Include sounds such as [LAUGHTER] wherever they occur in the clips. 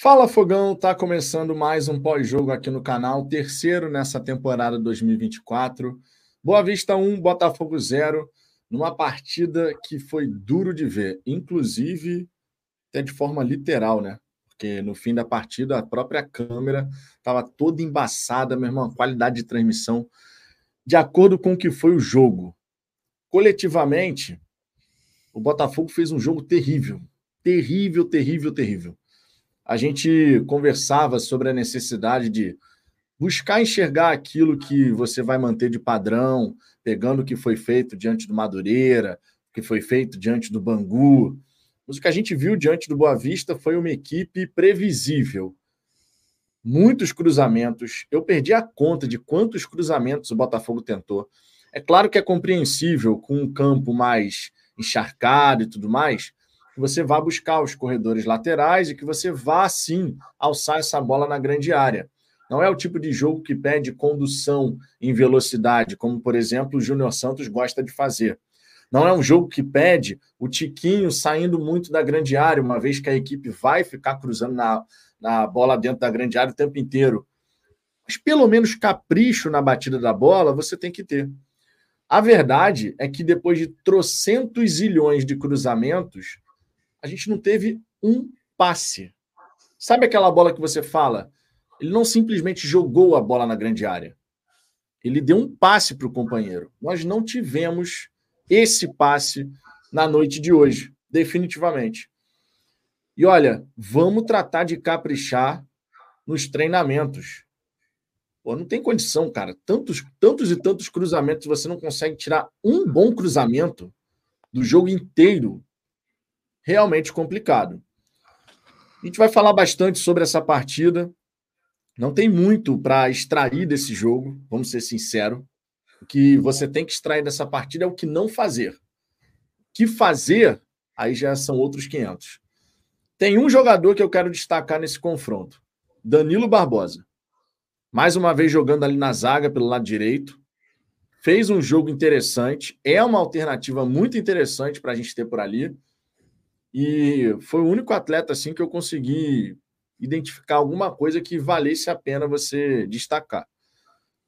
Fala Fogão, tá começando mais um pós-jogo aqui no canal, terceiro nessa temporada 2024. Boa Vista 1, Botafogo 0, numa partida que foi duro de ver, inclusive até de forma literal, né? Porque no fim da partida a própria câmera estava toda embaçada, meu irmão, qualidade de transmissão de acordo com o que foi o jogo. Coletivamente, o Botafogo fez um jogo terrível, terrível, terrível, terrível a gente conversava sobre a necessidade de buscar enxergar aquilo que você vai manter de padrão, pegando o que foi feito diante do Madureira, o que foi feito diante do Bangu. Mas o que a gente viu diante do Boa Vista foi uma equipe previsível. Muitos cruzamentos. Eu perdi a conta de quantos cruzamentos o Botafogo tentou. É claro que é compreensível com um campo mais encharcado e tudo mais, que você vá buscar os corredores laterais e que você vá, sim, alçar essa bola na grande área. Não é o tipo de jogo que pede condução em velocidade, como, por exemplo, o Júnior Santos gosta de fazer. Não é um jogo que pede o Tiquinho saindo muito da grande área, uma vez que a equipe vai ficar cruzando na, na bola dentro da grande área o tempo inteiro. Mas pelo menos capricho na batida da bola você tem que ter. A verdade é que depois de trocentos zilhões de cruzamentos, a gente não teve um passe. Sabe aquela bola que você fala? Ele não simplesmente jogou a bola na grande área. Ele deu um passe para o companheiro. Nós não tivemos esse passe na noite de hoje, definitivamente. E olha, vamos tratar de caprichar nos treinamentos. Pô, não tem condição, cara. Tantos, tantos e tantos cruzamentos, você não consegue tirar um bom cruzamento do jogo inteiro realmente complicado. A gente vai falar bastante sobre essa partida. Não tem muito para extrair desse jogo, vamos ser sinceros. O que você tem que extrair dessa partida é o que não fazer. O que fazer, aí já são outros 500. Tem um jogador que eu quero destacar nesse confronto: Danilo Barbosa. Mais uma vez jogando ali na zaga pelo lado direito. Fez um jogo interessante. É uma alternativa muito interessante para a gente ter por ali. E foi o único atleta assim que eu consegui identificar alguma coisa que valesse a pena você destacar.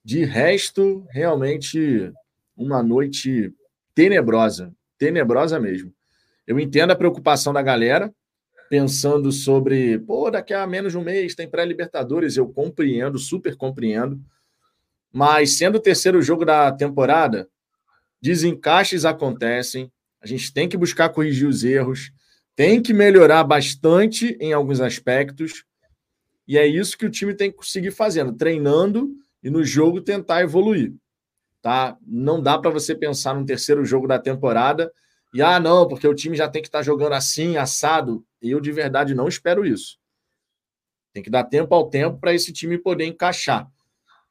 De resto, realmente uma noite tenebrosa, tenebrosa mesmo. Eu entendo a preocupação da galera, pensando sobre, pô, daqui a menos de um mês tem pré-Libertadores, eu compreendo, super compreendo. Mas sendo o terceiro jogo da temporada, desencaixes acontecem, a gente tem que buscar corrigir os erros, tem que melhorar bastante em alguns aspectos. E é isso que o time tem que conseguir fazendo, treinando e no jogo tentar evoluir. Tá? Não dá para você pensar num terceiro jogo da temporada e ah, não, porque o time já tem que estar tá jogando assim, assado. Eu de verdade não espero isso. Tem que dar tempo ao tempo para esse time poder encaixar.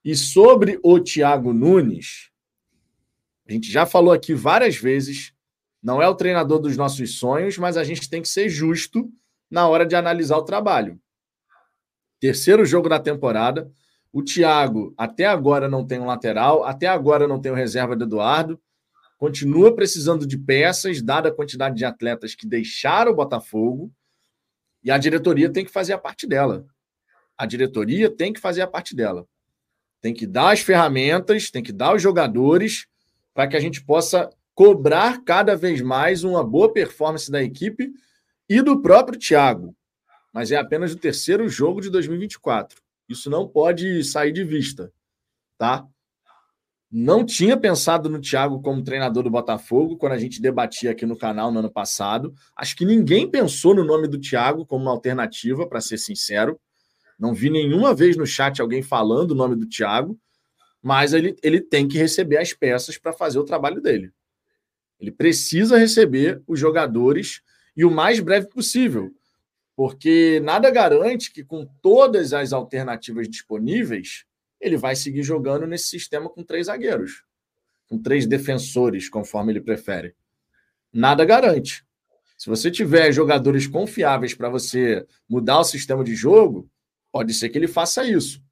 E sobre o Thiago Nunes, a gente já falou aqui várias vezes não é o treinador dos nossos sonhos, mas a gente tem que ser justo na hora de analisar o trabalho. Terceiro jogo da temporada. O Thiago até agora não tem um lateral, até agora não tem o reserva do Eduardo. Continua precisando de peças, dada a quantidade de atletas que deixaram o Botafogo. E a diretoria tem que fazer a parte dela. A diretoria tem que fazer a parte dela. Tem que dar as ferramentas, tem que dar os jogadores para que a gente possa cobrar cada vez mais uma boa performance da equipe e do próprio Thiago. Mas é apenas o terceiro jogo de 2024. Isso não pode sair de vista, tá? Não tinha pensado no Thiago como treinador do Botafogo quando a gente debatia aqui no canal no ano passado. Acho que ninguém pensou no nome do Thiago como uma alternativa, para ser sincero. Não vi nenhuma vez no chat alguém falando o nome do Thiago, mas ele, ele tem que receber as peças para fazer o trabalho dele. Ele precisa receber os jogadores e o mais breve possível, porque nada garante que com todas as alternativas disponíveis ele vai seguir jogando nesse sistema com três zagueiros, com três defensores, conforme ele prefere. Nada garante. Se você tiver jogadores confiáveis para você mudar o sistema de jogo, pode ser que ele faça isso.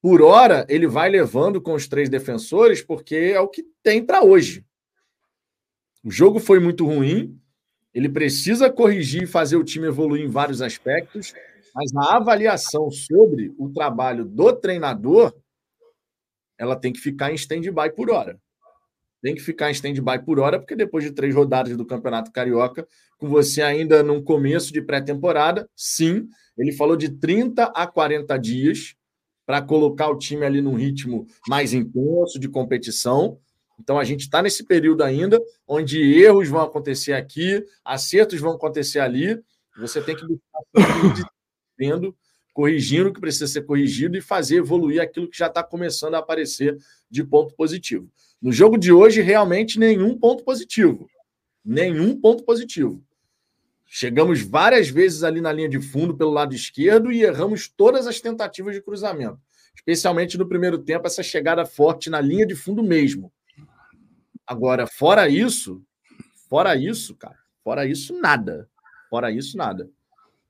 Por hora, ele vai levando com os três defensores, porque é o que tem para hoje. O jogo foi muito ruim. Ele precisa corrigir e fazer o time evoluir em vários aspectos, mas a avaliação sobre o trabalho do treinador, ela tem que ficar em stand-by por hora. Tem que ficar em stand-by por hora, porque depois de três rodadas do Campeonato Carioca, com você ainda num começo de pré-temporada, sim, ele falou de 30 a 40 dias para colocar o time ali num ritmo mais intenso de competição. Então a gente está nesse período ainda, onde erros vão acontecer aqui, acertos vão acontecer ali. Você tem que buscar [COUGHS] vendo, corrigindo o que precisa ser corrigido e fazer evoluir aquilo que já está começando a aparecer de ponto positivo. No jogo de hoje, realmente nenhum ponto positivo. Nenhum ponto positivo. Chegamos várias vezes ali na linha de fundo pelo lado esquerdo e erramos todas as tentativas de cruzamento. Especialmente no primeiro tempo, essa chegada forte na linha de fundo mesmo. Agora, fora isso, fora isso, cara, fora isso, nada. Fora isso, nada.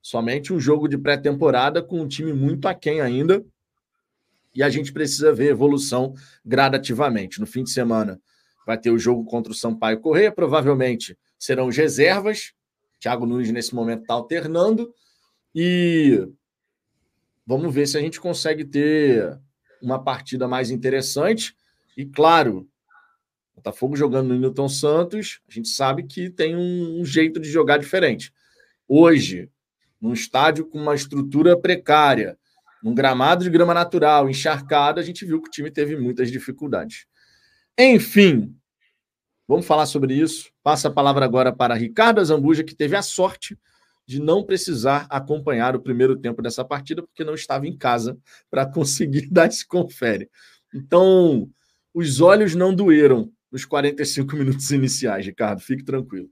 Somente um jogo de pré-temporada com um time muito aquém ainda. E a gente precisa ver evolução gradativamente. No fim de semana vai ter o jogo contra o Sampaio Correia, provavelmente serão os reservas. Thiago Nunes, nesse momento, está alternando. E vamos ver se a gente consegue ter uma partida mais interessante. E claro, Botafogo jogando no Newton Santos, a gente sabe que tem um, um jeito de jogar diferente. Hoje, num estádio com uma estrutura precária, num gramado de grama natural, encharcado, a gente viu que o time teve muitas dificuldades. Enfim, vamos falar sobre isso. Passa a palavra agora para Ricardo Azambuja, que teve a sorte de não precisar acompanhar o primeiro tempo dessa partida, porque não estava em casa para [LAUGHS] conseguir dar esse confere. Então, os olhos não doeram nos 45 minutos iniciais, Ricardo. Fique tranquilo.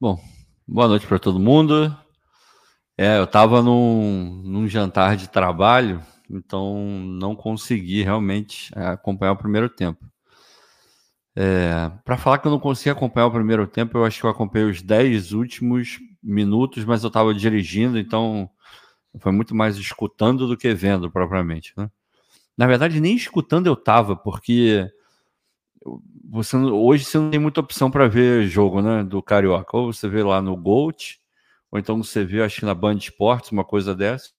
Bom, boa noite para todo mundo. É, eu estava num, num jantar de trabalho, então não consegui realmente é, acompanhar o primeiro tempo. É, para falar que eu não consegui acompanhar o primeiro tempo, eu acho que eu acompanhei os 10 últimos minutos, mas eu estava dirigindo, então foi muito mais escutando do que vendo propriamente. Né? Na verdade, nem escutando eu estava, porque você hoje você não tem muita opção para ver jogo, né, do Carioca. Ou você vê lá no Gold, ou então você vê, acho que na Band Esportes, uma coisa dessa.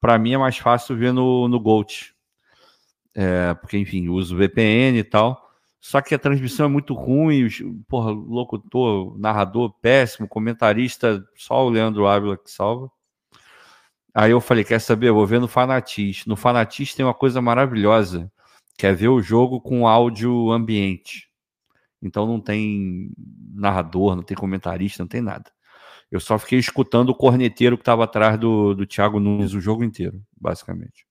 Para mim é mais fácil ver no, no Gold. É, porque, enfim, uso VPN e tal. Só que a transmissão é muito ruim, porra, locutor, narrador péssimo, comentarista, só o Leandro Ávila que salva. Aí eu falei, quer saber? Eu vou ver no Fanatiz. No Fanatiz tem uma coisa maravilhosa, que é ver o jogo com áudio ambiente. Então não tem narrador, não tem comentarista, não tem nada. Eu só fiquei escutando o corneteiro que estava atrás do, do Thiago Nunes o jogo inteiro, basicamente.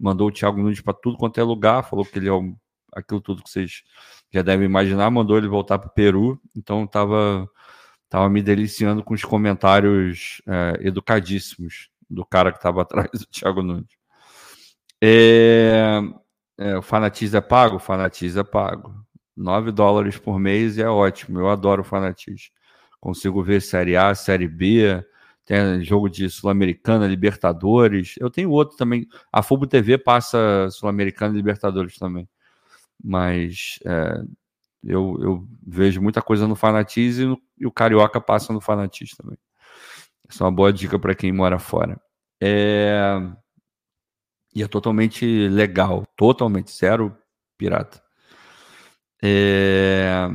Mandou o Thiago Nunes para tudo quanto é lugar, falou que ele é o, aquilo tudo que vocês já devem imaginar, mandou ele voltar para o Peru, então estava tava me deliciando com os comentários é, educadíssimos do cara que estava [LAUGHS] atrás do Thiago Nunes. É, é, o é pago? O Fanatiz é pago. 9 dólares por mês é ótimo. Eu adoro o Fanatiz. Consigo ver Série A, Série B, tem jogo de Sul-Americana, Libertadores. Eu tenho outro também. A Fubo TV passa Sul-Americana e Libertadores também. Mas é, eu, eu, vejo muita coisa no Fanatiz e, no, e, o Carioca passa no Fanatiz também. Essa é uma boa dica para quem mora fora. É... E é totalmente legal, totalmente zero pirata. É...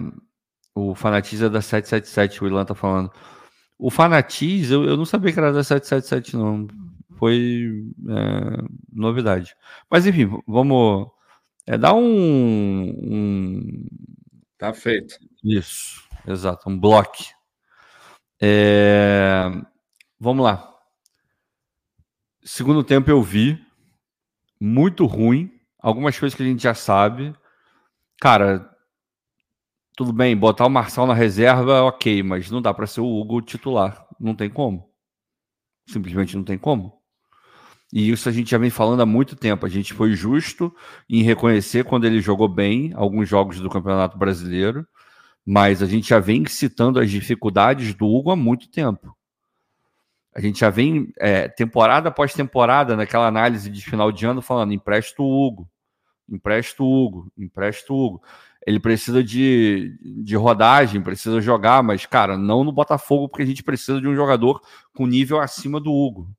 O Fanatiz é da 777, o Ilan tá falando. O Fanatiz, eu, eu não sabia que era da 777, não. Foi é, novidade. Mas enfim, vamos é, dar um, um. Tá feito. Isso, exato, um bloco. É... Vamos lá. Segundo tempo eu vi, muito ruim. Algumas coisas que a gente já sabe. Cara, tudo bem, botar o Marçal na reserva, ok, mas não dá para ser o Hugo titular. Não tem como. Simplesmente não tem como. E isso a gente já vem falando há muito tempo. A gente foi justo em reconhecer quando ele jogou bem alguns jogos do Campeonato Brasileiro, mas a gente já vem citando as dificuldades do Hugo há muito tempo. A gente já vem é, temporada após temporada naquela análise de final de ano falando empresta o Hugo, empresta o Hugo, empresta o Hugo. ele precisa de, de rodagem, precisa jogar, mas, cara, não no Botafogo, porque a gente precisa de um jogador com nível acima do Hugo.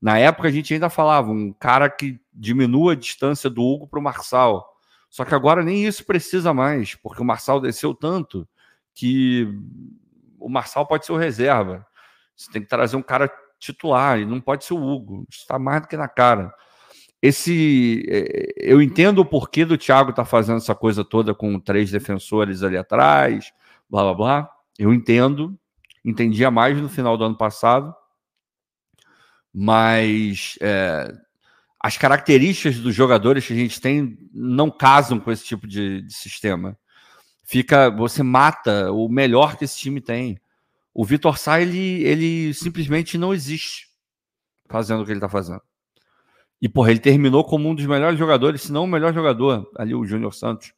Na época a gente ainda falava, um cara que diminua a distância do Hugo para o Marçal. Só que agora nem isso precisa mais, porque o Marçal desceu tanto que o Marçal pode ser o reserva. Você tem que trazer um cara titular, e não pode ser o Hugo. Está mais do que na cara. Esse, é, eu entendo o porquê do Thiago tá fazendo essa coisa toda com três defensores ali atrás, blá blá blá. Eu entendo, entendia mais no final do ano passado, mas é, as características dos jogadores que a gente tem não casam com esse tipo de, de sistema. Fica, você mata o melhor que esse time tem. O Vitor Sá, ele, ele simplesmente não existe fazendo o que ele está fazendo. E, porra, ele terminou como um dos melhores jogadores, se não o melhor jogador, ali o Júnior Santos,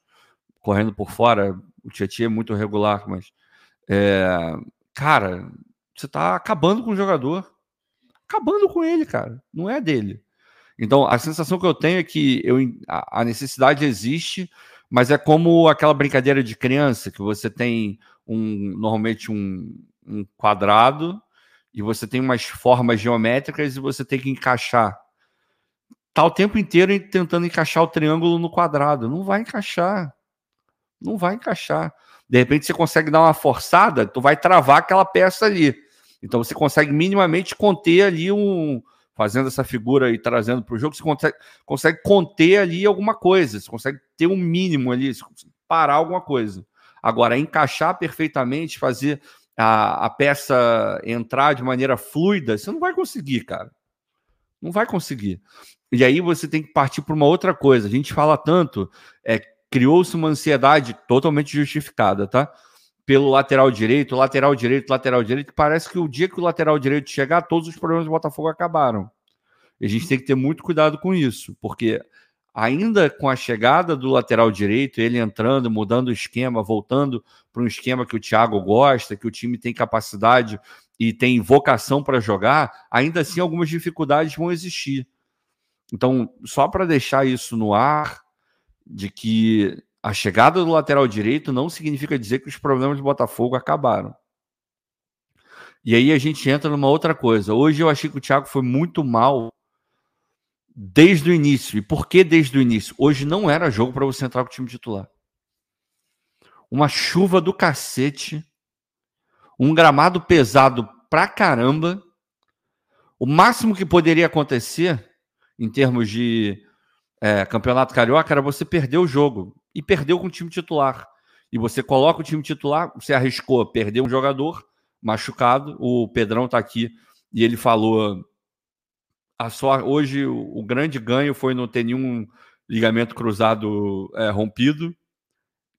correndo por fora. O Tietchan é muito regular, mas. É, cara, você está acabando com o jogador acabando com ele, cara. Não é dele. Então, a sensação que eu tenho é que eu, a necessidade existe, mas é como aquela brincadeira de criança, que você tem um normalmente um, um quadrado e você tem umas formas geométricas e você tem que encaixar. Tá o tempo inteiro tentando encaixar o triângulo no quadrado. Não vai encaixar. Não vai encaixar. De repente você consegue dar uma forçada, tu vai travar aquela peça ali. Então você consegue minimamente conter ali um. Fazendo essa figura e trazendo para o jogo, você consegue, consegue conter ali alguma coisa, você consegue ter um mínimo ali, parar alguma coisa. Agora, encaixar perfeitamente, fazer a, a peça entrar de maneira fluida, você não vai conseguir, cara. Não vai conseguir. E aí você tem que partir para uma outra coisa. A gente fala tanto, é, criou-se uma ansiedade totalmente justificada, tá? pelo lateral direito, lateral direito, lateral direito, parece que o dia que o lateral direito chegar, todos os problemas do Botafogo acabaram. E a gente tem que ter muito cuidado com isso, porque ainda com a chegada do lateral direito, ele entrando, mudando o esquema, voltando para um esquema que o Thiago gosta, que o time tem capacidade e tem vocação para jogar, ainda assim algumas dificuldades vão existir. Então, só para deixar isso no ar, de que a chegada do lateral direito não significa dizer que os problemas do Botafogo acabaram. E aí a gente entra numa outra coisa. Hoje eu achei que o Thiago foi muito mal desde o início. E por que desde o início? Hoje não era jogo para você entrar com o time titular. Uma chuva do cacete, um gramado pesado pra caramba. O máximo que poderia acontecer em termos de é, campeonato carioca era você perder o jogo e perdeu com o time titular. E você coloca o time titular, você arriscou perder um jogador machucado. O Pedrão está aqui e ele falou: a só, hoje o, o, grande ganho foi não ter nenhum ligamento cruzado é, rompido.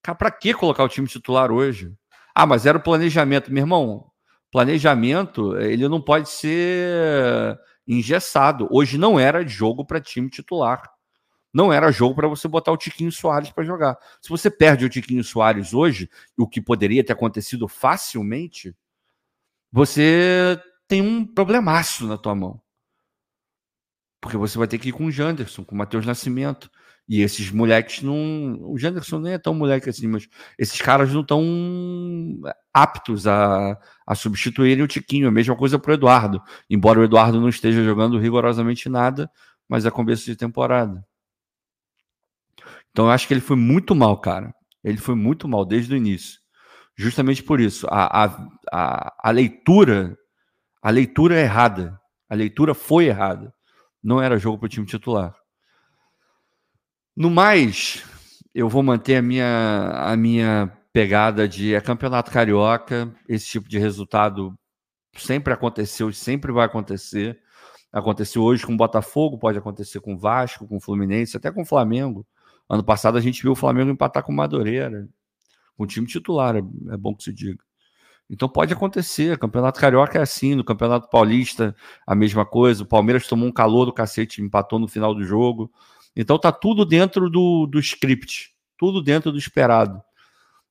Para que colocar o time titular hoje? Ah, mas era o planejamento. Meu irmão, planejamento ele não pode ser engessado. Hoje não era jogo para time titular não era jogo para você botar o Tiquinho Soares para jogar. Se você perde o Tiquinho Soares hoje, o que poderia ter acontecido facilmente, você tem um problemaço na tua mão. Porque você vai ter que ir com o Janderson, com o Matheus Nascimento. E esses moleques não. O Janderson nem é tão moleque assim, mas esses caras não estão aptos a, a substituírem o Tiquinho. A mesma coisa para o Eduardo. Embora o Eduardo não esteja jogando rigorosamente nada, mas é começo de temporada. Então eu acho que ele foi muito mal, cara. Ele foi muito mal desde o início. Justamente por isso. A, a, a, a leitura, a leitura é errada. A leitura foi errada. Não era jogo para o time titular. No mais, eu vou manter a minha, a minha pegada de é campeonato carioca, esse tipo de resultado sempre aconteceu e sempre vai acontecer. Aconteceu hoje com o Botafogo, pode acontecer com o Vasco, com o Fluminense, até com o Flamengo. Ano passado a gente viu o Flamengo empatar com o Madureira, com o time titular, é, bom que se diga. Então pode acontecer. Campeonato Carioca é assim, no Campeonato Paulista a mesma coisa. O Palmeiras tomou um calor do cacete, empatou no final do jogo. Então tá tudo dentro do, do script, tudo dentro do esperado.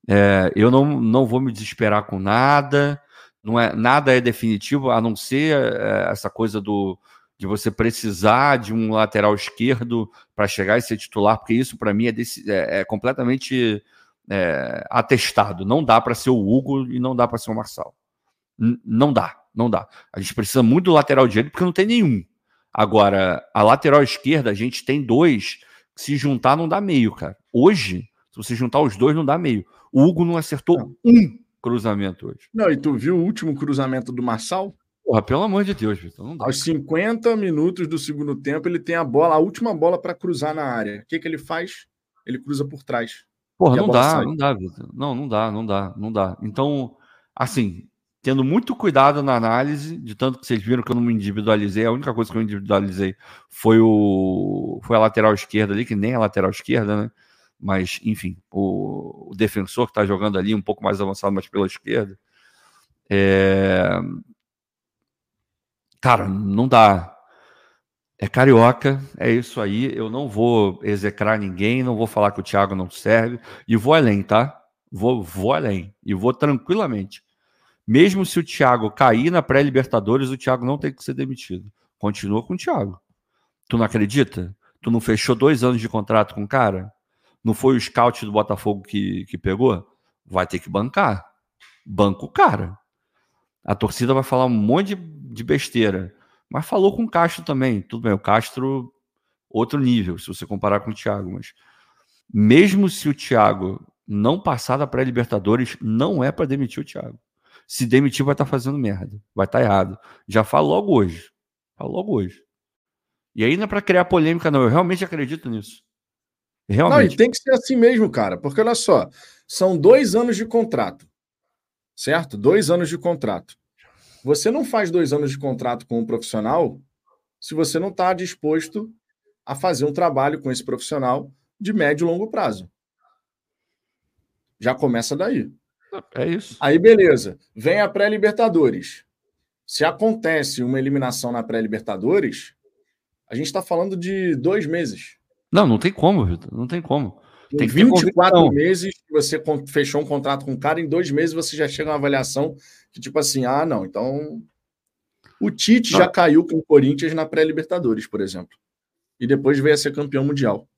É, eu não, não vou me desesperar com nada, não é nada é definitivo, a não ser é, essa coisa do, de você precisar de um lateral esquerdo para chegar e ser titular, porque isso para mim é, desse, é, é, completamente é, atestado. Não dá para ser o Hugo e não dá para ser o Marçal. N não dá, não dá. A gente precisa muito do lateral direito porque não tem nenhum. Agora, a lateral esquerda, a gente tem dois. Se juntar, não dá meio, cara. Hoje, se você juntar os dois, não dá meio. O Hugo não acertou não. um cruzamento hoje. Não, e tu viu o último cruzamento do Marçal? Porra, pelo amor de Deus, Vitor. Não dá. Aos 50 minutos do segundo tempo, ele tem a bola, a última bola para cruzar na área. O que, que ele faz? Ele cruza por trás. Porra, não dá, sai. não dá, Vitor. Não, não dá, não dá, não dá. Então, assim, tendo muito cuidado na análise, de tanto que vocês viram que eu não me individualizei, a única coisa que eu individualizei foi o foi a lateral esquerda ali, que nem a lateral esquerda, né? Mas, enfim, o, o defensor que está jogando ali um pouco mais avançado, mas pela esquerda. É... Cara, não dá. É carioca, é isso aí. Eu não vou execrar ninguém, não vou falar que o Thiago não serve. E vou além, tá? Vou, vou além. E vou tranquilamente. Mesmo se o Thiago cair na pré-Libertadores, o Thiago não tem que ser demitido. Continua com o Thiago. Tu não acredita? Tu não fechou dois anos de contrato com o cara? Não foi o scout do Botafogo que, que pegou? Vai ter que bancar. Banca o cara. A torcida vai falar um monte de, de besteira. Mas falou com o Castro também. Tudo bem, o Castro, outro nível, se você comparar com o Thiago. Mas mesmo se o Thiago não passar da pré-Libertadores, não é para demitir o Thiago. Se demitir, vai estar tá fazendo merda. Vai estar tá errado. Já falo logo hoje. Falo logo hoje. E aí não é para criar polêmica, não. Eu realmente acredito nisso. Realmente. Não, e tem que ser assim mesmo, cara. Porque olha só, são dois anos de contrato. Certo? Dois anos de contrato. Você não faz dois anos de contrato com um profissional se você não está disposto a fazer um trabalho com esse profissional de médio e longo prazo. Já começa daí. É isso. Aí, beleza. Vem a pré-Libertadores. Se acontece uma eliminação na pré-Libertadores, a gente está falando de dois meses. Não, não tem como, Vitor. Não tem como. Tem 24 meses você fechou um contrato com um cara, em dois meses você já chega a uma avaliação que, tipo assim, ah, não, então. O Tite não. já caiu com o Corinthians na pré-Libertadores, por exemplo. E depois veio a ser campeão mundial.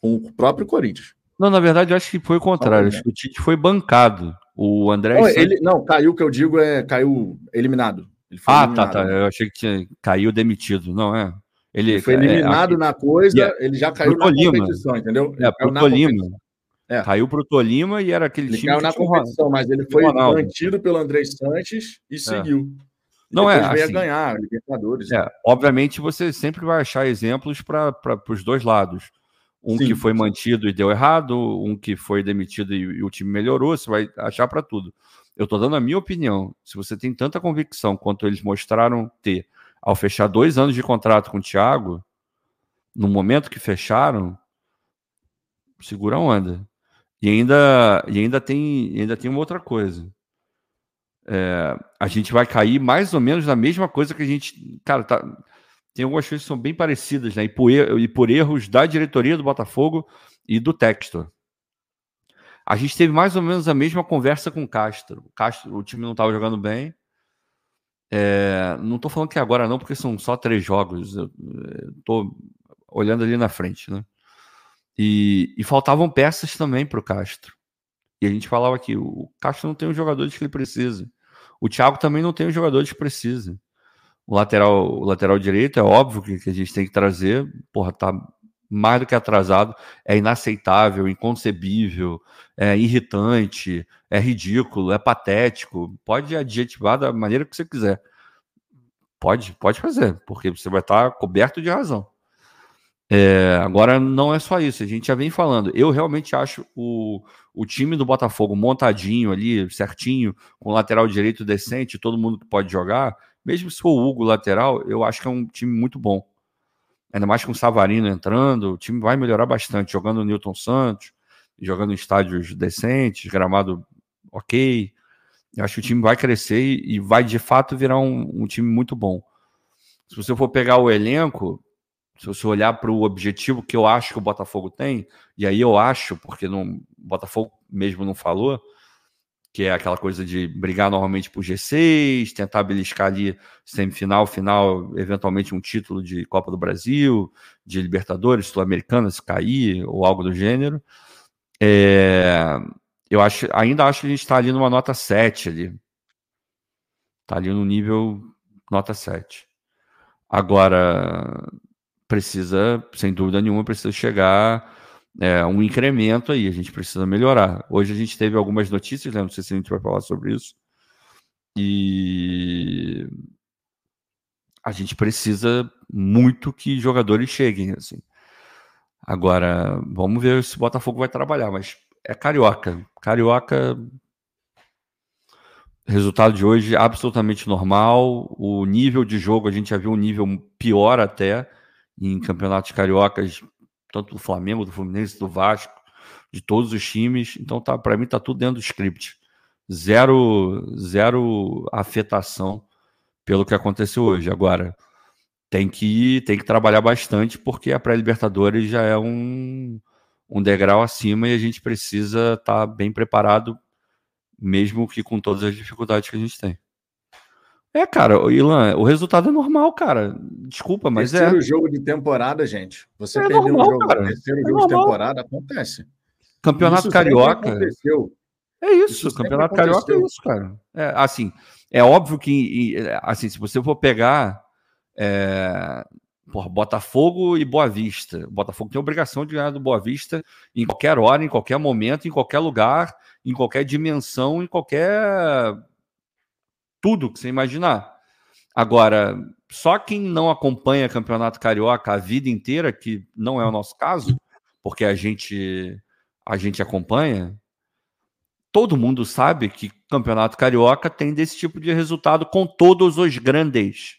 Com o próprio Corinthians. Não, na verdade, eu acho que foi o contrário. acho que o Tite foi bancado. O André. Não, ele, não, caiu que eu digo é caiu eliminado. ah, eliminado. tá, tá. Eu achei que tinha, caiu demitido. Não, é. Ele, ele foi é, eliminado é, na coisa, é, ele já caiu na Tolima. competição, entendeu? É, pro Tolima. É. Caiu pro Tolima e era aquele ele time. Caiu na competição, mas ele foi mantido pelo André Sanches e é. seguiu. Não é veio assim, a ganhar, Libertadores. É, obviamente você sempre vai achar exemplos para os dois lados. Um sim, que foi sim. mantido e deu errado, um que foi demitido e, e o time melhorou, você vai achar para tudo. Eu estou dando a minha opinião. Se você tem tanta convicção quanto eles mostraram ter ao fechar dois anos de contrato com o Thiago, no momento que fecharam, segura a onda. E ainda, e ainda, tem, ainda tem uma outra coisa. É, a gente vai cair mais ou menos na mesma coisa que a gente. Cara, tá, tem algumas coisas que são bem parecidas, né? E por, e por erros da diretoria do Botafogo e do Textor. A gente teve mais ou menos a mesma conversa com o Castro. O, Castro, o time não estava jogando bem. É, não estou falando que agora não, porque são só três jogos. Estou olhando ali na frente, né? E, e faltavam peças também para o Castro. E a gente falava aqui, o Castro não tem os jogadores que ele precisa. O Thiago também não tem os jogadores que precisa. O lateral, o lateral direito é óbvio que, que a gente tem que trazer, porra, tá mais do que atrasado, é inaceitável, inconcebível, é irritante, é ridículo, é patético. Pode adjetivar da maneira que você quiser. Pode, pode fazer, porque você vai estar coberto de razão. É, agora não é só isso, a gente já vem falando. Eu realmente acho o, o time do Botafogo montadinho ali, certinho, com lateral direito decente, todo mundo que pode jogar, mesmo se for o Hugo lateral, eu acho que é um time muito bom. Ainda mais com o Savarino entrando, o time vai melhorar bastante, jogando o Newton Santos, jogando em estádios decentes, gramado ok. Eu acho que o time vai crescer e, vai de fato virar um, um time muito bom. Se você for pegar o elenco, se você olhar para o objetivo que eu acho que o Botafogo tem, e aí eu acho, porque não, o Botafogo mesmo não falou, que é aquela coisa de brigar normalmente por G6, tentar beliscar ali semifinal, final, eventualmente um título de Copa do Brasil, de Libertadores, Sul-Americana, se cair, ou algo do gênero. É... eu acho, ainda acho que a gente está ali numa nota 7 ali. Está ali no nível nota 7. Agora, precisa, sem dúvida nenhuma, precisa chegar é, um incremento aí, a gente precisa melhorar. Hoje a gente teve algumas notícias, né? não sei se a gente vai falar sobre isso, e a gente precisa muito que jogadores cheguem, assim. Agora, vamos ver se o Botafogo vai trabalhar, mas é carioca. Carioca, resultado de hoje absolutamente normal. O nível de jogo, a gente já viu um nível pior até em campeonatos cariocas, tanto do Flamengo, do Fluminense, do Vasco, de todos os times. Então, tá, para mim, tá tudo dentro do script. Zero, zero afetação pelo que aconteceu hoje. Agora, tem que, tem que trabalhar bastante, porque a pré-Libertadores já é um, um degrau acima e a gente precisa estar tá bem preparado, mesmo que com todas as dificuldades que a gente tem. É, cara, Ilan, o resultado é normal, cara. Desculpa, mas terceiro é. Terceiro jogo de temporada, gente. Você é perdeu normal, um jogo, cara. terceiro é jogo normal. de temporada, acontece. Campeonato isso Carioca. Aconteceu. É isso, isso Campeonato Carioca é isso, cara. É, assim, é óbvio que, assim, se você for pegar é, porra, Botafogo e Boa Vista. O Botafogo tem a obrigação de ganhar do Boa Vista em qualquer hora, em qualquer momento, em qualquer lugar, em qualquer dimensão, em qualquer. Tudo que você imaginar. Agora, só quem não acompanha Campeonato Carioca a vida inteira, que não é o nosso caso, porque a gente a gente acompanha, todo mundo sabe que Campeonato Carioca tem desse tipo de resultado com todos os grandes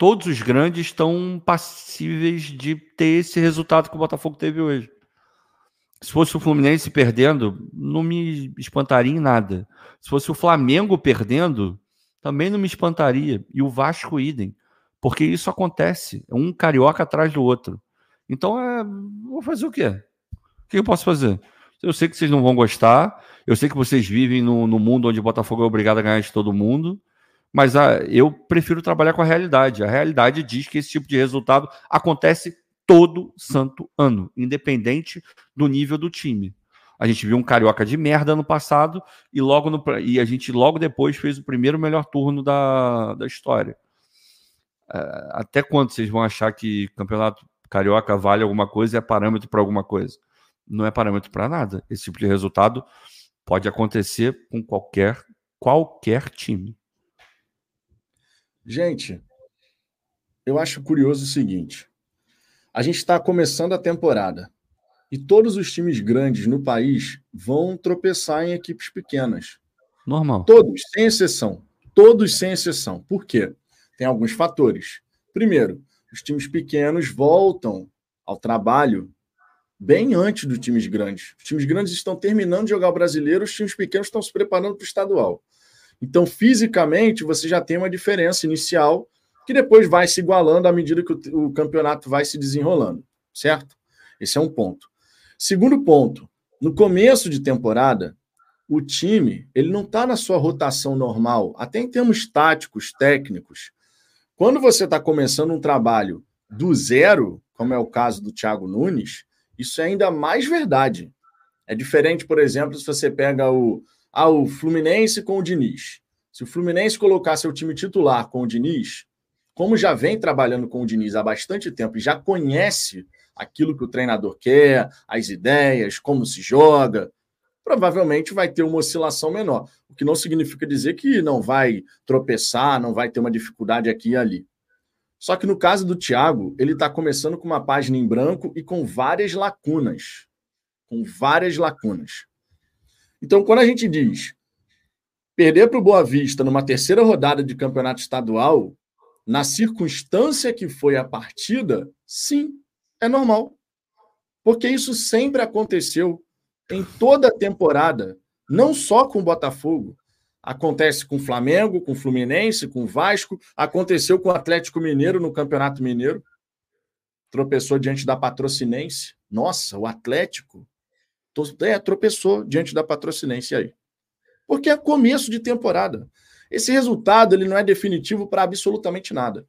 todos os grandes estão passíveis de ter esse resultado que o Botafogo teve hoje. Se fosse o Fluminense perdendo, não me espantaria em nada. Se fosse o Flamengo perdendo, também não me espantaria. E o Vasco idem. Porque isso acontece. É um carioca atrás do outro. Então, é... vou fazer o quê? O que eu posso fazer? Eu sei que vocês não vão gostar. Eu sei que vocês vivem no, no mundo onde o Botafogo é obrigado a ganhar de todo mundo. Mas ah, eu prefiro trabalhar com a realidade. A realidade diz que esse tipo de resultado acontece todo santo ano, independente do nível do time. A gente viu um carioca de merda no passado e logo no, e a gente logo depois fez o primeiro melhor turno da, da história. É, até quando vocês vão achar que campeonato carioca vale alguma coisa e é parâmetro para alguma coisa? Não é parâmetro para nada. Esse tipo de resultado pode acontecer com qualquer qualquer time. Gente, eu acho curioso o seguinte: a gente está começando a temporada e todos os times grandes no país vão tropeçar em equipes pequenas. Normal. Todos, sem exceção. Todos, sem exceção. Por quê? Tem alguns fatores. Primeiro, os times pequenos voltam ao trabalho bem antes dos times grandes. Os times grandes estão terminando de jogar o brasileiro, os times pequenos estão se preparando para o estadual. Então, fisicamente, você já tem uma diferença inicial que depois vai se igualando à medida que o, o campeonato vai se desenrolando, certo? Esse é um ponto. Segundo ponto, no começo de temporada, o time ele não está na sua rotação normal, até em termos táticos, técnicos. Quando você está começando um trabalho do zero, como é o caso do Thiago Nunes, isso é ainda mais verdade. É diferente, por exemplo, se você pega o, ao Fluminense com o Diniz. Se o Fluminense colocar seu time titular com o Diniz, como já vem trabalhando com o Diniz há bastante tempo e já conhece aquilo que o treinador quer, as ideias, como se joga, provavelmente vai ter uma oscilação menor. O que não significa dizer que não vai tropeçar, não vai ter uma dificuldade aqui e ali. Só que no caso do Thiago, ele está começando com uma página em branco e com várias lacunas. Com várias lacunas. Então, quando a gente diz perder para o Boa Vista numa terceira rodada de campeonato estadual, na circunstância que foi a partida, sim, é normal. Porque isso sempre aconteceu em toda a temporada, não só com o Botafogo. Acontece com o Flamengo, com o Fluminense, com o Vasco, aconteceu com o Atlético Mineiro no Campeonato Mineiro. Tropeçou diante da Patrocinense. Nossa, o Atlético é, tropeçou diante da patrocinense aí. Porque é começo de temporada. Esse resultado ele não é definitivo para absolutamente nada.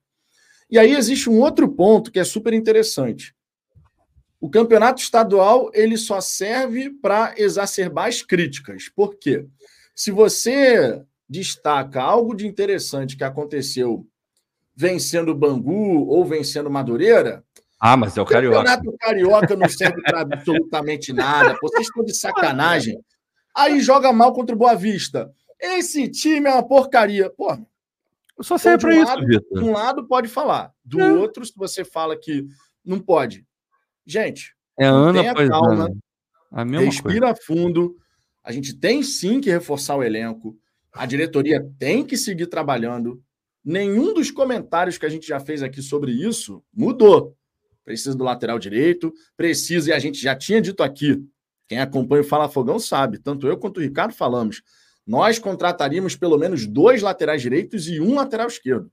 E aí existe um outro ponto que é super interessante. O campeonato estadual ele só serve para exacerbar as críticas. Por quê? Se você destaca algo de interessante que aconteceu vencendo o Bangu ou vencendo Madureira. Ah, mas é o Carioca. O campeonato Carioca não serve para absolutamente nada. Vocês estão de sacanagem. Aí joga mal contra o Boa Vista. Esse time é uma porcaria. Pô, só serve para um isso, Vitor. De um lado pode falar, do é. outro, se você fala que não pode. Gente, é Ana, tenha calma, A respira coisa. fundo. A gente tem sim que reforçar o elenco. A diretoria tem que seguir trabalhando. Nenhum dos comentários que a gente já fez aqui sobre isso mudou. Precisa do lateral direito, precisa, e a gente já tinha dito aqui. Quem acompanha o Fala Fogão sabe, tanto eu quanto o Ricardo falamos. Nós contrataríamos pelo menos dois laterais direitos e um lateral esquerdo.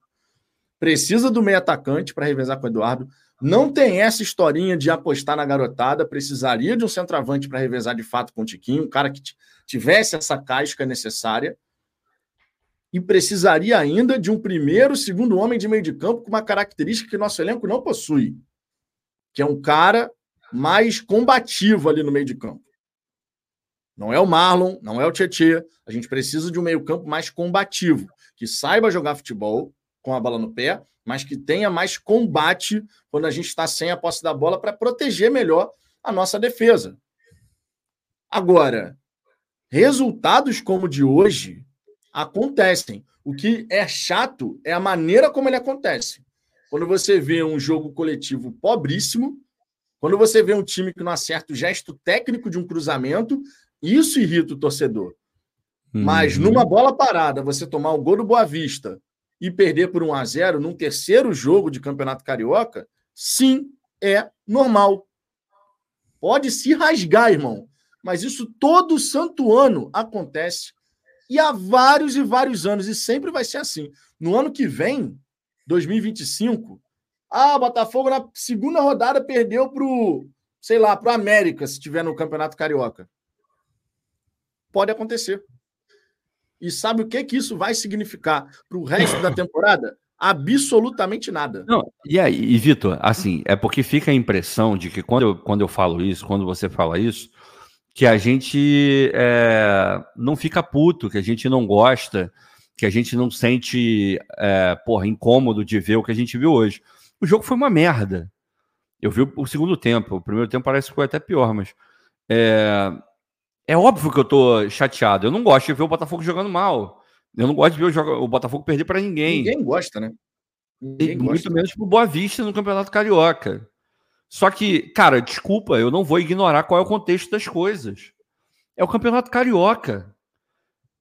Precisa do meio atacante para revezar com o Eduardo. Não tem essa historinha de apostar na garotada. Precisaria de um centroavante para revezar de fato com o Tiquinho, um cara que tivesse essa casca necessária e precisaria ainda de um primeiro, segundo homem de meio de campo com uma característica que nosso elenco não possui, que é um cara mais combativo ali no meio de campo. Não é o Marlon, não é o Tietê. A gente precisa de um meio-campo mais combativo, que saiba jogar futebol com a bola no pé, mas que tenha mais combate quando a gente está sem a posse da bola para proteger melhor a nossa defesa. Agora, resultados como o de hoje acontecem. O que é chato é a maneira como ele acontece. Quando você vê um jogo coletivo pobríssimo, quando você vê um time que não acerta o gesto técnico de um cruzamento, isso irrita o torcedor. Uhum. Mas numa bola parada, você tomar o gol do Boa Vista e perder por 1 a 0 num terceiro jogo de Campeonato Carioca, sim, é normal. Pode se rasgar, irmão. Mas isso todo santo ano acontece e há vários e vários anos, e sempre vai ser assim. No ano que vem, 2025, ah, Botafogo na segunda rodada perdeu para o, sei lá, para o América, se tiver no Campeonato Carioca. Pode acontecer. E sabe o que que isso vai significar para o resto da [COUGHS] temporada? Absolutamente nada. Não, e aí, e Vitor, assim, é porque fica a impressão de que quando eu, quando eu falo isso, quando você fala isso, que a gente é, não fica puto, que a gente não gosta, que a gente não sente, é, porra, incômodo de ver o que a gente viu hoje. O jogo foi uma merda. Eu vi o segundo tempo. O primeiro tempo parece que foi até pior, mas. É, é óbvio que eu tô chateado. Eu não gosto de ver o Botafogo jogando mal. Eu não gosto de ver o, o Botafogo perder para ninguém. Ninguém gosta, né? Ninguém gosta. Muito menos pro Boa Vista no Campeonato Carioca. Só que, cara, desculpa, eu não vou ignorar qual é o contexto das coisas. É o campeonato carioca.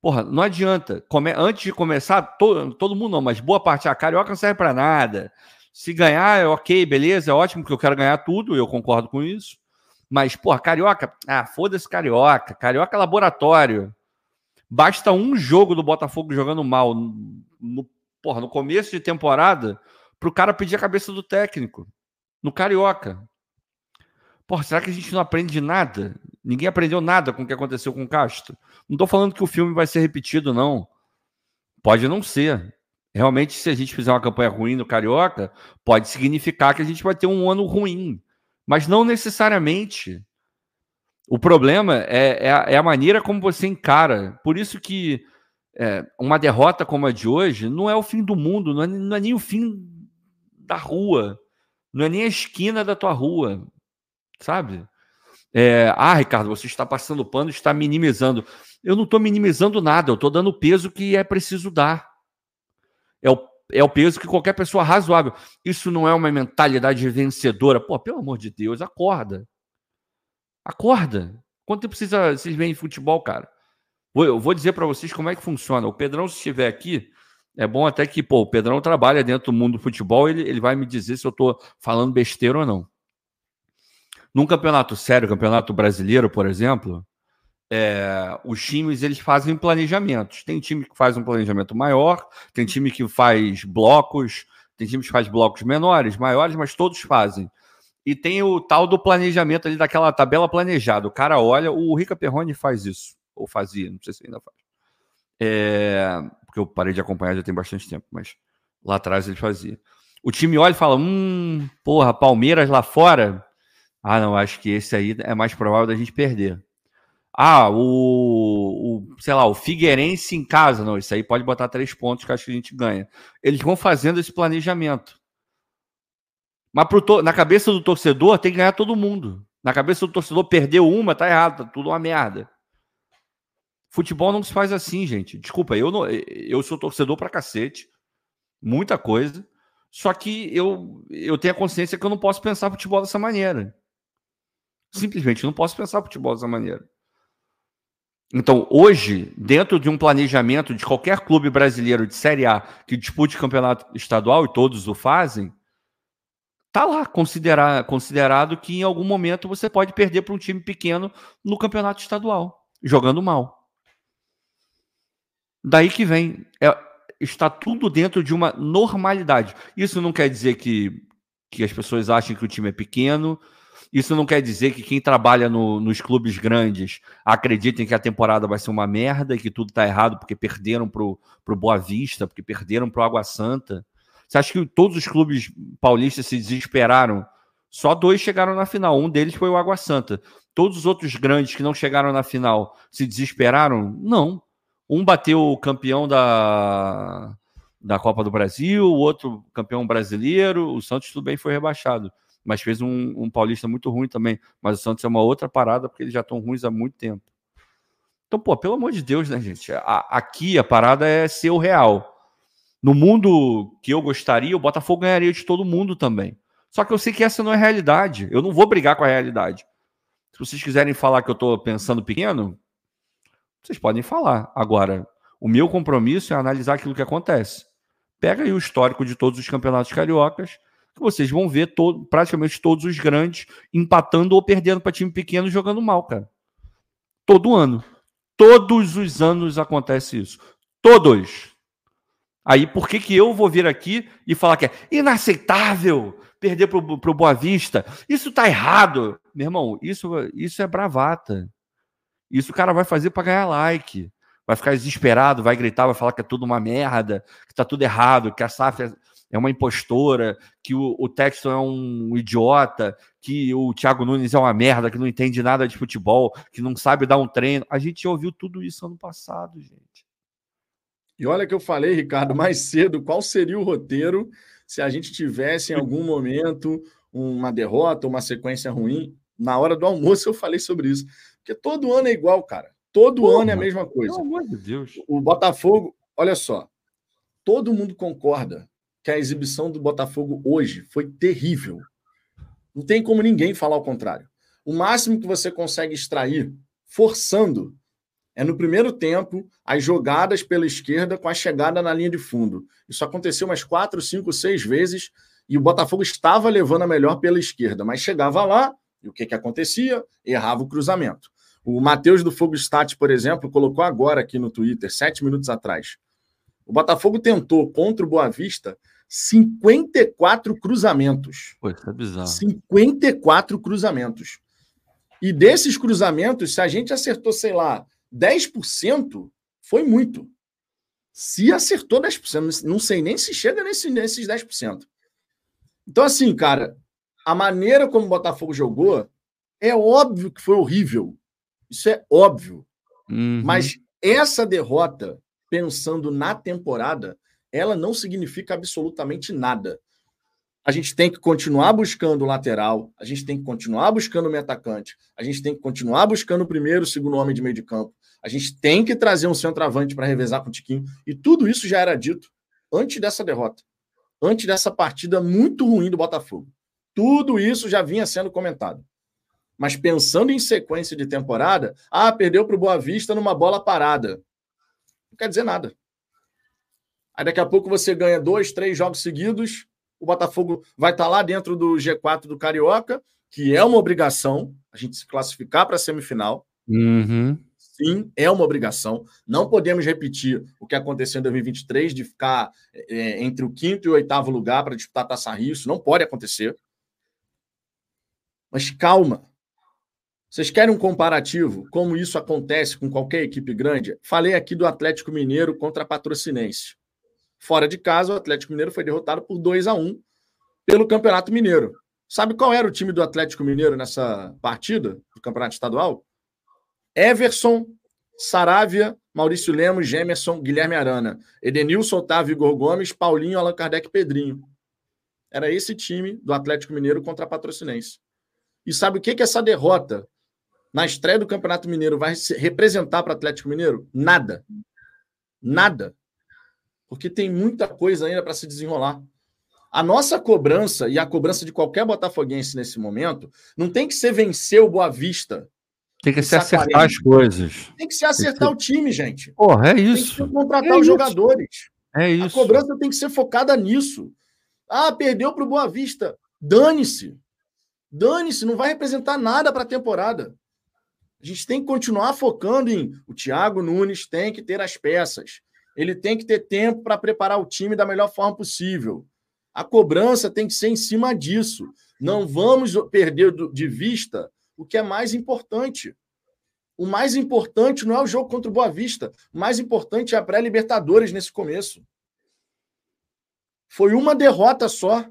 Porra, não adianta. Come... Antes de começar, todo, todo mundo não, mas boa parte, a carioca não serve para nada. Se ganhar, é ok, beleza, é ótimo, porque eu quero ganhar tudo, eu concordo com isso. Mas, porra, carioca, ah, foda-se carioca. Carioca é laboratório. Basta um jogo do Botafogo jogando mal no, porra, no começo de temporada para o cara pedir a cabeça do técnico no Carioca. Porra, será que a gente não aprende nada? Ninguém aprendeu nada com o que aconteceu com o Castro. Não estou falando que o filme vai ser repetido, não. Pode não ser. Realmente, se a gente fizer uma campanha ruim no Carioca, pode significar que a gente vai ter um ano ruim. Mas não necessariamente. O problema é, é, a, é a maneira como você encara. Por isso que é, uma derrota como a de hoje não é o fim do mundo, não é, não é nem o fim da rua. Não é nem a esquina da tua rua, sabe? É, ah, Ricardo, você está passando pano, está minimizando. Eu não estou minimizando nada, eu estou dando o peso que é preciso dar. É o, é o peso que qualquer pessoa razoável. Isso não é uma mentalidade vencedora. Pô, pelo amor de Deus, acorda. Acorda. Quanto tempo precisa vocês veem futebol, cara? Eu vou dizer para vocês como é que funciona. O Pedrão, se estiver aqui, é bom até que, pô, o Pedrão trabalha dentro do mundo do futebol, ele, ele vai me dizer se eu estou falando besteira ou não. Num campeonato sério, campeonato brasileiro, por exemplo, é, os times eles fazem planejamentos. Tem time que faz um planejamento maior, tem time que faz blocos, tem time que faz blocos menores, maiores, mas todos fazem. E tem o tal do planejamento ali daquela tabela planejada. O cara olha, o Rica Perrone faz isso, ou fazia, não sei se ainda faz. É, porque eu parei de acompanhar já tem bastante tempo, mas lá atrás ele fazia. O time olha e fala: hum, porra, Palmeiras lá fora. Ah, não, acho que esse aí é mais provável da gente perder. Ah, o, o, sei lá, o Figueirense em casa, não, isso aí pode botar três pontos que acho que a gente ganha. Eles vão fazendo esse planejamento. Mas pro, na cabeça do torcedor tem que ganhar todo mundo. Na cabeça do torcedor, perdeu uma, tá errado, tá tudo uma merda. Futebol não se faz assim, gente. Desculpa, eu, não, eu sou torcedor pra cacete. Muita coisa. Só que eu, eu tenho a consciência que eu não posso pensar futebol dessa maneira. Simplesmente não posso pensar futebol dessa maneira. Então, hoje, dentro de um planejamento de qualquer clube brasileiro de Série A que dispute campeonato estadual, e todos o fazem, tá lá considerar, considerado que em algum momento você pode perder para um time pequeno no campeonato estadual, jogando mal. Daí que vem, é, está tudo dentro de uma normalidade. Isso não quer dizer que, que as pessoas achem que o time é pequeno, isso não quer dizer que quem trabalha no, nos clubes grandes acreditem que a temporada vai ser uma merda e que tudo está errado porque perderam pro, pro Boa Vista, porque perderam pro Água Santa. Você acha que todos os clubes paulistas se desesperaram? Só dois chegaram na final. Um deles foi o Água Santa. Todos os outros grandes que não chegaram na final se desesperaram? Não. Um bateu o campeão da, da Copa do Brasil, o outro campeão brasileiro. O Santos, tudo bem, foi rebaixado mas fez um, um paulista muito ruim também. Mas o Santos é uma outra parada, porque eles já estão ruins há muito tempo. Então, pô, pelo amor de Deus, né, gente? A, aqui a parada é ser o real. No mundo que eu gostaria, o Botafogo ganharia de todo mundo também. Só que eu sei que essa não é realidade. Eu não vou brigar com a realidade. Se vocês quiserem falar que eu estou pensando pequeno, vocês podem falar. Agora, o meu compromisso é analisar aquilo que acontece. Pega aí o histórico de todos os campeonatos cariocas que vocês vão ver todo, praticamente todos os grandes empatando ou perdendo para time pequeno jogando mal, cara. Todo ano. Todos os anos acontece isso. Todos. Aí por que, que eu vou vir aqui e falar que é inaceitável perder para o Boa Vista? Isso tá errado. Meu irmão, isso, isso é bravata. Isso o cara vai fazer para ganhar like. Vai ficar desesperado, vai gritar, vai falar que é tudo uma merda, que tá tudo errado, que a SAF é uma impostora, que o, o Texton é um idiota, que o Thiago Nunes é uma merda, que não entende nada de futebol, que não sabe dar um treino. A gente ouviu tudo isso ano passado, gente. E olha que eu falei, Ricardo, mais cedo, qual seria o roteiro se a gente tivesse em algum momento uma derrota, uma sequência ruim? Na hora do almoço eu falei sobre isso. Porque todo ano é igual, cara. Todo ano é a mesma coisa. Pelo amor de Deus. O Botafogo, olha só, todo mundo concorda que a exibição do Botafogo hoje foi terrível. Não tem como ninguém falar o contrário. O máximo que você consegue extrair, forçando, é no primeiro tempo as jogadas pela esquerda com a chegada na linha de fundo. Isso aconteceu umas quatro, cinco, seis vezes e o Botafogo estava levando a melhor pela esquerda, mas chegava lá e o que, que acontecia? Errava o cruzamento. O Matheus do Fogo Stat, por exemplo, colocou agora aqui no Twitter, sete minutos atrás. O Botafogo tentou contra o Boa Vista 54 cruzamentos. Pô, isso é bizarro. 54 cruzamentos. E desses cruzamentos, se a gente acertou, sei lá, 10%, foi muito. Se acertou 10%, não sei nem se chega nesse, nesses 10%. Então, assim, cara, a maneira como o Botafogo jogou é óbvio que foi horrível. Isso é óbvio. Uhum. Mas essa derrota, pensando na temporada, ela não significa absolutamente nada. A gente tem que continuar buscando o lateral, a gente tem que continuar buscando o meio atacante, a gente tem que continuar buscando o primeiro, o segundo homem de meio de campo, a gente tem que trazer um centroavante para revezar com o Tiquinho. E tudo isso já era dito antes dessa derrota, antes dessa partida muito ruim do Botafogo. Tudo isso já vinha sendo comentado. Mas pensando em sequência de temporada, ah, perdeu para o Boa Vista numa bola parada. Não quer dizer nada. Aí daqui a pouco você ganha dois, três jogos seguidos. O Botafogo vai estar tá lá dentro do G4 do Carioca, que é uma obrigação a gente se classificar para a semifinal. Uhum. Sim, é uma obrigação. Não podemos repetir o que aconteceu em 2023 de ficar é, entre o quinto e o oitavo lugar para disputar a Taça Rio. Isso não pode acontecer. Mas calma. Vocês querem um comparativo? Como isso acontece com qualquer equipe grande? Falei aqui do Atlético Mineiro contra a Patrocinense. Fora de casa, o Atlético Mineiro foi derrotado por 2 a 1 pelo Campeonato Mineiro. Sabe qual era o time do Atlético Mineiro nessa partida do Campeonato Estadual? Everson, Saravia, Maurício Lemos, Gemerson, Guilherme Arana, Edenilson, Otávio, Igor Gomes, Paulinho, Allan Kardec Pedrinho. Era esse time do Atlético Mineiro contra a Patrocinense. E sabe o que, que essa derrota na estreia do Campeonato Mineiro vai representar para o Atlético Mineiro? Nada. Nada. Porque tem muita coisa ainda para se desenrolar. A nossa cobrança e a cobrança de qualquer botafoguense nesse momento não tem que ser vencer o Boa Vista. Tem que ser acertar as coisas. Tem que ser acertar o time, gente. Porra, é isso. Tem que contratar é os isso. jogadores. É isso. A cobrança tem que ser focada nisso. Ah, perdeu para o Boa Vista. Dane-se. Dane-se, não vai representar nada para a temporada. A gente tem que continuar focando em o Thiago Nunes tem que ter as peças. Ele tem que ter tempo para preparar o time da melhor forma possível. A cobrança tem que ser em cima disso. Não vamos perder de vista o que é mais importante. O mais importante não é o jogo contra o Boa Vista. O mais importante é a pré-Libertadores nesse começo. Foi uma derrota só.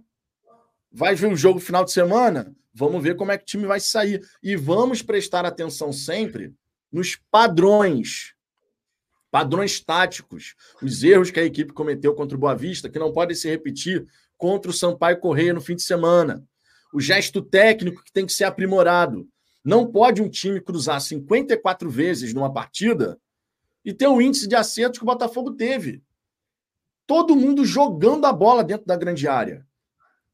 Vai ver o jogo final de semana? Vamos ver como é que o time vai sair. E vamos prestar atenção sempre nos padrões. Padrões táticos. Os erros que a equipe cometeu contra o Boa Vista, que não podem se repetir contra o Sampaio Correia no fim de semana. O gesto técnico que tem que ser aprimorado. Não pode um time cruzar 54 vezes numa partida e ter o índice de acertos que o Botafogo teve. Todo mundo jogando a bola dentro da grande área.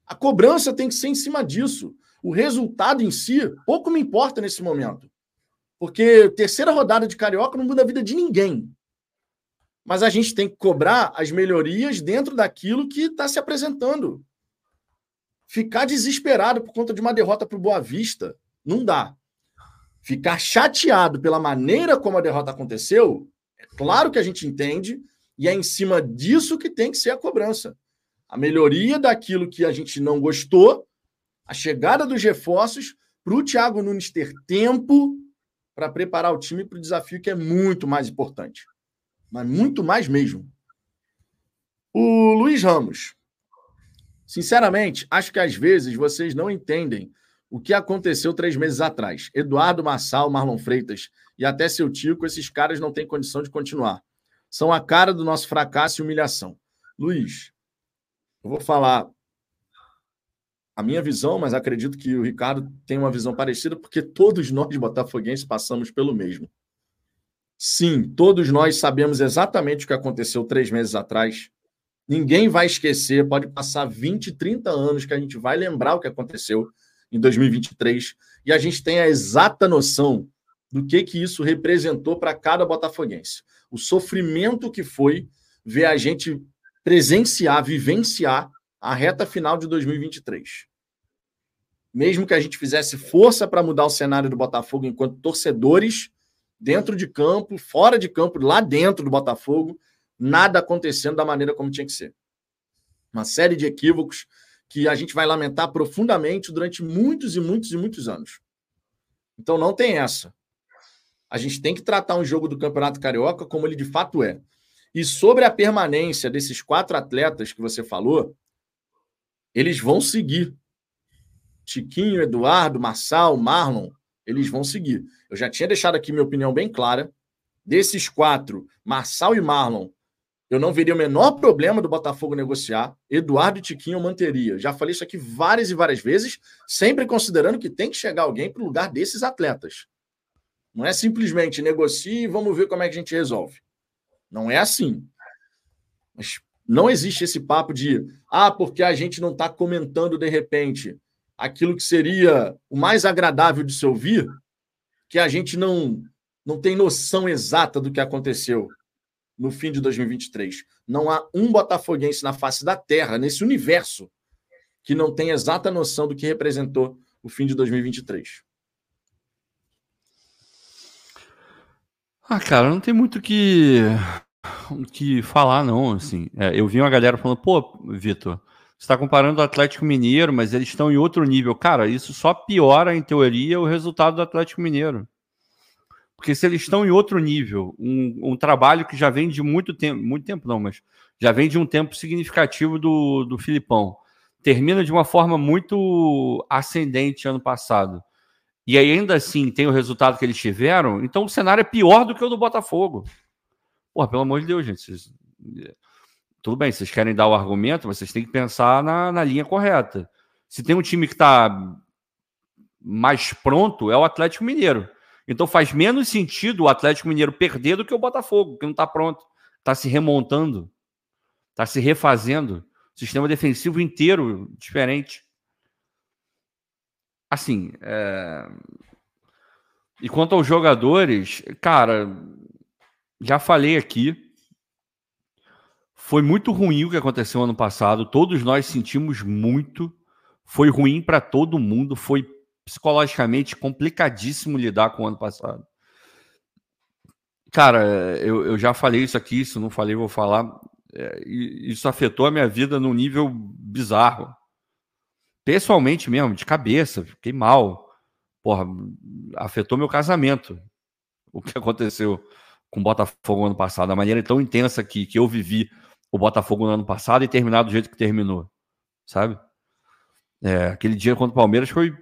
A cobrança tem que ser em cima disso. O resultado em si pouco me importa nesse momento. Porque terceira rodada de Carioca não muda a vida de ninguém. Mas a gente tem que cobrar as melhorias dentro daquilo que está se apresentando. Ficar desesperado por conta de uma derrota para o Boa Vista não dá ficar chateado pela maneira como a derrota aconteceu, é claro que a gente entende, e é em cima disso que tem que ser a cobrança. A melhoria daquilo que a gente não gostou, a chegada dos reforços, para o Thiago Nunes ter tempo para preparar o time para o desafio que é muito mais importante. Mas muito mais mesmo. O Luiz Ramos. Sinceramente, acho que às vezes vocês não entendem o que aconteceu três meses atrás. Eduardo Massal, Marlon Freitas e até seu Tico, esses caras não têm condição de continuar. São a cara do nosso fracasso e humilhação. Luiz, eu vou falar a minha visão, mas acredito que o Ricardo tem uma visão parecida, porque todos nós botafoguenses passamos pelo mesmo. Sim, todos nós sabemos exatamente o que aconteceu três meses atrás. Ninguém vai esquecer, pode passar 20, 30 anos que a gente vai lembrar o que aconteceu em 2023 e a gente tem a exata noção do que que isso representou para cada botafoguense. O sofrimento que foi ver a gente presenciar, vivenciar a reta final de 2023. Mesmo que a gente fizesse força para mudar o cenário do Botafogo enquanto torcedores, dentro de campo, fora de campo, lá dentro do Botafogo, nada acontecendo da maneira como tinha que ser. Uma série de equívocos que a gente vai lamentar profundamente durante muitos e muitos e muitos anos. Então não tem essa. A gente tem que tratar um jogo do Campeonato Carioca como ele de fato é. E sobre a permanência desses quatro atletas que você falou, eles vão seguir. Tiquinho, Eduardo, Marçal, Marlon, eles vão seguir. Eu já tinha deixado aqui minha opinião bem clara. Desses quatro, Marçal e Marlon eu não veria o menor problema do Botafogo negociar. Eduardo e Tiquinho eu manteria. Já falei isso aqui várias e várias vezes, sempre considerando que tem que chegar alguém para o lugar desses atletas. Não é simplesmente negocie e vamos ver como é que a gente resolve. Não é assim. Mas não existe esse papo de ah, porque a gente não está comentando de repente aquilo que seria o mais agradável de se ouvir, que a gente não, não tem noção exata do que aconteceu no fim de 2023. Não há um botafoguense na face da Terra, nesse universo, que não tenha exata noção do que representou o fim de 2023. Ah, cara, não tem muito que que falar, não. Assim, é, eu vi uma galera falando, pô, Vitor, está comparando o Atlético Mineiro, mas eles estão em outro nível. Cara, isso só piora, em teoria, o resultado do Atlético Mineiro. Porque se eles estão em outro nível, um, um trabalho que já vem de muito tempo, muito tempo não, mas já vem de um tempo significativo do, do Filipão. termina de uma forma muito ascendente ano passado, e aí ainda assim tem o resultado que eles tiveram, então o cenário é pior do que o do Botafogo. Porra, pelo amor de Deus, gente. Vocês... Tudo bem, vocês querem dar o argumento, mas vocês têm que pensar na, na linha correta. Se tem um time que está mais pronto, é o Atlético Mineiro. Então faz menos sentido o Atlético Mineiro perder do que o Botafogo, que não está pronto. Está se remontando, está se refazendo. Sistema defensivo inteiro diferente. Assim, é... e quanto aos jogadores, cara, já falei aqui. Foi muito ruim o que aconteceu ano passado. Todos nós sentimos muito. Foi ruim para todo mundo. Foi psicologicamente complicadíssimo lidar com o ano passado. Cara, eu, eu já falei isso aqui, se não falei, vou falar. É, isso afetou a minha vida num nível bizarro. Pessoalmente mesmo, de cabeça, fiquei mal. Porra, afetou meu casamento. O que aconteceu com o Botafogo no ano passado, da maneira tão intensa que, que eu vivi o Botafogo no ano passado e terminar do jeito que terminou, sabe? É, aquele dia contra o Palmeiras foi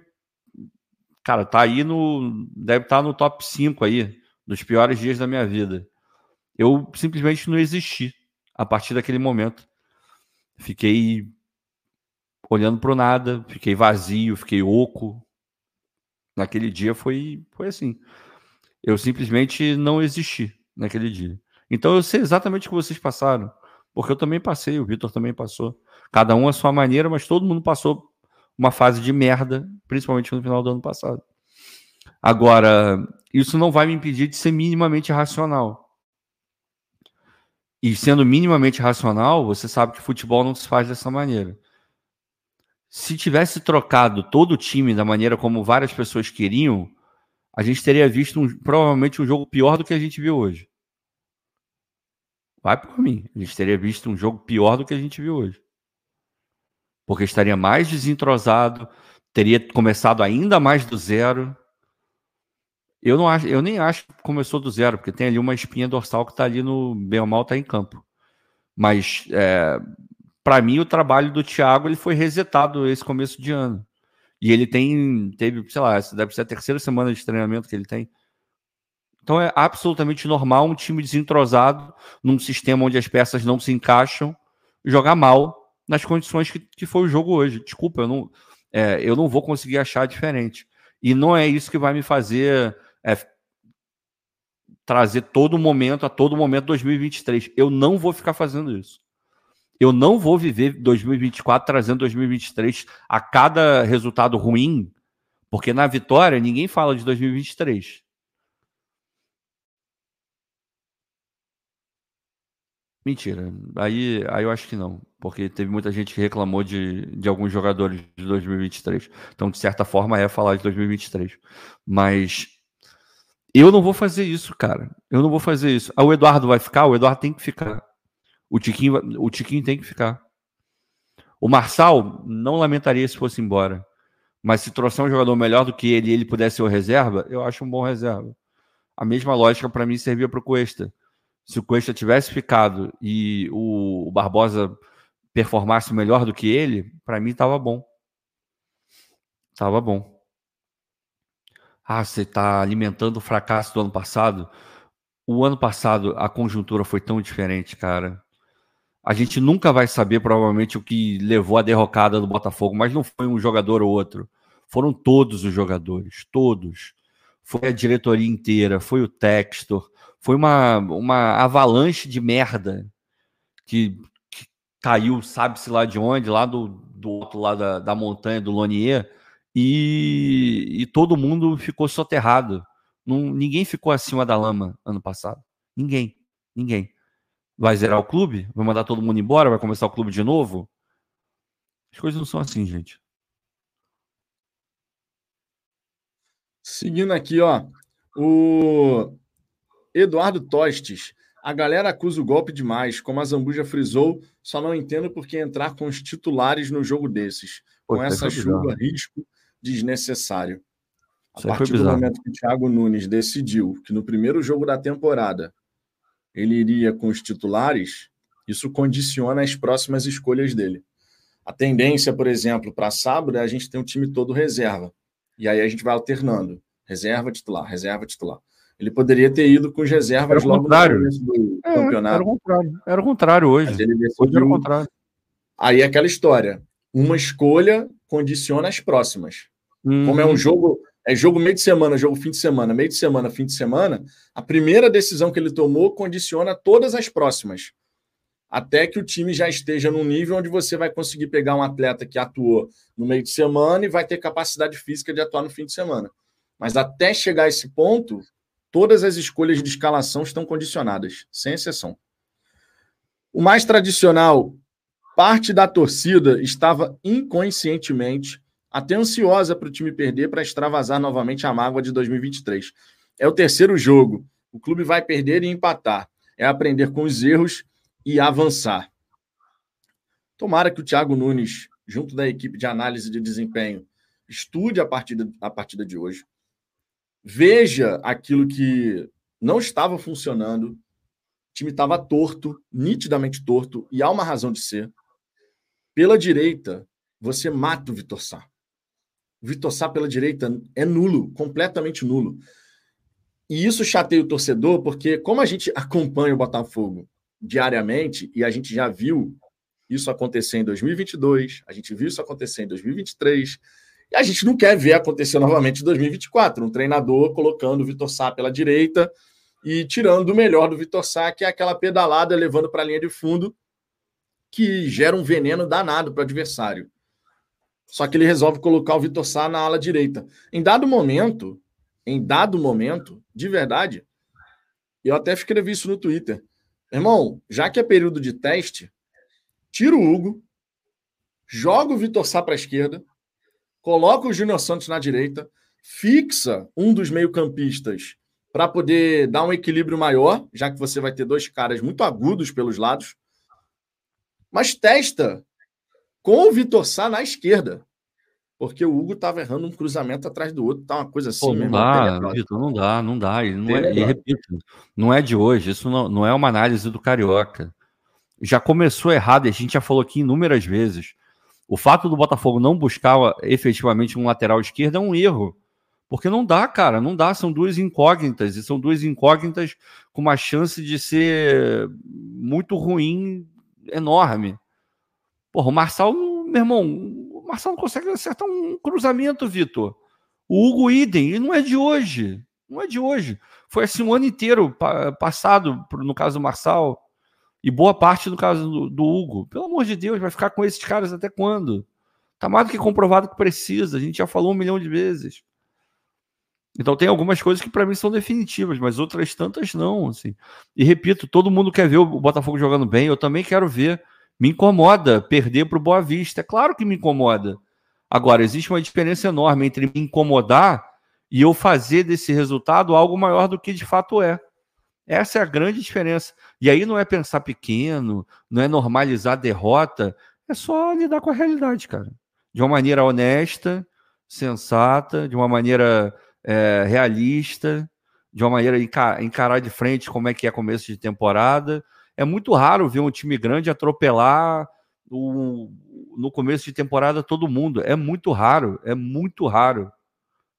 cara, tá aí no. Deve estar tá no top 5 aí, dos piores dias da minha vida. Eu simplesmente não existi a partir daquele momento. Fiquei olhando para o nada, fiquei vazio, fiquei oco. Naquele dia foi, foi assim. Eu simplesmente não existi naquele dia. Então eu sei exatamente o que vocês passaram, porque eu também passei, o Vitor também passou. Cada um a sua maneira, mas todo mundo passou uma fase de merda, principalmente no final do ano passado. Agora, isso não vai me impedir de ser minimamente racional. E sendo minimamente racional, você sabe que futebol não se faz dessa maneira. Se tivesse trocado todo o time da maneira como várias pessoas queriam, a gente teria visto um, provavelmente um jogo pior do que a gente viu hoje. Vai por mim. A gente teria visto um jogo pior do que a gente viu hoje porque estaria mais desentrosado, teria começado ainda mais do zero. Eu não acho, eu nem acho que começou do zero, porque tem ali uma espinha dorsal que está ali no bem ou mal está em campo. Mas é, para mim o trabalho do Thiago ele foi resetado esse começo de ano. E ele tem, teve, sei lá, deve ser a terceira semana de treinamento que ele tem. Então é absolutamente normal um time desentrosado, num sistema onde as peças não se encaixam, jogar mal nas condições que, que foi o jogo hoje. Desculpa, eu não, é, eu não vou conseguir achar diferente. E não é isso que vai me fazer é, trazer todo momento, a todo momento 2023. Eu não vou ficar fazendo isso. Eu não vou viver 2024 trazendo 2023 a cada resultado ruim, porque na vitória ninguém fala de 2023. Mentira. Aí, aí eu acho que não. Porque teve muita gente que reclamou de, de alguns jogadores de 2023. Então, de certa forma, é falar de 2023. Mas eu não vou fazer isso, cara. Eu não vou fazer isso. Ah, o Eduardo vai ficar? O Eduardo tem que ficar. O Tiquinho, o Tiquinho tem que ficar. O Marçal, não lamentaria se fosse embora. Mas se trouxer um jogador melhor do que ele ele pudesse ser o reserva, eu acho um bom reserva. A mesma lógica para mim servia para o Cuesta se o Cuesta tivesse ficado e o, Barbosa performasse melhor do que ele, para mim estava bom. Tava bom. Ah, você está alimentando o fracasso do ano passado. O ano passado a conjuntura foi tão diferente, cara. A gente nunca vai saber provavelmente o que levou a derrocada do Botafogo, mas não foi um jogador ou outro. Foram todos os jogadores, todos. Foi a diretoria inteira, foi o Textor, foi uma, uma avalanche de merda que, que caiu, sabe-se lá de onde, lá do, do outro lado da, da montanha do Lonier, e, e todo mundo ficou soterrado. Não, ninguém ficou acima da lama ano passado. Ninguém. Ninguém. Vai zerar o clube? Vai mandar todo mundo embora? Vai começar o clube de novo? As coisas não são assim, gente. Seguindo aqui, ó. O Eduardo Tostes. A galera acusa o golpe demais. Como a Zambuja frisou, só não entendo por que entrar com os titulares no jogo desses. Com Pô, essa chuva, risco desnecessário. A Isso partir do momento que o Thiago Nunes decidiu que no primeiro jogo da temporada ele iria com os titulares, isso condiciona as próximas escolhas dele. A tendência, por exemplo, para sábado é a gente ter um time todo reserva. E aí a gente vai alternando. Reserva titular, reserva titular. Ele poderia ter ido com as reservas logo contrário. no começo do é, campeonato. Era o contrário. Era o contrário hoje. Mas ele decidiu... Hoje era o contrário. Aí é aquela história. Uma escolha condiciona as próximas. Hum. Como é um jogo, é jogo meio de semana, jogo fim de semana, meio de semana, fim de semana, a primeira decisão que ele tomou condiciona todas as próximas. Até que o time já esteja num nível onde você vai conseguir pegar um atleta que atuou no meio de semana e vai ter capacidade física de atuar no fim de semana. Mas até chegar a esse ponto, todas as escolhas de escalação estão condicionadas, sem exceção. O mais tradicional, parte da torcida estava inconscientemente até ansiosa para o time perder para extravasar novamente a mágoa de 2023. É o terceiro jogo. O clube vai perder e empatar. É aprender com os erros e avançar. Tomara que o Thiago Nunes, junto da equipe de análise de desempenho, estude a partida, a partida de hoje, veja aquilo que não estava funcionando, o time estava torto, nitidamente torto, e há uma razão de ser. Pela direita, você mata o Vitor Sá. O Vitor Sá pela direita é nulo, completamente nulo. E isso chateia o torcedor, porque como a gente acompanha o Botafogo diariamente, e a gente já viu isso acontecer em 2022, a gente viu isso acontecer em 2023, e a gente não quer ver acontecer novamente em 2024, um treinador colocando o Vitor Sá pela direita e tirando o melhor do Vitor Sá, que é aquela pedalada levando para a linha de fundo, que gera um veneno danado para o adversário. Só que ele resolve colocar o Vitor Sá na ala direita. Em dado momento, em dado momento, de verdade, eu até escrevi isso no Twitter. Irmão, já que é período de teste, tira o Hugo, joga o Vitor Sá para a esquerda, coloca o Júnior Santos na direita, fixa um dos meio-campistas para poder dar um equilíbrio maior, já que você vai ter dois caras muito agudos pelos lados. Mas testa com o Vitor Sá na esquerda. Porque o Hugo estava errando um cruzamento atrás do outro, tá uma coisa assim. Pô, não dá, Vitor, não dá, não dá. Ele não é, e repito, não é de hoje, isso não, não é uma análise do Carioca. Já começou errado, a gente já falou aqui inúmeras vezes. O fato do Botafogo não buscar efetivamente um lateral esquerdo é um erro. Porque não dá, cara, não dá. São duas incógnitas, e são duas incógnitas com uma chance de ser muito ruim, enorme. Porra, o Marçal, meu irmão, o Marçal não consegue acertar um cruzamento, Vitor. O Hugo Idem, e não é de hoje. Não é de hoje. Foi assim um ano inteiro passado, no caso do Marçal, e boa parte no caso do, do, Hugo. Pelo amor de Deus, vai ficar com esses caras até quando? Tá mais do que comprovado que precisa. A gente já falou um milhão de vezes. Então tem algumas coisas que para mim são definitivas, mas outras tantas não, assim. E repito, todo mundo quer ver o Botafogo jogando bem, eu também quero ver. Me incomoda perder para o Boa Vista. É claro que me incomoda. Agora, existe uma diferença enorme entre me incomodar e eu fazer desse resultado algo maior do que de fato é. Essa é a grande diferença. E aí não é pensar pequeno, não é normalizar a derrota, é só lidar com a realidade, cara. De uma maneira honesta, sensata, de uma maneira é, realista, de uma maneira encarar de frente como é que é começo de temporada, é muito raro ver um time grande atropelar o, no começo de temporada todo mundo. É muito raro, é muito raro.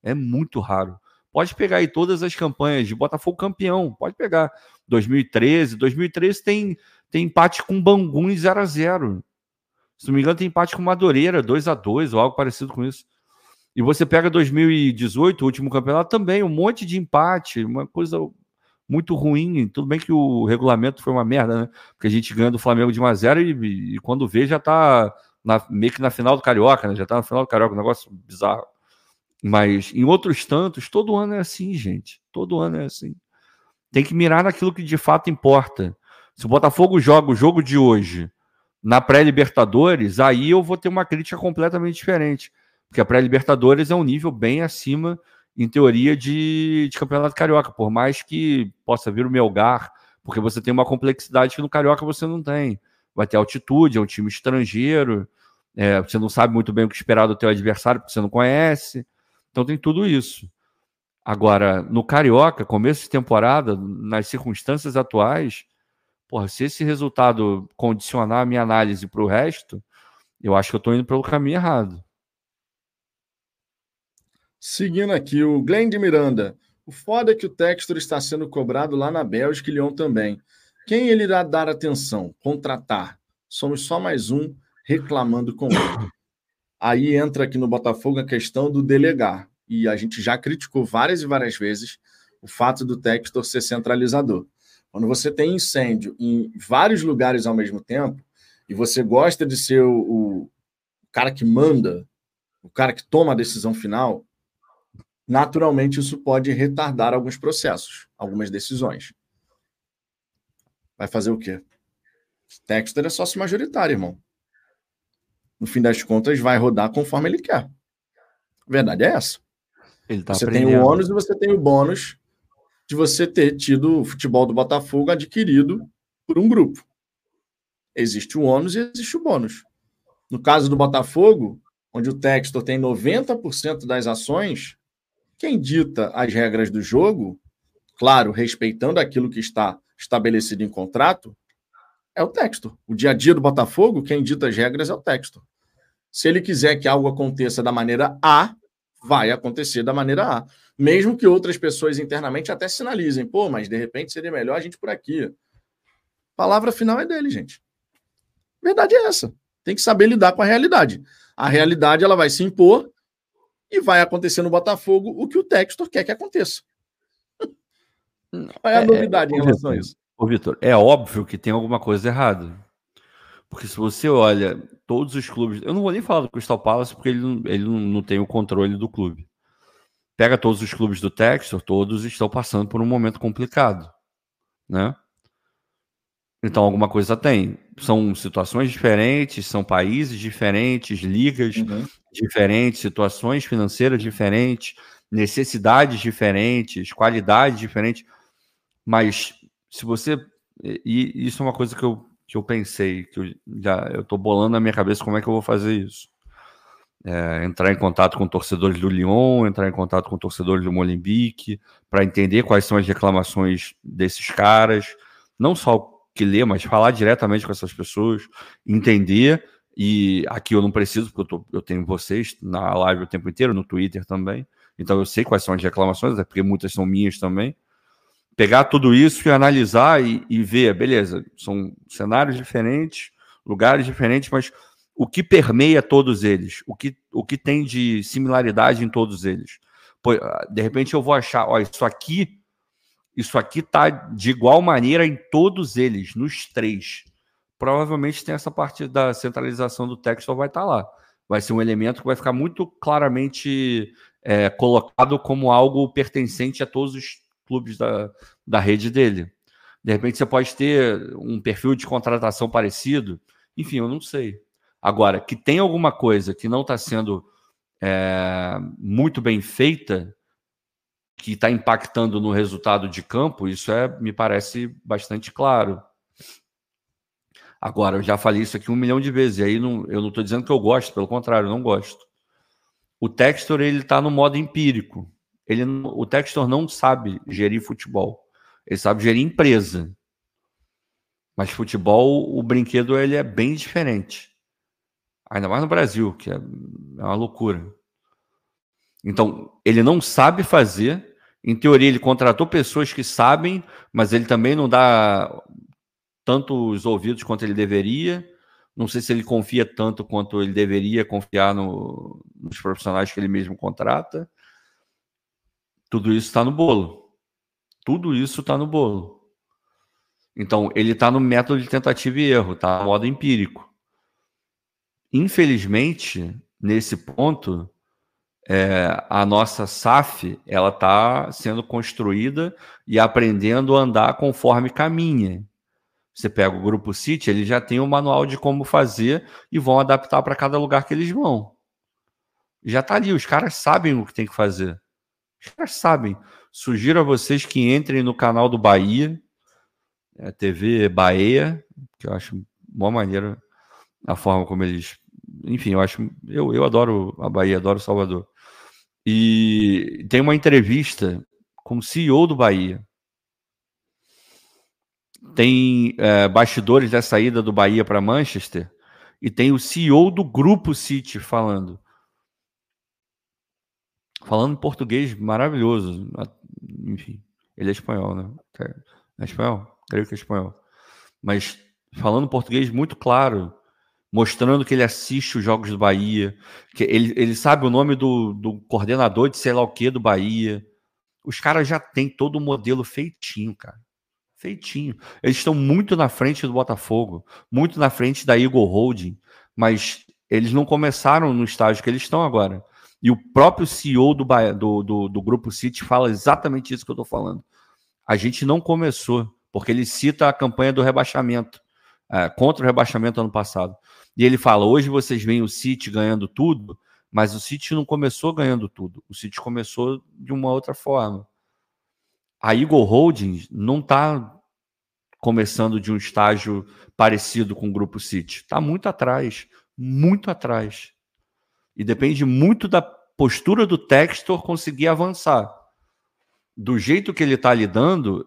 É muito raro. Pode pegar aí todas as campanhas de Botafogo campeão, pode pegar 2013, 2013 tem tem empate com Bangu em 0 a 0. Se não me engano tem empate com Madureira 2 a 2 ou algo parecido com isso. E você pega 2018, o último campeonato também, um monte de empate, uma coisa muito ruim. Tudo bem que o regulamento foi uma merda, né? Porque a gente ganha do Flamengo de 1 a 0 e, e quando vê já tá na, meio que na final do Carioca, né? Já tá na final do Carioca, um negócio bizarro. Mas em outros tantos, todo ano é assim, gente. Todo ano é assim. Tem que mirar naquilo que de fato importa. Se o Botafogo joga o jogo de hoje na pré-Libertadores, aí eu vou ter uma crítica completamente diferente. Porque a pré-Libertadores é um nível bem acima em teoria, de, de campeonato carioca, por mais que possa vir o Melgar, porque você tem uma complexidade que no carioca você não tem. Vai ter altitude, é um time estrangeiro, é, você não sabe muito bem o que esperar do teu adversário, porque você não conhece. Então tem tudo isso. Agora, no Carioca, começo de temporada, nas circunstâncias atuais, porra, se esse resultado condicionar a minha análise para o resto, eu acho que eu estou indo pelo caminho errado. Seguindo aqui, o Glenn de Miranda. O foda é que o Textor está sendo cobrado lá na Bélgica e Lyon também. Quem ele irá dar atenção? Contratar. Somos só mais um reclamando com ele. Aí entra aqui no Botafogo a questão do delegar. E a gente já criticou várias e várias vezes o fato do Textor ser centralizador. Quando você tem incêndio em vários lugares ao mesmo tempo, e você gosta de ser o, o cara que manda, o cara que toma a decisão final, naturalmente isso pode retardar alguns processos, algumas decisões. Vai fazer o quê? Texter é sócio majoritário, irmão. No fim das contas, vai rodar conforme ele quer. A verdade é essa. Tá você aprendendo. tem o ônus e você tem o bônus de você ter tido o futebol do Botafogo adquirido por um grupo. Existe o ônus e existe o bônus. No caso do Botafogo, onde o Textor tem 90% das ações, quem dita as regras do jogo, claro, respeitando aquilo que está estabelecido em contrato, é o Textor. O dia a dia do Botafogo, quem dita as regras é o Textor. Se ele quiser que algo aconteça da maneira A, vai acontecer da maneira A. Mesmo que outras pessoas internamente até sinalizem, pô, mas de repente seria melhor a gente por aqui. palavra final é dele, gente. Verdade é essa. Tem que saber lidar com a realidade. A realidade ela vai se impor e vai acontecer no Botafogo o que o Textor quer que aconteça. [LAUGHS] Qual é a é, novidade é, em relação a isso? Ô, Vitor, é óbvio que tem alguma coisa errada. Porque se você olha todos os clubes. Eu não vou nem falar do Crystal Palace porque ele não, ele não, tem o controle do clube. Pega todos os clubes do Textor, todos estão passando por um momento complicado. Né? Então, alguma coisa tem. São situações diferentes, são países diferentes, ligas uhum. diferentes, situações financeiras diferentes, necessidades diferentes, qualidades diferentes. Mas se você. E isso é uma coisa que eu, que eu pensei, que eu já eu estou bolando na minha cabeça como é que eu vou fazer isso. É, entrar em contato com torcedores do Lyon, entrar em contato com torcedores do Molenbeek, para entender quais são as reclamações desses caras, não só que ler, mas falar diretamente com essas pessoas, entender. E aqui eu não preciso, porque eu, tô, eu tenho vocês na live o tempo inteiro, no Twitter também. Então eu sei quais são as reclamações, porque muitas são minhas também. Pegar tudo isso e analisar e, e ver, beleza, são cenários diferentes, lugares diferentes, mas o que permeia todos eles, o que, o que tem de similaridade em todos eles. Pô, de repente eu vou achar, ó, isso aqui isso aqui está de igual maneira em todos eles, nos três. Provavelmente tem essa parte da centralização do texto vai estar tá lá. Vai ser um elemento que vai ficar muito claramente é, colocado como algo pertencente a todos os clubes da, da rede dele. De repente você pode ter um perfil de contratação parecido. Enfim, eu não sei. Agora, que tem alguma coisa que não está sendo é, muito bem feita, que está impactando no resultado de campo, isso é, me parece bastante claro. Agora, eu já falei isso aqui um milhão de vezes, e aí não, eu não estou dizendo que eu gosto, pelo contrário, eu não gosto. O Textor ele está no modo empírico. Ele, o Textor não sabe gerir futebol. Ele sabe gerir empresa. Mas futebol, o brinquedo ele é bem diferente. Ainda mais no Brasil, que é, é uma loucura. Então, ele não sabe fazer em teoria, ele contratou pessoas que sabem, mas ele também não dá tantos ouvidos quanto ele deveria. Não sei se ele confia tanto quanto ele deveria confiar no, nos profissionais que ele mesmo contrata. Tudo isso está no bolo. Tudo isso está no bolo. Então, ele está no método de tentativa e erro, está no modo empírico. Infelizmente, nesse ponto, é, a nossa SAF ela está sendo construída e aprendendo a andar conforme caminha. Você pega o grupo City, ele já tem um manual de como fazer e vão adaptar para cada lugar que eles vão. Já está ali, os caras sabem o que tem que fazer. Os sabem. Sugiro a vocês que entrem no canal do Bahia, é, TV Bahia, que eu acho uma maneira a forma como eles. Enfim, eu acho. Eu, eu adoro a Bahia, adoro Salvador. E tem uma entrevista com o CEO do Bahia. Tem é, bastidores da saída do Bahia para Manchester. e tem o CEO do grupo City falando. Falando português maravilhoso. Enfim, ele é espanhol, né? É espanhol? Creio que é espanhol. Mas falando português muito claro, mostrando que ele assiste os jogos do Bahia, que ele, ele sabe o nome do, do coordenador de sei lá o que do Bahia. Os caras já têm todo o modelo feitinho, cara. Feitinho. Eles estão muito na frente do Botafogo, muito na frente da Eagle Holding, mas eles não começaram no estágio que eles estão agora. E o próprio CEO do, do, do, do Grupo City fala exatamente isso que eu estou falando. A gente não começou, porque ele cita a campanha do rebaixamento, é, contra o rebaixamento ano passado. E ele fala: hoje vocês veem o City ganhando tudo, mas o City não começou ganhando tudo. O City começou de uma outra forma. A Eagle Holdings não está começando de um estágio parecido com o Grupo City. Está muito atrás, muito atrás. E depende muito da postura do Textor conseguir avançar. Do jeito que ele está lidando,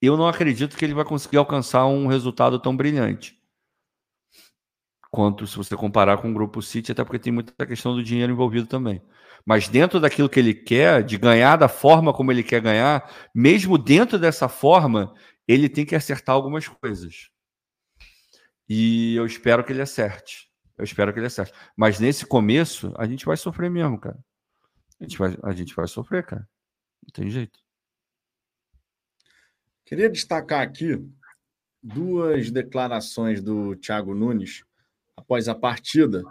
eu não acredito que ele vai conseguir alcançar um resultado tão brilhante quanto se você comparar com o grupo City, até porque tem muita questão do dinheiro envolvido também. Mas dentro daquilo que ele quer, de ganhar da forma como ele quer ganhar, mesmo dentro dessa forma, ele tem que acertar algumas coisas. E eu espero que ele acerte. Eu espero que ele acerte. Mas nesse começo, a gente vai sofrer mesmo, cara. A gente vai, a gente vai sofrer, cara. Não tem jeito. Queria destacar aqui duas declarações do Thiago Nunes após a partida.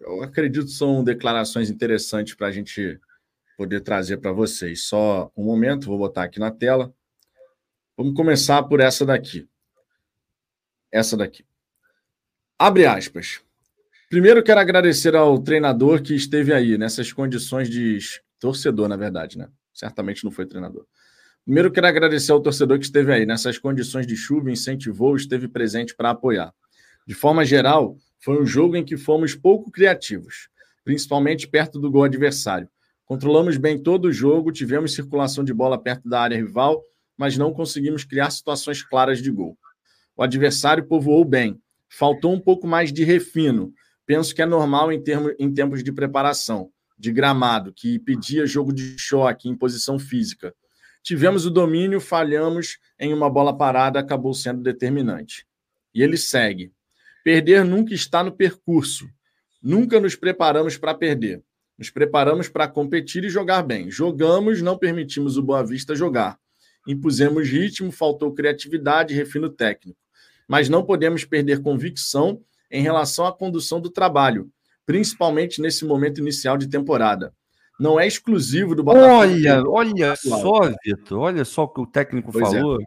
Eu acredito que são declarações interessantes para a gente poder trazer para vocês. Só um momento, vou botar aqui na tela. Vamos começar por essa daqui. Essa daqui. Abre aspas. Primeiro, quero agradecer ao treinador que esteve aí, nessas condições de. Torcedor, na verdade, né? Certamente não foi treinador. Primeiro, quero agradecer ao torcedor que esteve aí, nessas condições de chuva, incentivou, esteve presente para apoiar. De forma geral, foi um jogo em que fomos pouco criativos, principalmente perto do gol adversário. Controlamos bem todo o jogo, tivemos circulação de bola perto da área rival, mas não conseguimos criar situações claras de gol. O adversário povoou bem, faltou um pouco mais de refino, penso que é normal em, termos, em tempos de preparação, de gramado, que pedia jogo de choque, em posição física. Tivemos o domínio, falhamos em uma bola parada, acabou sendo determinante. E ele segue. Perder nunca está no percurso. Nunca nos preparamos para perder. Nos preparamos para competir e jogar bem. Jogamos, não permitimos o Boa Vista jogar. Impusemos ritmo, faltou criatividade refino técnico. Mas não podemos perder convicção em relação à condução do trabalho, principalmente nesse momento inicial de temporada. Não é exclusivo do Botafogo. Olha, olha só, Vitor, olha só o que o técnico pois é. falou. É.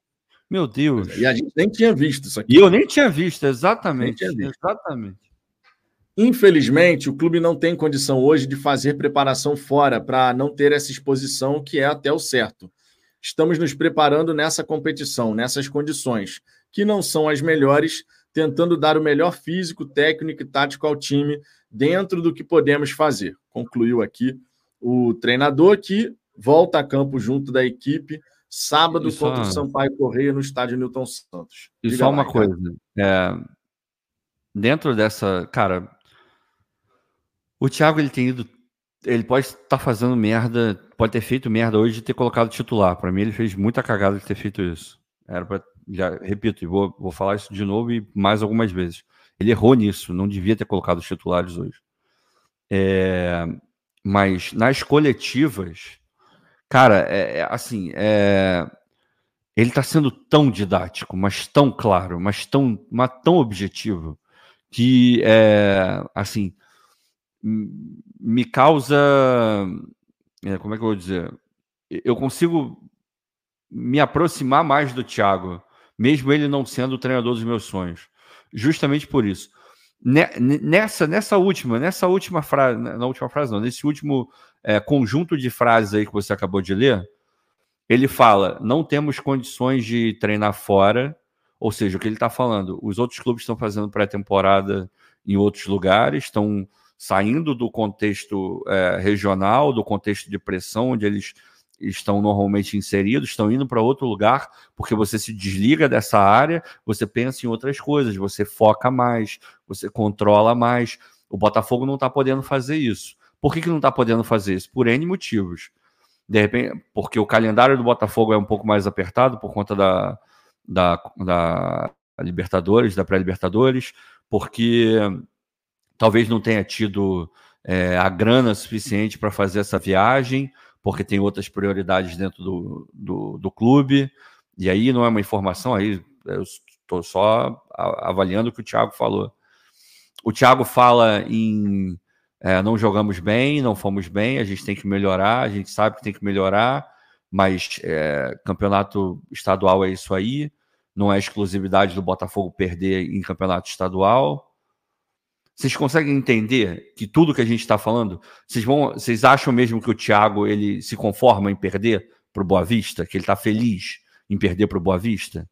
Meu Deus. E a gente nem tinha visto isso aqui. E eu nem tinha visto, exatamente. Tinha visto. Exatamente. Infelizmente, o clube não tem condição hoje de fazer preparação fora para não ter essa exposição, que é até o certo. Estamos nos preparando nessa competição, nessas condições, que não são as melhores, tentando dar o melhor físico, técnico e tático ao time dentro do que podemos fazer. Concluiu aqui o treinador que volta a campo junto da equipe sábado Isso contra o Sampaio Correia no estádio Newton Santos. E só uma coisa, é, dentro dessa, cara, o Thiago ele tem ido, ele pode estar tá fazendo merda, pode ter feito merda hoje de ter colocado titular. Para mim ele fez muita cagada de ter feito isso. Era para já repito, e vou, vou falar isso de novo e mais algumas vezes. Ele errou nisso, não devia ter colocado os titulares hoje. É, mas nas coletivas, cara, é, é assim, é, ele está sendo tão didático, mas tão claro, mas tão, mas tão objetivo, que, é, assim, me causa. É, como é que eu vou dizer? Eu consigo me aproximar mais do Thiago mesmo ele não sendo o treinador dos meus sonhos. Justamente por isso. Nessa, nessa última, nessa última frase, na última frase não, nesse último é, conjunto de frases aí que você acabou de ler, ele fala: não temos condições de treinar fora, ou seja, o que ele está falando, os outros clubes estão fazendo pré-temporada em outros lugares, estão saindo do contexto é, regional, do contexto de pressão, onde eles estão normalmente inseridos, estão indo para outro lugar, porque você se desliga dessa área, você pensa em outras coisas, você foca mais, você controla mais. O Botafogo não está podendo fazer isso. Por que, que não está podendo fazer isso? Por N motivos. De repente, porque o calendário do Botafogo é um pouco mais apertado por conta da, da, da Libertadores, da pré-Libertadores, porque talvez não tenha tido é, a grana suficiente para fazer essa viagem, porque tem outras prioridades dentro do, do, do clube. E aí não é uma informação, aí eu estou só avaliando o que o Thiago falou. O Thiago fala em é, não jogamos bem, não fomos bem, a gente tem que melhorar, a gente sabe que tem que melhorar, mas é, campeonato estadual é isso aí, não é exclusividade do Botafogo perder em campeonato estadual. Vocês conseguem entender que tudo que a gente está falando, vocês vão, vocês acham mesmo que o Thiago ele se conforma em perder para o Boa Vista, que ele está feliz em perder para o Boa Vista?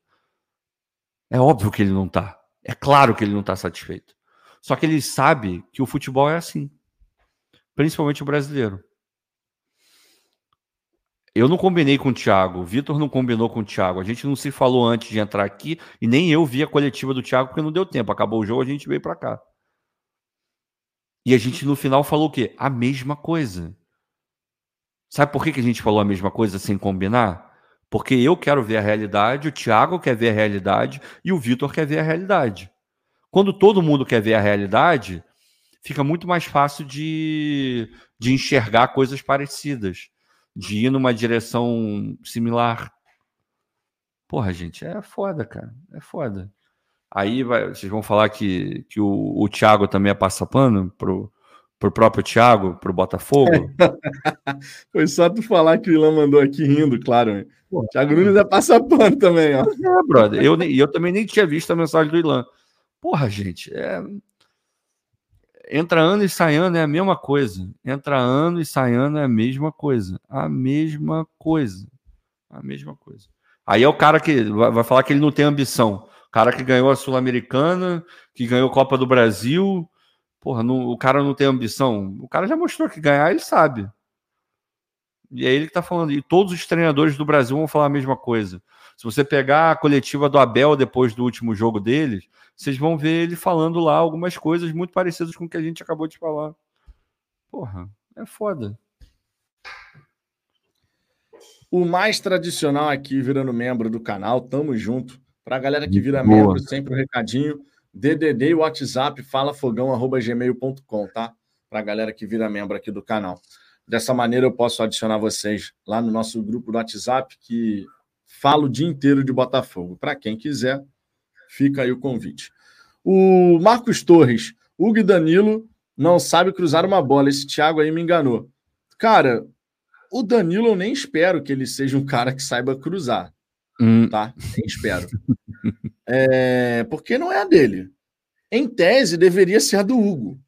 É óbvio que ele não está. É claro que ele não está satisfeito. Só que ele sabe que o futebol é assim, principalmente o brasileiro. Eu não combinei com o Thiago, o Vitor não combinou com o Thiago, a gente não se falou antes de entrar aqui e nem eu vi a coletiva do Thiago porque não deu tempo. Acabou o jogo, a gente veio para cá. E a gente no final falou o quê? A mesma coisa. Sabe por que, que a gente falou a mesma coisa sem combinar? Porque eu quero ver a realidade, o Thiago quer ver a realidade e o Vitor quer ver a realidade. Quando todo mundo quer ver a realidade, fica muito mais fácil de, de enxergar coisas parecidas, de ir numa direção similar. Porra, gente, é foda, cara. É foda. Aí vai, vocês vão falar que, que o, o Thiago também é passapano pro, pro próprio Thiago, pro Botafogo. [LAUGHS] Foi só tu falar que o Ilan mandou aqui rindo, claro. O Thiago Nunes é passapano também, ó. É, brother. Eu, eu também nem tinha visto a mensagem do Ilan. Porra, gente, é... Entra ano e sai ano é a mesma coisa. Entra ano e sai ano é a mesma coisa. A mesma coisa. A mesma coisa. Aí é o cara que vai falar que ele não tem ambição cara que ganhou a Sul-Americana, que ganhou a Copa do Brasil. Porra, não, o cara não tem ambição. O cara já mostrou que ganhar, ele sabe. E é ele que tá falando. E todos os treinadores do Brasil vão falar a mesma coisa. Se você pegar a coletiva do Abel depois do último jogo deles, vocês vão ver ele falando lá algumas coisas muito parecidas com o que a gente acabou de falar. Porra, é foda. O mais tradicional aqui, virando membro do canal, tamo junto. Para a galera que vira Boa. membro, sempre um recadinho. DDD e WhatsApp, falafogão.gmail.com, tá? Para a galera que vira membro aqui do canal. Dessa maneira eu posso adicionar vocês lá no nosso grupo do WhatsApp, que falo o dia inteiro de Botafogo. Para quem quiser, fica aí o convite. O Marcos Torres, Hugo e Danilo não sabe cruzar uma bola. Esse Thiago aí me enganou. Cara, o Danilo eu nem espero que ele seja um cara que saiba cruzar. Hum. Tá? Nem espero. é, porque não é a dele. Em tese, deveria ser a do Hugo.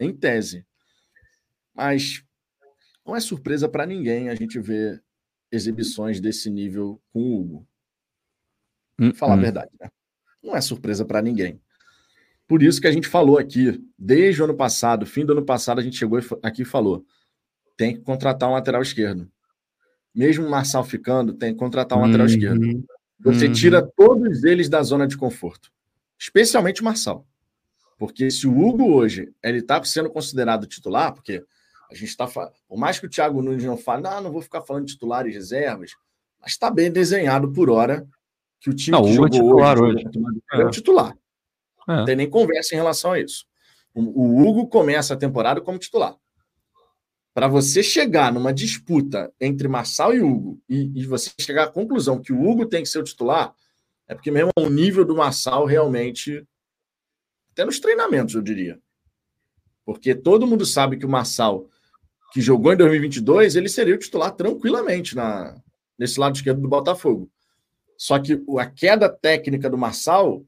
Em tese. Mas não é surpresa para ninguém a gente ver exibições desse nível com o Hugo. Hum, falar hum. a verdade, né? Não é surpresa para ninguém. Por isso que a gente falou aqui, desde o ano passado, fim do ano passado, a gente chegou aqui e falou: tem que contratar um lateral esquerdo mesmo o Marçal ficando, tem que contratar um lateral uhum. esquerdo. Você uhum. tira todos eles da zona de conforto, especialmente o Marçal. Porque se o Hugo hoje ele está sendo considerado titular, porque a gente está falando, por mais que o Thiago Nunes não fale, não, não vou ficar falando de titulares reservas, mas está bem desenhado por hora que o time não, que é jogou é hoje, hoje. é o titular. É. Não tem nem conversa em relação a isso. O Hugo começa a temporada como titular para você chegar numa disputa entre Marçal e Hugo e, e, você chegar à conclusão que o Hugo tem que ser o titular, é porque mesmo o nível do Marçal realmente até nos treinamentos, eu diria. Porque todo mundo sabe que o Marçal que jogou em 2022, ele seria o titular tranquilamente na nesse lado esquerdo do Botafogo. Só que a queda técnica do Marçal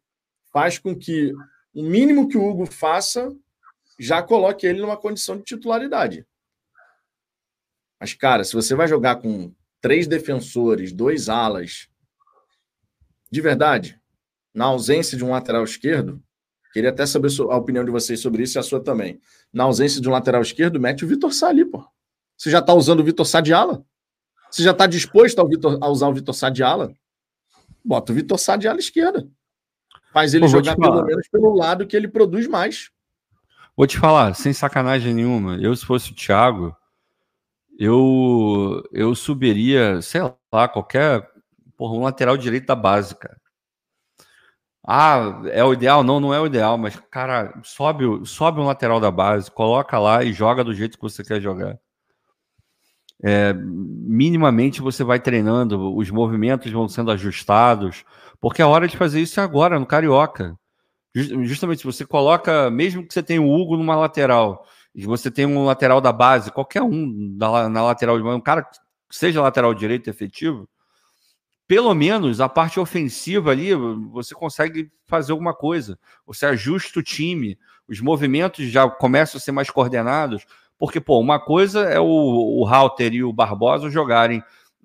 faz com que o mínimo que o Hugo faça já coloque ele numa condição de titularidade. Mas, cara, se você vai jogar com três defensores, dois alas, de verdade, na ausência de um lateral esquerdo, queria até saber a opinião de vocês sobre isso e a sua também. Na ausência de um lateral esquerdo, mete o Vitor Sá ali, pô. Você já tá usando o Vitor Sá de ala? Você já está disposto ao Vitor, a usar o Vitor Sadiala? Bota o Vitor Sadiala à esquerda. Faz ele Pô, jogar pelo menos pelo lado que ele produz mais. Vou te falar, sem sacanagem nenhuma, eu se fosse o Thiago, eu, eu subiria, sei lá, qualquer. Porra, um lateral direito da base, cara. Ah, é o ideal? Não, não é o ideal, mas, cara, sobe, sobe um lateral da base, coloca lá e joga do jeito que você quer jogar é, minimamente você vai treinando, os movimentos vão sendo ajustados, porque a hora de fazer isso é agora, no Carioca. Justamente, você coloca, mesmo que você tenha o Hugo numa lateral, e você tem um lateral da base, qualquer um na, na lateral, um cara que seja lateral direito efetivo, pelo menos a parte ofensiva ali, você consegue fazer alguma coisa. Você ajusta o time, os movimentos já começam a ser mais coordenados, porque, pô, uma coisa é o, o Halter e o Barbosa jogarem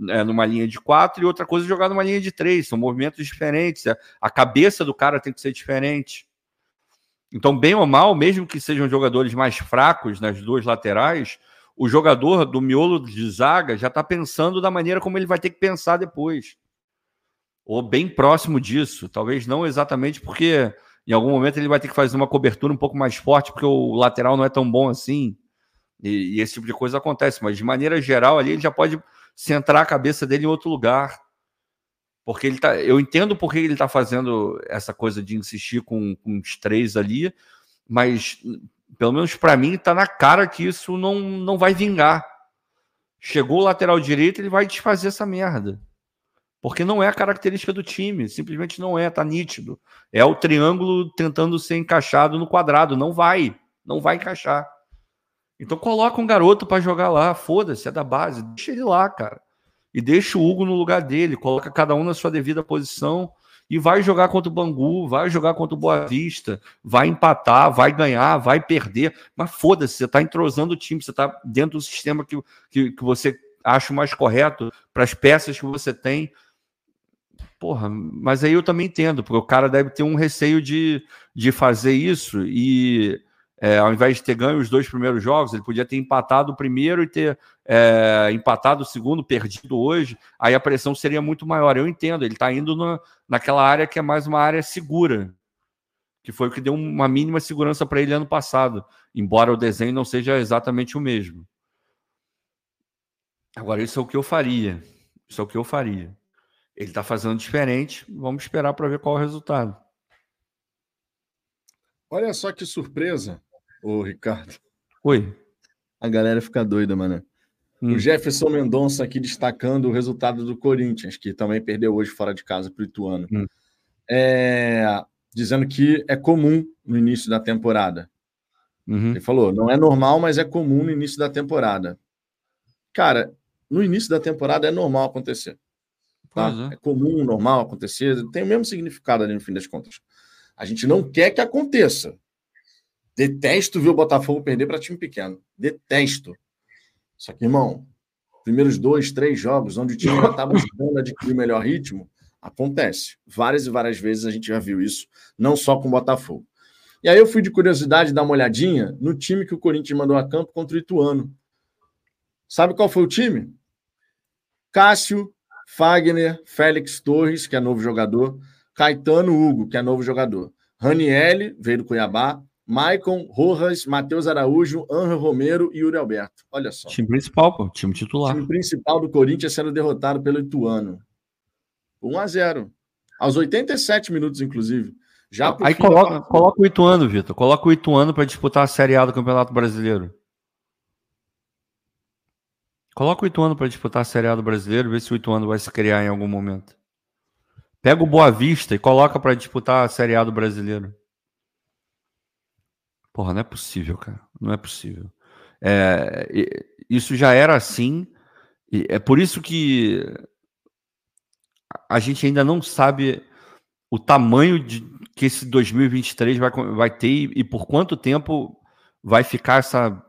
é, numa linha de quatro e outra coisa é jogar numa linha de três. São movimentos diferentes. A cabeça do cara tem que ser diferente. Então, bem ou mal, mesmo que sejam jogadores mais fracos nas duas laterais, o jogador do miolo de zaga já está pensando da maneira como ele vai ter que pensar depois. Ou bem próximo disso. Talvez não exatamente porque em algum momento ele vai ter que fazer uma cobertura um pouco mais forte, porque o lateral não é tão bom assim. E, e, esse tipo de coisa acontece, mas de maneira geral ali ele já pode centrar a cabeça dele em outro lugar. Porque ele tá. Eu entendo por que ele está fazendo essa coisa de insistir com, com os três ali, mas pelo menos para mim está na cara que isso não, não vai vingar. Chegou o lateral direito, ele vai desfazer essa merda. Porque não é a característica do time, simplesmente não é, tá nítido. É o triângulo tentando ser encaixado no quadrado, não vai, não vai encaixar. Então coloca um garoto para jogar lá, foda-se, é da base, deixa ele lá, cara. E deixa o Hugo no lugar dele, coloca cada um na sua devida posição e vai jogar contra o Bangu, vai jogar contra o Boa Vista, vai empatar, vai ganhar, vai perder, mas foda-se, você está entrosando o time, você está dentro do sistema que, que, que você acha mais correto para as peças que você tem. Porra, mas aí eu também entendo, porque o cara deve ter um receio de, de fazer isso e é, ao invés de ter ganho os dois primeiros jogos, ele podia ter empatado o primeiro e ter é, empatado o segundo, perdido hoje, aí a pressão seria muito maior. Eu entendo, ele está indo na, naquela área que é mais uma área segura, que foi o que deu uma mínima segurança para ele ano passado, embora o desenho não seja exatamente o mesmo. Agora, isso é o que eu faria. Isso é o que eu faria. Ele está fazendo diferente, vamos esperar para ver qual é o resultado. Olha só que surpresa. Ô, Ricardo. Oi. A galera fica doida, mano. Hum. O Jefferson Mendonça aqui destacando o resultado do Corinthians, que também perdeu hoje fora de casa para o Ituano. Hum. É... Dizendo que é comum no início da temporada. Uhum. Ele falou, não é normal, mas é comum no início da temporada. Cara, no início da temporada é normal acontecer. Tá? É. é comum, normal acontecer, tem o mesmo significado ali no fim das contas. A gente não quer que aconteça. Detesto ver o Botafogo perder para time pequeno. Detesto. Só que, irmão, primeiros dois, três jogos, onde o time já está [LAUGHS] buscando adquirir o melhor ritmo, acontece. Várias e várias vezes a gente já viu isso, não só com o Botafogo. E aí eu fui de curiosidade dar uma olhadinha no time que o Corinthians mandou a campo contra o Ituano. Sabe qual foi o time? Cássio, Fagner, Félix Torres, que é novo jogador, Caetano Hugo, que é novo jogador, Ranielli, veio do Cuiabá, Maicon, Rojas, Matheus Araújo, Anjo Romero e Yuri Alberto. Olha só. Time principal, pô, time titular. Time principal do Corinthians sendo derrotado pelo Ituano. 1 a 0 Aos 87 minutos, inclusive. Já Aí coloca, coloca o Ituano, Vitor. Coloca o Ituano para disputar a Série A do Campeonato Brasileiro. Coloca o Ituano para disputar a Série A do Brasileiro, vê se o Ituano vai se criar em algum momento. Pega o Boa Vista e coloca para disputar a Série A do Brasileiro. Porra, não é possível, cara. Não é possível. É, isso já era assim. é por isso que a gente ainda não sabe o tamanho de, que esse 2023 vai, vai ter e, e por quanto tempo vai ficar essa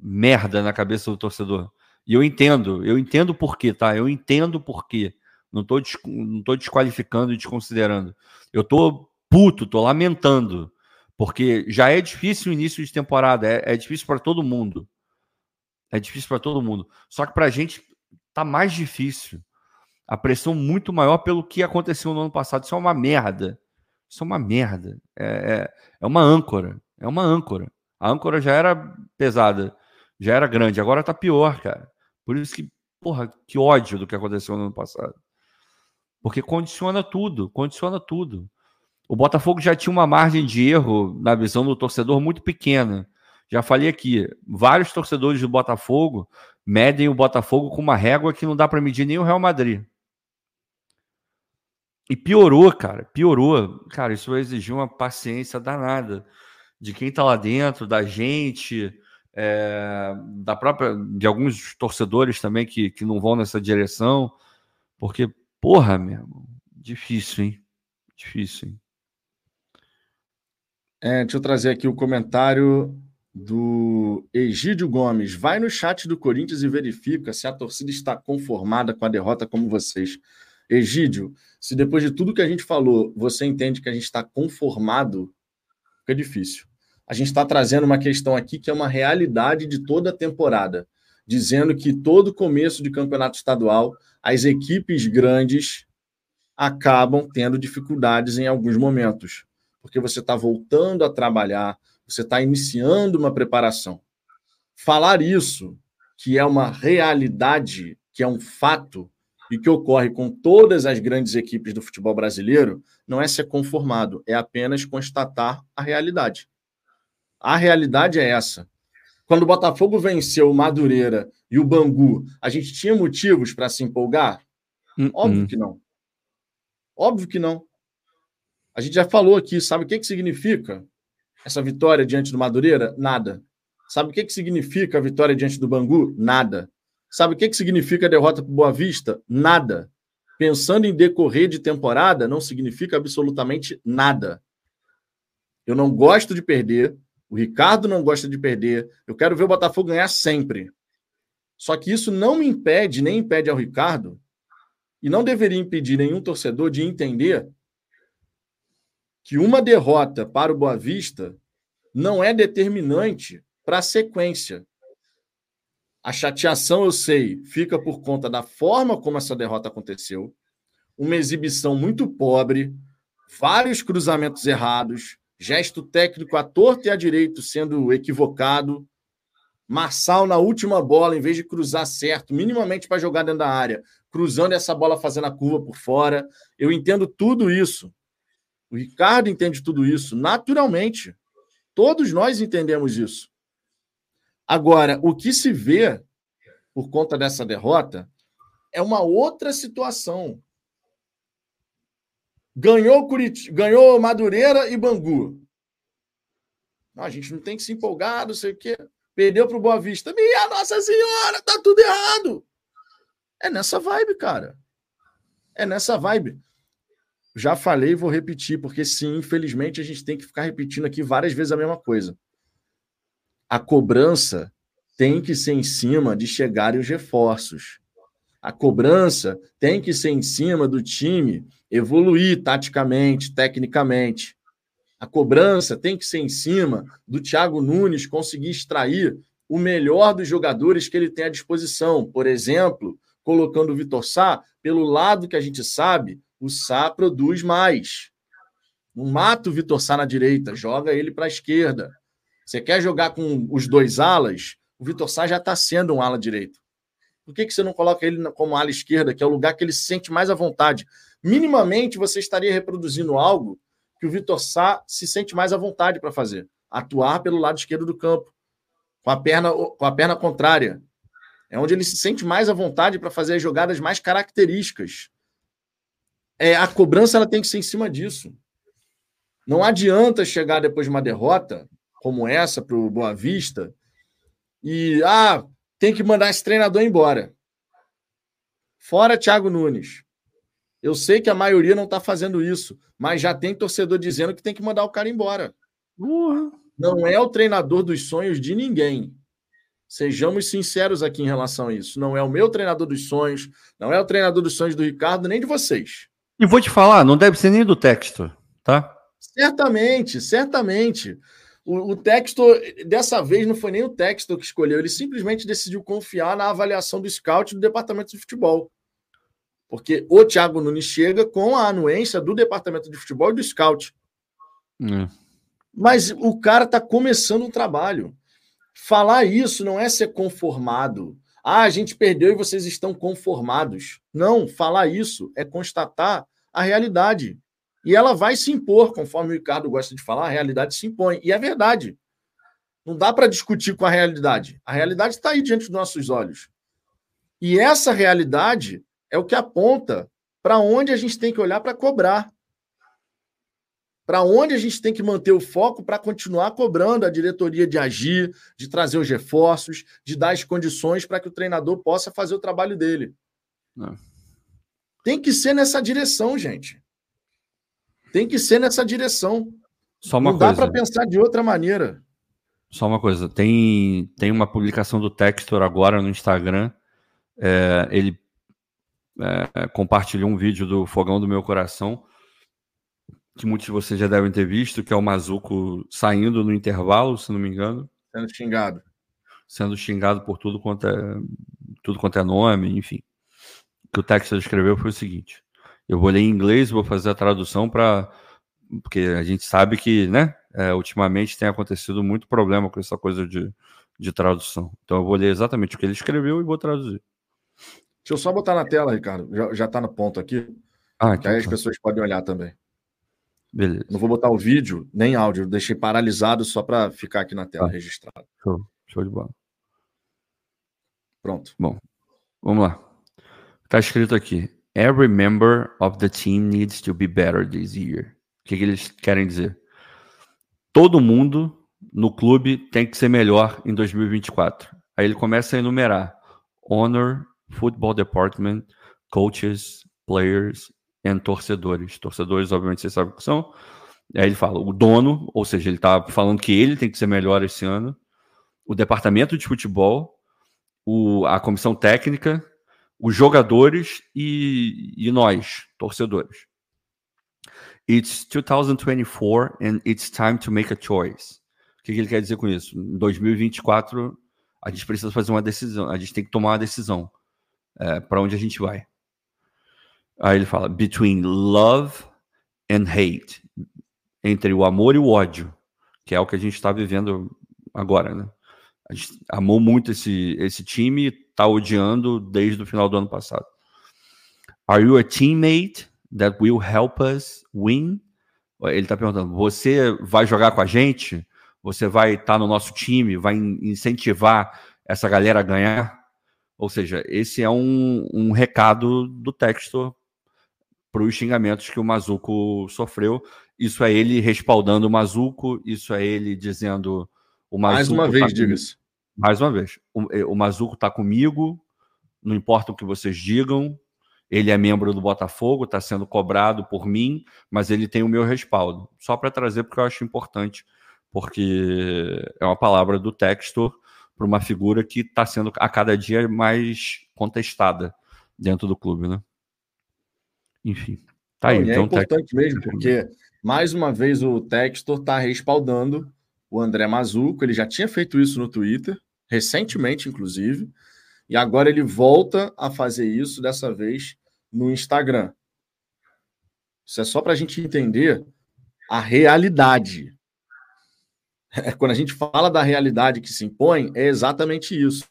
merda na cabeça do torcedor. E eu entendo, eu entendo por quê, tá? Eu entendo por quê. Não tô, não tô desqualificando e desconsiderando. Eu tô puto, tô lamentando. Porque já é difícil o início de temporada, é, é difícil para todo mundo. É difícil para todo mundo. Só que para a gente tá mais difícil. A pressão muito maior pelo que aconteceu no ano passado. Isso é uma merda. Isso é uma merda. É, é, é uma âncora. É uma âncora. A âncora já era pesada, já era grande. Agora tá pior, cara. Por isso que, porra, que ódio do que aconteceu no ano passado. Porque condiciona tudo, condiciona tudo. O Botafogo já tinha uma margem de erro na visão do torcedor muito pequena. Já falei aqui, vários torcedores do Botafogo medem o Botafogo com uma régua que não dá para medir nem o Real Madrid. E piorou, cara, piorou. Cara, isso vai exigir uma paciência danada de quem está lá dentro, da gente, é, da própria, de alguns torcedores também que, que não vão nessa direção, porque, porra, mesmo, difícil, hein? Difícil, hein? É, deixa eu trazer aqui o comentário do Egídio Gomes. Vai no chat do Corinthians e verifica se a torcida está conformada com a derrota como vocês. Egídio, se depois de tudo que a gente falou, você entende que a gente está conformado, fica difícil. A gente está trazendo uma questão aqui que é uma realidade de toda a temporada, dizendo que todo começo de campeonato estadual, as equipes grandes acabam tendo dificuldades em alguns momentos porque você está voltando a trabalhar, você está iniciando uma preparação. Falar isso, que é uma realidade, que é um fato, e que ocorre com todas as grandes equipes do futebol brasileiro, não é ser conformado, é apenas constatar a realidade. A realidade é essa. Quando o Botafogo venceu o Madureira e o Bangu, a gente tinha motivos para se empolgar? Uh -uh. Óbvio que não. Óbvio que não. A gente já falou aqui, sabe o que, que significa essa vitória diante do Madureira? Nada. Sabe o que, que significa a vitória diante do Bangu? Nada. Sabe o que, que significa a derrota para Boa Vista? Nada. Pensando em decorrer de temporada, não significa absolutamente nada. Eu não gosto de perder, o Ricardo não gosta de perder, eu quero ver o Botafogo ganhar sempre. Só que isso não me impede, nem impede ao Ricardo, e não deveria impedir nenhum torcedor de entender que uma derrota para o Boa Vista não é determinante para a sequência. A chateação, eu sei, fica por conta da forma como essa derrota aconteceu, uma exibição muito pobre, vários cruzamentos errados, gesto técnico à torta e à direito sendo equivocado, Marçal na última bola, em vez de cruzar certo, minimamente para jogar dentro da área, cruzando essa bola fazendo a curva por fora. Eu entendo tudo isso. O Ricardo entende tudo isso naturalmente. Todos nós entendemos isso. Agora, o que se vê por conta dessa derrota é uma outra situação. Ganhou Curit... ganhou Madureira e Bangu. Não, a gente não tem que se empolgar, não sei o quê. Perdeu para o Boa Vista. Minha Nossa Senhora, tá tudo errado. É nessa vibe, cara. É nessa vibe. Já falei e vou repetir, porque sim, infelizmente a gente tem que ficar repetindo aqui várias vezes a mesma coisa. A cobrança tem que ser em cima de chegarem os reforços. A cobrança tem que ser em cima do time evoluir taticamente, tecnicamente. A cobrança tem que ser em cima do Thiago Nunes conseguir extrair o melhor dos jogadores que ele tem à disposição. Por exemplo, colocando o Vitor Sá pelo lado que a gente sabe o Sá produz mais. Não mata o Vitor Sá na direita, joga ele para a esquerda. Você quer jogar com os dois alas? O Vitor Sá já está sendo um ala direito. Por que, que você não coloca ele como ala esquerda, que é o lugar que ele se sente mais à vontade? Minimamente você estaria reproduzindo algo que o Vitor Sá se sente mais à vontade para fazer. Atuar pelo lado esquerdo do campo, com a perna, com a perna contrária. É onde ele se sente mais à vontade para fazer as jogadas mais características é, a cobrança ela tem que ser em cima disso. Não adianta chegar depois de uma derrota como essa para o Boa Vista e ah, tem que mandar esse treinador embora. Fora Thiago Nunes. Eu sei que a maioria não está fazendo isso, mas já tem torcedor dizendo que tem que mandar o cara embora. Uhum. Não é o treinador dos sonhos de ninguém. Sejamos sinceros aqui em relação a isso. Não é o meu treinador dos sonhos, não é o treinador dos sonhos do Ricardo, nem de vocês. E vou te falar, não deve ser nem do texto, tá? Certamente, certamente. O, o Textor, dessa vez, não foi nem o Textor que escolheu, ele simplesmente decidiu confiar na avaliação do scout do departamento de futebol. Porque o Thiago Nunes chega com a anuência do departamento de futebol e do scout. É. Mas o cara está começando um trabalho. Falar isso não é ser conformado. Ah, a gente perdeu e vocês estão conformados. Não, falar isso é constatar a realidade. E ela vai se impor, conforme o Ricardo gosta de falar, a realidade se impõe. E é verdade. Não dá para discutir com a realidade. A realidade está aí diante dos nossos olhos. E essa realidade é o que aponta para onde a gente tem que olhar para cobrar. Para onde a gente tem que manter o foco para continuar cobrando a diretoria de agir, de trazer os reforços, de dar as condições para que o treinador possa fazer o trabalho dele. Não. Tem que ser nessa direção, gente. Tem que ser nessa direção. Só uma Não coisa. dá para pensar de outra maneira. Só uma coisa. Tem, tem uma publicação do Textor agora no Instagram. É, ele é, compartilhou um vídeo do Fogão do Meu Coração, que muitos de vocês já devem ter visto, que é o Mazuco saindo no intervalo, se não me engano. Sendo xingado. Sendo xingado por tudo quanto é, tudo quanto é nome, enfim. O que o Textor escreveu foi o seguinte. Eu vou ler em inglês, vou fazer a tradução para. Porque a gente sabe que, né, é, ultimamente tem acontecido muito problema com essa coisa de, de tradução. Então eu vou ler exatamente o que ele escreveu e vou traduzir. Deixa eu só botar na tela, Ricardo. Já, já tá no ponto aqui. Ah, então, aí tá. as pessoas podem olhar também. Beleza. Não vou botar o vídeo nem áudio, deixei paralisado só para ficar aqui na tela ah, registrado. Show, show de bola. Pronto. Bom, vamos lá. Tá escrito aqui: Every member of the team needs to be better this year. O que, que eles querem dizer? Todo mundo no clube tem que ser melhor em 2024. Aí ele começa a enumerar: Honor, Football Department, Coaches, Players e torcedores. Torcedores, obviamente, vocês sabem o que são. Aí ele fala: o dono, ou seja, ele está falando que ele tem que ser melhor esse ano. O departamento de futebol, o, a comissão técnica, os jogadores e, e nós, torcedores. It's 2024 and it's time to make a choice. O que, que ele quer dizer com isso? Em 2024, a gente precisa fazer uma decisão, a gente tem que tomar uma decisão é, para onde a gente vai. Aí ele fala: between love and hate entre o amor e o ódio, que é o que a gente está vivendo agora, né? A gente amou muito esse, esse time, tá odiando desde o final do ano passado. Are you a teammate that will help us win? Ele está perguntando: você vai jogar com a gente? Você vai estar tá no nosso time? Vai incentivar essa galera a ganhar? Ou seja, esse é um, um recado do texto para os xingamentos que o Mazuco sofreu. Isso é ele respaldando o Mazuco, isso é ele dizendo o Mazuco Mais uma tá vez, diga-se. Mais uma vez, o, eh, o Mazuco está comigo, não importa o que vocês digam, ele é membro do Botafogo, está sendo cobrado por mim, mas ele tem o meu respaldo. Só para trazer, porque eu acho importante, porque é uma palavra do Textor para uma figura que está sendo a cada dia mais contestada dentro do clube, né? Enfim, tá aí. Não, então, é importante mesmo, porque mais uma vez o Textor está respaldando o André Mazuco, ele já tinha feito isso no Twitter, recentemente, inclusive, e agora ele volta a fazer isso, dessa vez no Instagram. Isso é só para a gente entender a realidade. É, quando a gente fala da realidade que se impõe, é exatamente isso.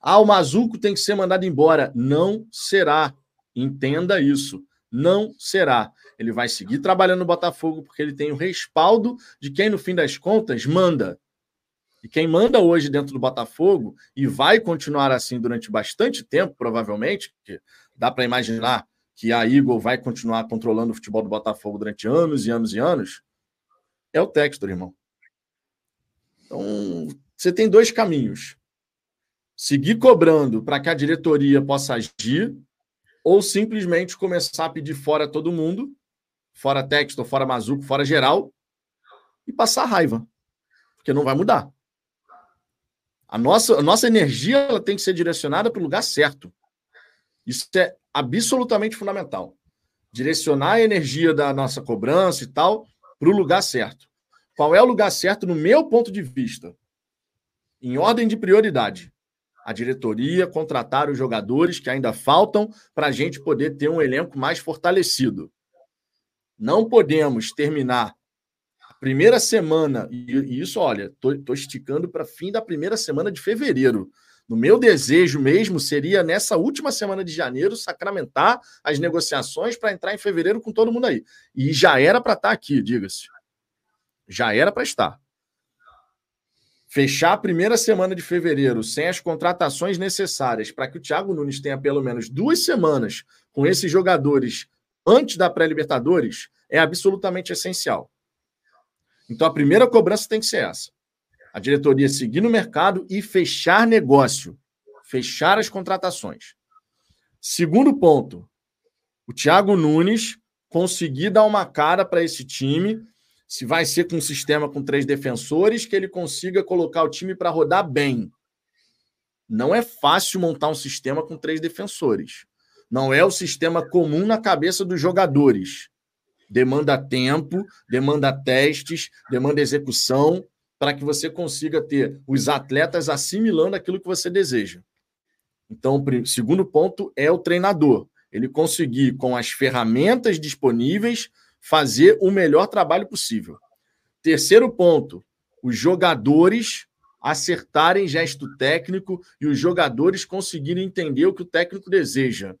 Ah, o Mazuco tem que ser mandado embora. Não será. Entenda isso. Não será. Ele vai seguir trabalhando no Botafogo porque ele tem o respaldo de quem, no fim das contas, manda. E quem manda hoje dentro do Botafogo, e vai continuar assim durante bastante tempo, provavelmente, porque dá para imaginar que a Eagle vai continuar controlando o futebol do Botafogo durante anos e anos e anos, é o Textor, irmão. Então, você tem dois caminhos. Seguir cobrando para que a diretoria possa agir, ou simplesmente começar a pedir fora todo mundo, fora Textor, fora Mazuco, fora geral, e passar raiva. Porque não vai mudar. A nossa, a nossa energia ela tem que ser direcionada para o lugar certo. Isso é absolutamente fundamental. Direcionar a energia da nossa cobrança e tal para o lugar certo. Qual é o lugar certo, no meu ponto de vista? Em ordem de prioridade. A diretoria contratar os jogadores que ainda faltam para a gente poder ter um elenco mais fortalecido. Não podemos terminar a primeira semana, e, isso, olha, estou esticando para fim da primeira semana de fevereiro. No meu desejo mesmo seria nessa última semana de janeiro sacramentar as negociações para entrar em fevereiro com todo mundo aí. E já era para estar tá aqui, diga-se. Já era para estar. Fechar a primeira semana de fevereiro sem as contratações necessárias para que o Thiago Nunes tenha pelo menos duas semanas com esses jogadores antes da pré-Libertadores é absolutamente essencial. Então a primeira cobrança tem que ser essa a diretoria seguir no mercado e fechar negócio, fechar as contratações. Segundo ponto, o Thiago Nunes conseguir dar uma cara para esse time, se vai ser com um sistema com três defensores, que ele consiga colocar o time para rodar bem. Não é fácil montar um sistema com três defensores. Não é o sistema comum na cabeça dos jogadores. Demanda tempo, demanda testes, demanda execução, para que você consiga ter os atletas assimilando aquilo que você deseja. Então, o segundo ponto é o treinador. Ele conseguir, com as ferramentas disponíveis, fazer o melhor trabalho possível. Terceiro ponto, os jogadores acertarem gesto técnico e os jogadores conseguirem entender o que o técnico deseja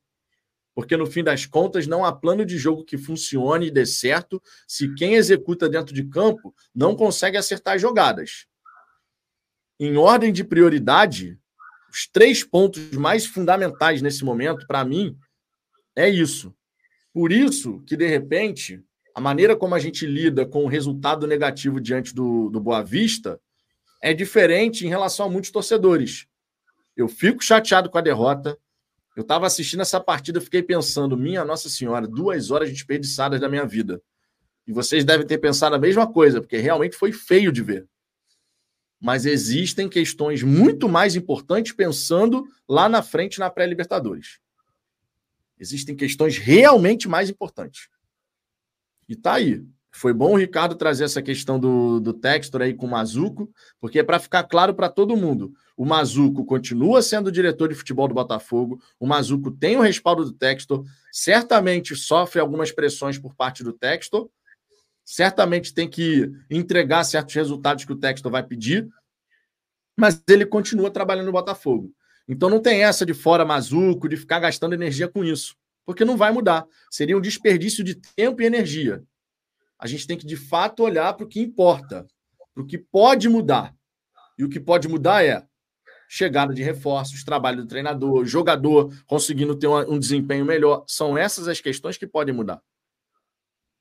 porque no fim das contas não há plano de jogo que funcione e dê certo se quem executa dentro de campo não consegue acertar jogadas. Em ordem de prioridade, os três pontos mais fundamentais nesse momento, para mim, é isso. Por isso que, de repente, a maneira como a gente lida com o resultado negativo diante do, do Boa Vista é diferente em relação a muitos torcedores. Eu fico chateado com a derrota, eu estava assistindo essa partida, fiquei pensando, minha Nossa Senhora, duas horas desperdiçadas da minha vida. E vocês devem ter pensado a mesma coisa, porque realmente foi feio de ver. Mas existem questões muito mais importantes pensando lá na frente na pré-Libertadores. Existem questões realmente mais importantes. E tá aí. Foi bom o Ricardo trazer essa questão do, do Textor aí com o Mazuco, porque é para ficar claro para todo mundo. O Mazuco continua sendo diretor de futebol do Botafogo, o Mazuco tem o respaldo do Textor, certamente sofre algumas pressões por parte do Textor, certamente tem que entregar certos resultados que o Textor vai pedir, mas ele continua trabalhando no Botafogo. Então não tem essa de fora Mazuco, de ficar gastando energia com isso, porque não vai mudar. Seria um desperdício de tempo e energia a gente tem que de fato olhar para o que importa, para o que pode mudar. E o que pode mudar é chegada de reforços, trabalho do treinador, jogador conseguindo ter um desempenho melhor. São essas as questões que podem mudar.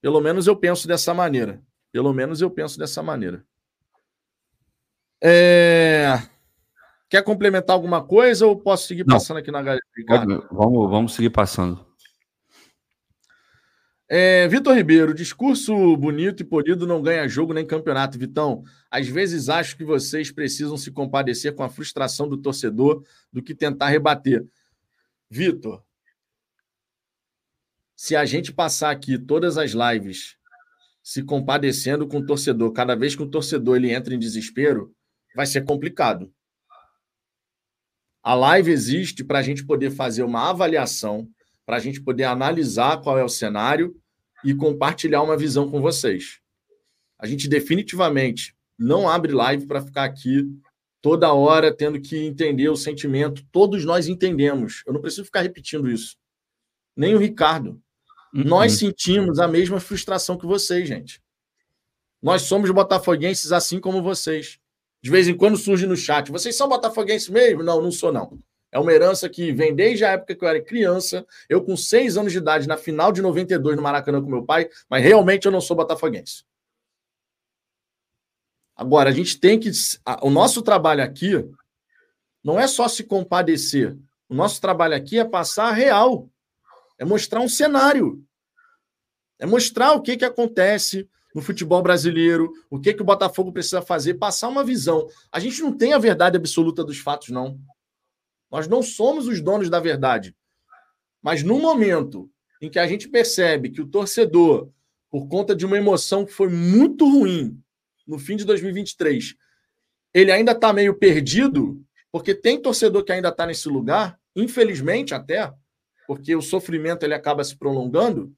Pelo menos eu penso dessa maneira. Pelo menos eu penso dessa maneira. É... Quer complementar alguma coisa ou posso seguir passando Não. aqui na galera? Vamos, vamos seguir passando. É, Vitor Ribeiro, discurso bonito e polido não ganha jogo nem campeonato. Vitão, às vezes acho que vocês precisam se compadecer com a frustração do torcedor do que tentar rebater. Vitor, se a gente passar aqui todas as lives se compadecendo com o torcedor, cada vez que o torcedor ele entra em desespero, vai ser complicado. A live existe para a gente poder fazer uma avaliação para a gente poder analisar qual é o cenário e compartilhar uma visão com vocês. A gente definitivamente não abre live para ficar aqui toda hora tendo que entender o sentimento. Todos nós entendemos. Eu não preciso ficar repetindo isso. Nem o Ricardo. Uhum. Nós sentimos a mesma frustração que vocês, gente. Nós somos botafoguenses assim como vocês. De vez em quando surge no chat. Vocês são botafoguenses mesmo? Não, não sou não. É uma herança que vem desde a época que eu era criança. Eu, com seis anos de idade, na final de 92 no Maracanã com meu pai, mas realmente eu não sou botafoguense. Agora, a gente tem que. O nosso trabalho aqui não é só se compadecer. O nosso trabalho aqui é passar a real. É mostrar um cenário. É mostrar o que, que acontece no futebol brasileiro, o que, que o Botafogo precisa fazer, passar uma visão. A gente não tem a verdade absoluta dos fatos, não. Nós não somos os donos da verdade. Mas no momento em que a gente percebe que o torcedor, por conta de uma emoção que foi muito ruim, no fim de 2023, ele ainda está meio perdido, porque tem torcedor que ainda está nesse lugar, infelizmente até, porque o sofrimento ele acaba se prolongando.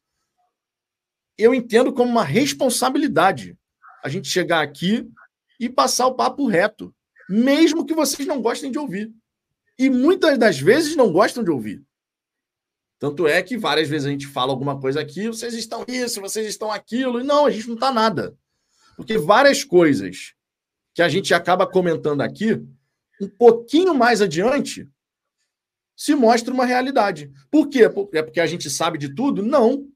Eu entendo como uma responsabilidade a gente chegar aqui e passar o papo reto, mesmo que vocês não gostem de ouvir. E muitas das vezes não gostam de ouvir. Tanto é que várias vezes a gente fala alguma coisa aqui, vocês estão isso, vocês estão aquilo, e não, a gente não está nada. Porque várias coisas que a gente acaba comentando aqui, um pouquinho mais adiante, se mostra uma realidade. Por quê? É porque a gente sabe de tudo? Não.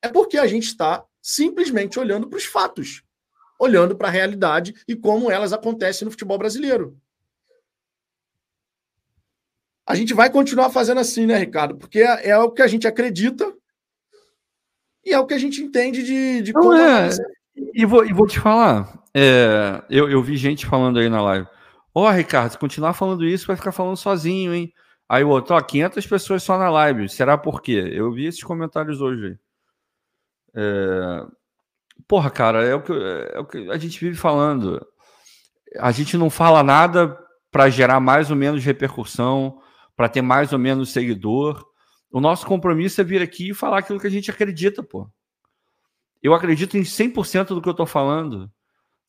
É porque a gente está simplesmente olhando para os fatos, olhando para a realidade e como elas acontecem no futebol brasileiro. A gente vai continuar fazendo assim, né, Ricardo? Porque é, é o que a gente acredita e é o que a gente entende de, de como. É. E vou, e vou te falar, é, eu, eu vi gente falando aí na live. Ó, oh, Ricardo, se continuar falando isso, vai ficar falando sozinho, hein? Aí o outro, ó, 500 pessoas só na live. Será por quê? Eu vi esses comentários hoje. É... Porra, cara, é o, que, é o que a gente vive falando. A gente não fala nada para gerar mais ou menos repercussão para ter mais ou menos seguidor. O nosso compromisso é vir aqui e falar aquilo que a gente acredita, pô. Eu acredito em 100% do que eu estou falando.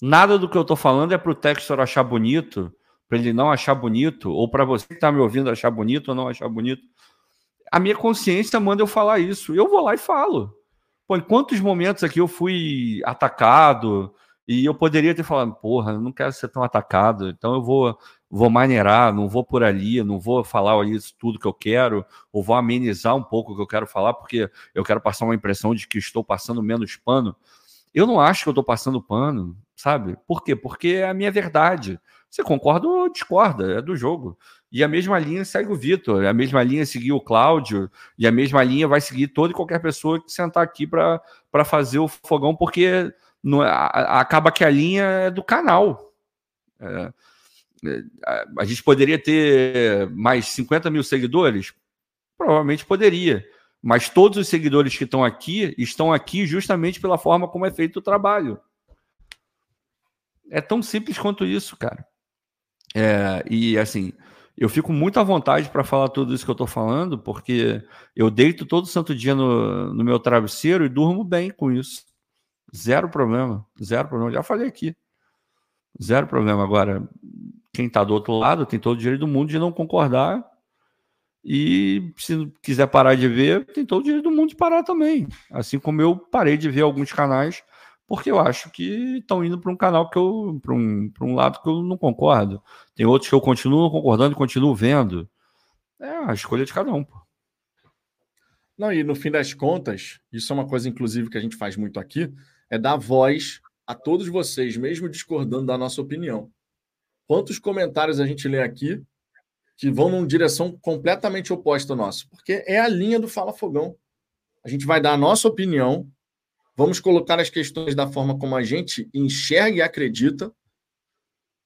Nada do que eu estou falando é para o Textor achar bonito, para ele não achar bonito, ou para você que está me ouvindo achar bonito ou não achar bonito. A minha consciência manda eu falar isso. Eu vou lá e falo. Pô, em quantos momentos aqui eu fui atacado e eu poderia ter falado, porra, eu não quero ser tão atacado, então eu vou vou maneirar, não vou por ali, não vou falar isso tudo que eu quero, ou vou amenizar um pouco o que eu quero falar, porque eu quero passar uma impressão de que estou passando menos pano. Eu não acho que eu estou passando pano, sabe? Por quê? Porque é a minha verdade. Você concorda ou discorda, é do jogo. E a mesma linha segue o Vitor, a mesma linha seguiu o Cláudio, e a mesma linha vai seguir toda e qualquer pessoa que sentar aqui para fazer o fogão, porque não, é, a, acaba que a linha é do canal. É, a gente poderia ter mais 50 mil seguidores? Provavelmente poderia. Mas todos os seguidores que estão aqui estão aqui justamente pela forma como é feito o trabalho. É tão simples quanto isso, cara. É, e assim, eu fico muito à vontade para falar tudo isso que eu estou falando, porque eu deito todo santo dia no, no meu travesseiro e durmo bem com isso. Zero problema, zero problema. Já falei aqui. Zero problema. Agora, quem está do outro lado tem todo o direito do mundo de não concordar. E se quiser parar de ver, tem todo o direito do mundo de parar também. Assim como eu parei de ver alguns canais, porque eu acho que estão indo para um canal que eu. para um, um lado que eu não concordo. Tem outros que eu continuo concordando e continuo vendo. É a escolha de cada um, pô. Não, e no fim das contas, isso é uma coisa, inclusive, que a gente faz muito aqui, é dar voz a todos vocês, mesmo discordando da nossa opinião. Quantos comentários a gente lê aqui que vão numa direção completamente oposta ao nosso? Porque é a linha do Fala Fogão. A gente vai dar a nossa opinião, vamos colocar as questões da forma como a gente enxerga e acredita.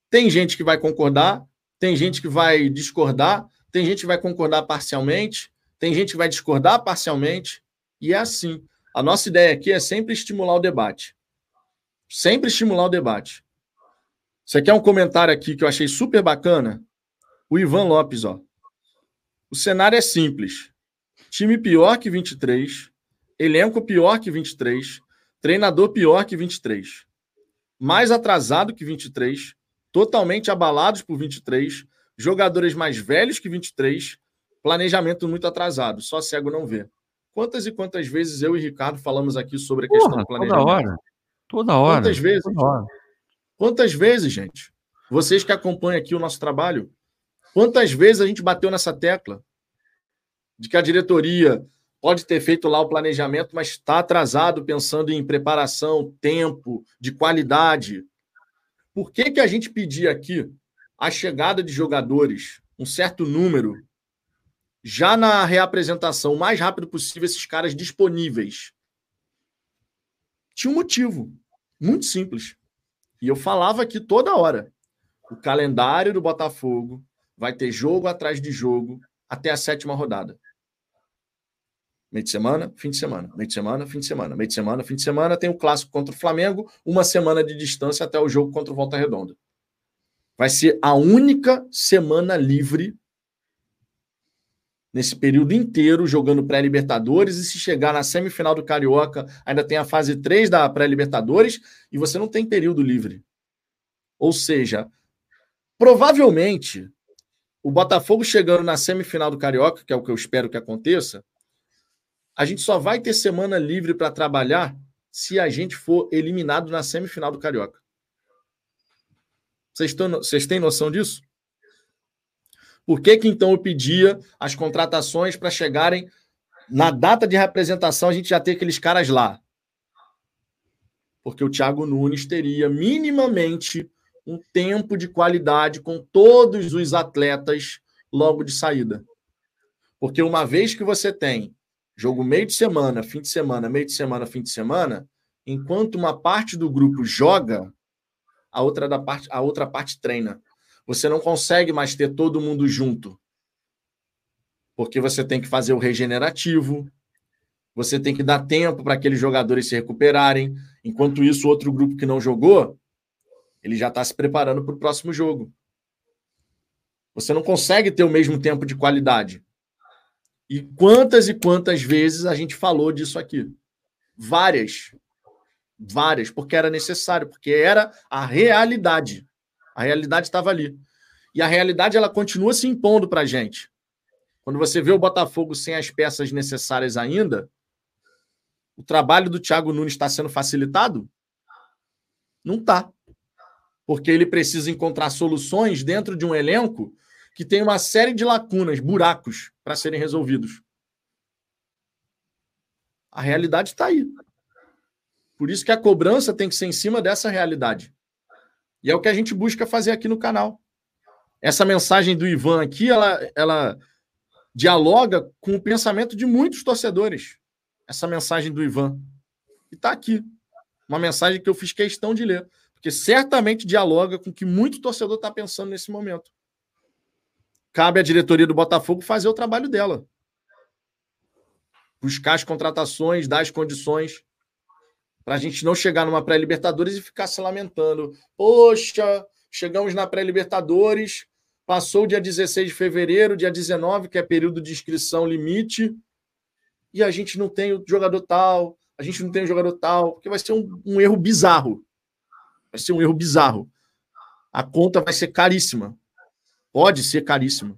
Tem gente que vai concordar, tem gente que vai discordar, tem gente que vai concordar parcialmente, tem gente que vai discordar parcialmente, e é assim. A nossa ideia aqui é sempre estimular o debate. Sempre estimular o debate. Você quer um comentário aqui que eu achei super bacana? O Ivan Lopes, ó. O cenário é simples. Time pior que 23, elenco pior que 23, treinador pior que 23. Mais atrasado que 23, totalmente abalados por 23, jogadores mais velhos que 23, planejamento muito atrasado, só cego não vê. Quantas e quantas vezes eu e Ricardo falamos aqui sobre a questão Porra, do planejamento? Toda hora. Toda hora. Quantas vezes? Toda hora. Quantas vezes, gente? Vocês que acompanham aqui o nosso trabalho, quantas vezes a gente bateu nessa tecla de que a diretoria pode ter feito lá o planejamento, mas está atrasado pensando em preparação, tempo, de qualidade. Por que, que a gente pedia aqui a chegada de jogadores, um certo número, já na reapresentação, o mais rápido possível, esses caras disponíveis? Tinha um motivo, muito simples. E eu falava aqui toda hora. O calendário do Botafogo vai ter jogo atrás de jogo até a sétima rodada. Meio de semana, fim de semana, meio de semana, fim de semana, meio de semana, fim de semana. Tem o clássico contra o Flamengo, uma semana de distância até o jogo contra o Volta Redonda. Vai ser a única semana livre nesse período inteiro jogando pré-Libertadores e se chegar na semifinal do Carioca, ainda tem a fase 3 da pré-Libertadores e você não tem período livre. Ou seja, provavelmente o Botafogo chegando na semifinal do Carioca, que é o que eu espero que aconteça, a gente só vai ter semana livre para trabalhar se a gente for eliminado na semifinal do Carioca. Vocês, vocês têm noção disso? Por que, que então eu pedia as contratações para chegarem na data de representação, a gente já ter aqueles caras lá? Porque o Thiago Nunes teria minimamente um tempo de qualidade com todos os atletas logo de saída. Porque uma vez que você tem jogo meio de semana, fim de semana, meio de semana, fim de semana, enquanto uma parte do grupo joga, a outra da parte, a outra parte treina. Você não consegue mais ter todo mundo junto. Porque você tem que fazer o regenerativo, você tem que dar tempo para aqueles jogadores se recuperarem. Enquanto isso, outro grupo que não jogou, ele já está se preparando para o próximo jogo. Você não consegue ter o mesmo tempo de qualidade. E quantas e quantas vezes a gente falou disso aqui? Várias. Várias, porque era necessário, porque era a realidade. A realidade estava ali. E a realidade ela continua se impondo para a gente. Quando você vê o Botafogo sem as peças necessárias ainda, o trabalho do Thiago Nunes está sendo facilitado? Não está. Porque ele precisa encontrar soluções dentro de um elenco que tem uma série de lacunas, buracos para serem resolvidos. A realidade está aí. Por isso que a cobrança tem que ser em cima dessa realidade. E é o que a gente busca fazer aqui no canal. Essa mensagem do Ivan aqui, ela, ela dialoga com o pensamento de muitos torcedores. Essa mensagem do Ivan. E está aqui. Uma mensagem que eu fiz questão de ler. Porque certamente dialoga com o que muito torcedor está pensando nesse momento. Cabe à diretoria do Botafogo fazer o trabalho dela. Buscar as contratações, dar as condições para a gente não chegar numa pré-Libertadores e ficar se lamentando. Poxa, chegamos na pré-Libertadores, passou o dia 16 de fevereiro, dia 19, que é período de inscrição limite, e a gente não tem o jogador tal, a gente não tem o jogador tal, porque vai ser um, um erro bizarro. Vai ser um erro bizarro. A conta vai ser caríssima. Pode ser caríssima.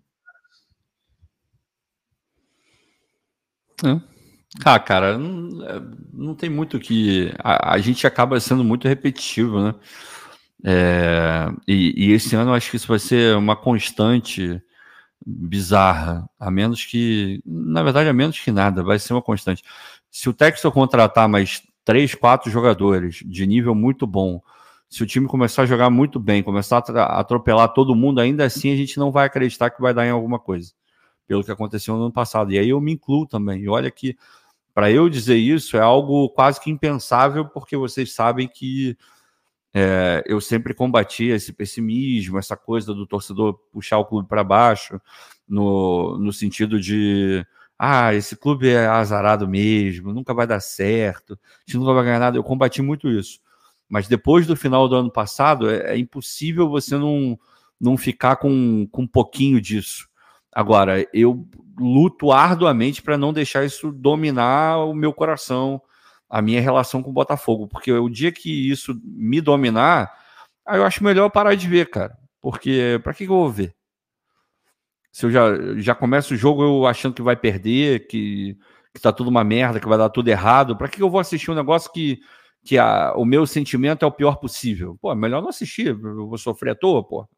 É. Ah, cara, não, é, não tem muito que. A, a, gente acaba sendo muito repetitivo, né? É, e, e, esse ano eu acho que isso vai ser uma constante bizarra, a menos que. Na verdade, a menos que nada, vai ser uma constante. Se o Texas contratar mais três, quatro jogadores de nível muito bom, se o time começar a jogar muito bem, começar a atropelar todo mundo, ainda assim a gente não vai acreditar que vai dar em alguma coisa, pelo que aconteceu no ano passado. E aí eu me incluo também. E olha que para eu dizer isso é algo quase que impensável, porque vocês sabem que é, eu sempre combati esse pessimismo, essa coisa do torcedor puxar o clube para baixo, no, no sentido de ah, esse clube é azarado mesmo, nunca vai dar certo, a gente nunca vai ganhar nada. Eu combati muito isso. Mas depois do final do ano passado, é, é impossível você não, não ficar com, com um pouquinho disso. Agora, eu luto arduamente para não deixar isso dominar o meu coração, a minha relação com o Botafogo, porque o dia que isso me dominar, aí eu acho melhor parar de ver, cara. Porque para que, que eu vou ver? Se eu já, já começo o jogo eu achando que vai perder, que, que tá tudo uma merda, que vai dar tudo errado, para que, que eu vou assistir um negócio que, que a, o meu sentimento é o pior possível? Pô, melhor não assistir, eu vou sofrer à toa, pô.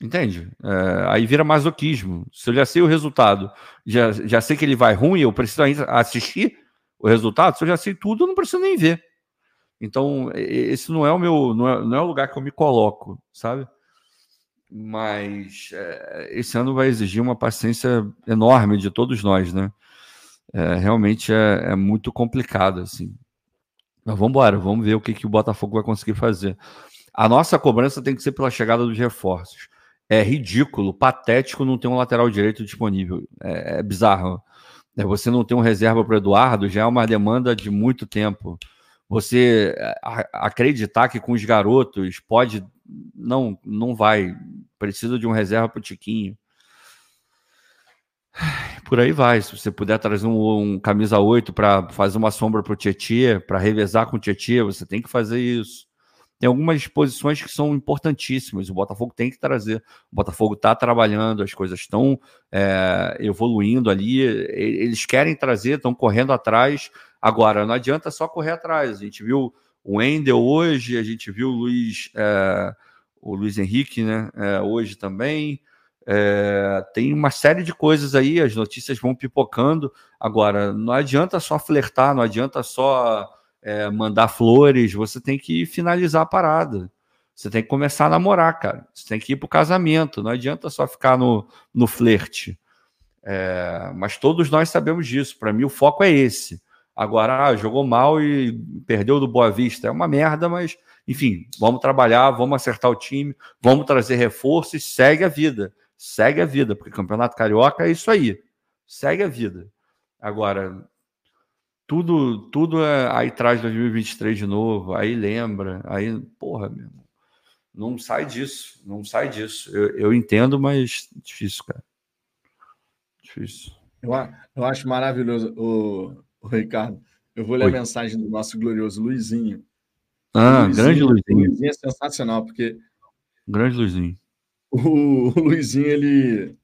Entende? É, aí vira masoquismo. Se eu já sei o resultado, já, já sei que ele vai ruim, eu preciso ainda assistir o resultado. Se eu já sei tudo, eu não preciso nem ver. Então, esse não é o meu, não é, não é o lugar que eu me coloco, sabe? Mas é, esse ano vai exigir uma paciência enorme de todos nós, né? É, realmente é, é, muito complicado, assim. Mas vamos embora, vamos ver o que, que o Botafogo vai conseguir fazer. A nossa cobrança tem que ser pela chegada dos reforços é ridículo, patético não ter um lateral direito disponível. É, é bizarro. É, você não tem um reserva para o Eduardo já é uma demanda de muito tempo. Você acreditar que com os garotos pode. Não, não vai. Precisa de um reserva para o Tiquinho. Por aí vai. Se você puder trazer um, um camisa 8 para fazer uma sombra para o Tietchan, para revezar com o Tietchan, você tem que fazer isso. Tem algumas posições que são importantíssimas. O Botafogo tem que trazer. O Botafogo está trabalhando, as coisas estão é, evoluindo ali. Eles querem trazer, estão correndo atrás. Agora, não adianta só correr atrás. A gente viu o Wendel hoje, a gente viu o Luiz, é, o Luiz Henrique né, é, hoje também. É, tem uma série de coisas aí, as notícias vão pipocando. Agora, não adianta só flertar, não adianta só é, mandar flores, você tem que finalizar a parada. Você tem que começar a namorar, cara. Você tem que ir para o casamento. Não adianta só ficar no, no flerte. É, mas todos nós sabemos disso. Para mim, o foco é esse. Agora, ah, jogou mal e perdeu do Boa Vista. É uma merda, mas, enfim, vamos trabalhar, vamos acertar o time, vamos trazer reforço e segue a vida segue a vida, porque Campeonato Carioca é isso aí. Segue a vida. Agora, tudo tudo é, aí traz 2023 de novo, aí lembra, aí, porra, meu irmão, não sai disso, não sai disso. Eu, eu entendo, mas difícil, cara. Difícil. Eu, eu acho maravilhoso, o, o Ricardo. Eu vou ler Oi. a mensagem do nosso glorioso Luizinho. Ah, Luizinho, grande Luizinho. Luizinho é sensacional, porque. Grande Luizinho o, Luizinho ele,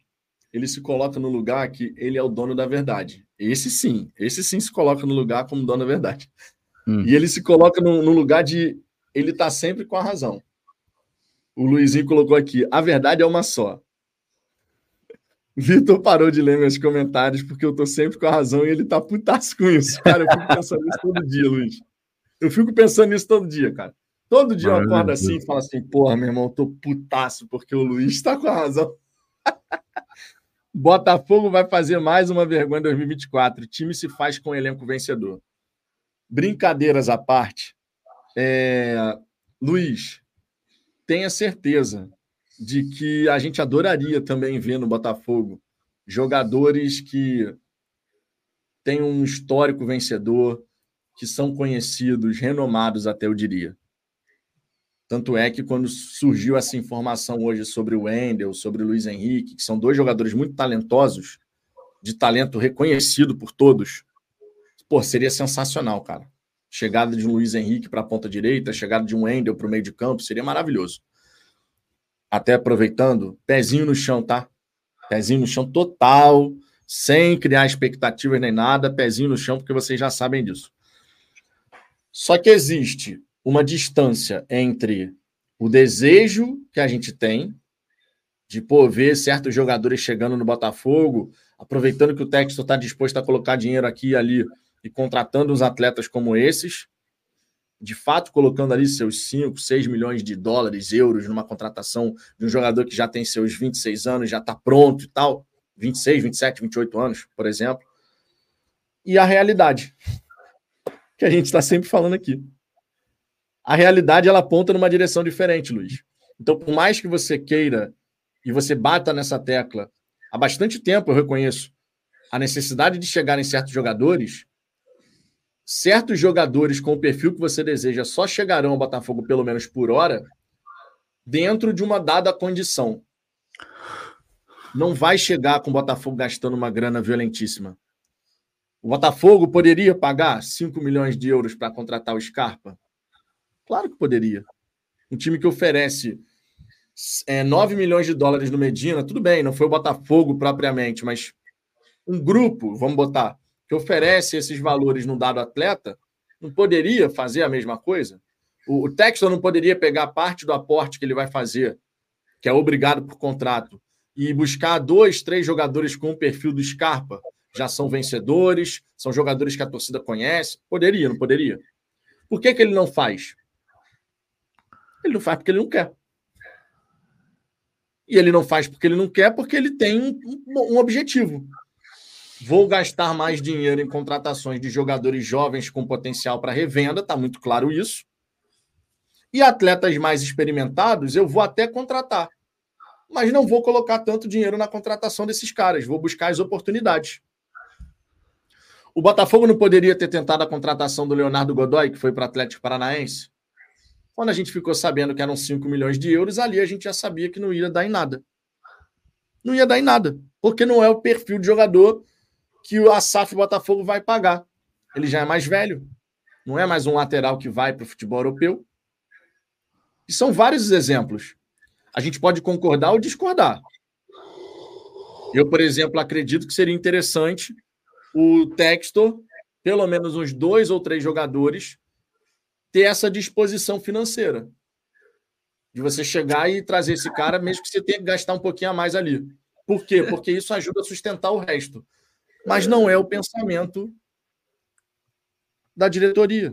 ele se coloca no lugar que ele é o dono da verdade. Esse sim, esse sim se coloca no lugar como dono da verdade. Hum. E ele se coloca no, no lugar de ele tá sempre com a razão. O Luizinho colocou aqui: a verdade é uma só. Vitor parou de ler meus comentários porque eu tô sempre com a razão e ele tá putaço com isso. Cara, eu fico pensando nisso todo dia, Luiz. Eu fico pensando nisso todo dia, cara. Todo dia eu acordo assim e falo assim, porra, meu irmão, tô putaço porque o Luiz tá com a razão. [LAUGHS] Botafogo vai fazer mais uma vergonha em 2024. O time se faz com elenco vencedor. Brincadeiras à parte, é... Luiz, tenha certeza de que a gente adoraria também ver no Botafogo jogadores que têm um histórico vencedor, que são conhecidos, renomados, até eu diria. Tanto é que quando surgiu essa informação hoje sobre o Wendel, sobre o Luiz Henrique, que são dois jogadores muito talentosos, de talento reconhecido por todos, pô, seria sensacional, cara. Chegada de um Luiz Henrique para a ponta direita, chegada de um Wendel para o meio de campo, seria maravilhoso. Até aproveitando, pezinho no chão, tá? Pezinho no chão total, sem criar expectativas nem nada, pezinho no chão, porque vocês já sabem disso. Só que existe uma distância entre o desejo que a gente tem de pô, ver certos jogadores chegando no Botafogo, aproveitando que o Texto está disposto a colocar dinheiro aqui e ali e contratando uns atletas como esses, de fato colocando ali seus 5, 6 milhões de dólares, euros numa contratação de um jogador que já tem seus 26 anos, já está pronto e tal, 26, 27, 28 anos, por exemplo. E a realidade, que a gente está sempre falando aqui a realidade ela aponta numa direção diferente, Luiz. Então, por mais que você queira e você bata nessa tecla, há bastante tempo eu reconheço a necessidade de chegar em certos jogadores. Certos jogadores com o perfil que você deseja só chegarão ao Botafogo pelo menos por hora dentro de uma dada condição. Não vai chegar com o Botafogo gastando uma grana violentíssima. O Botafogo poderia pagar 5 milhões de euros para contratar o Scarpa? Claro que poderia. Um time que oferece é, 9 milhões de dólares no Medina, tudo bem, não foi o Botafogo propriamente, mas um grupo, vamos botar, que oferece esses valores num dado atleta, não poderia fazer a mesma coisa? O, o Texton não poderia pegar parte do aporte que ele vai fazer, que é obrigado por contrato, e buscar dois, três jogadores com o perfil do Scarpa, já são vencedores, são jogadores que a torcida conhece? Poderia, não poderia? Por que, que ele não faz? Ele não faz porque ele não quer. E ele não faz porque ele não quer, porque ele tem um, um, objetivo. Vou gastar mais dinheiro em contratações de jogadores jovens com potencial para revenda, está muito claro isso. E atletas mais experimentados, eu vou até contratar. Mas não vou colocar tanto dinheiro na contratação desses caras, vou buscar as oportunidades. O Botafogo não poderia ter tentado a contratação do Leonardo Godoy, que foi para o Atlético Paranaense? Quando a gente ficou sabendo que eram 5 milhões de euros, ali a gente já sabia que não ia dar em nada. Não ia dar em nada, porque não é o perfil de jogador que o Asaf Botafogo vai pagar. Ele já é mais velho, não é mais um lateral que vai para o futebol europeu. E são vários exemplos. A gente pode concordar ou discordar. Eu, por exemplo, acredito que seria interessante o Textor, pelo menos uns dois ou três jogadores, ter essa disposição financeira. De você chegar e trazer esse cara, mesmo que você tenha que gastar um pouquinho a mais ali. Por quê? Porque isso ajuda a sustentar o resto. Mas não é o pensamento da diretoria.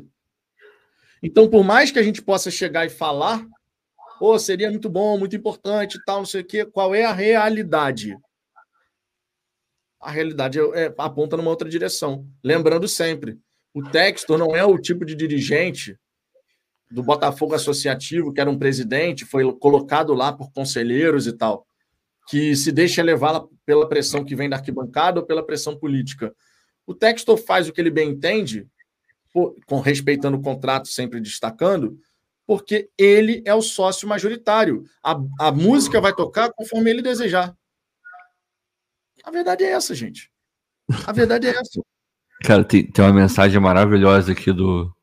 Então, por mais que a gente possa chegar e falar, oh, seria muito bom, muito importante tal, não sei o quê, qual é a realidade? A realidade é, é, aponta numa outra direção. Lembrando sempre, o Textor não é o tipo de dirigente do Botafogo Associativo, que era um presidente, foi colocado lá por conselheiros e tal, que se deixa levar pela pressão que vem da arquibancada ou pela pressão política. O Textor faz o que ele bem entende com respeitando o contrato, sempre destacando, porque ele é o sócio majoritário. A, a música vai tocar conforme ele desejar. A verdade é essa, gente. A verdade é essa. Cara, tem, tem uma mensagem maravilhosa aqui do,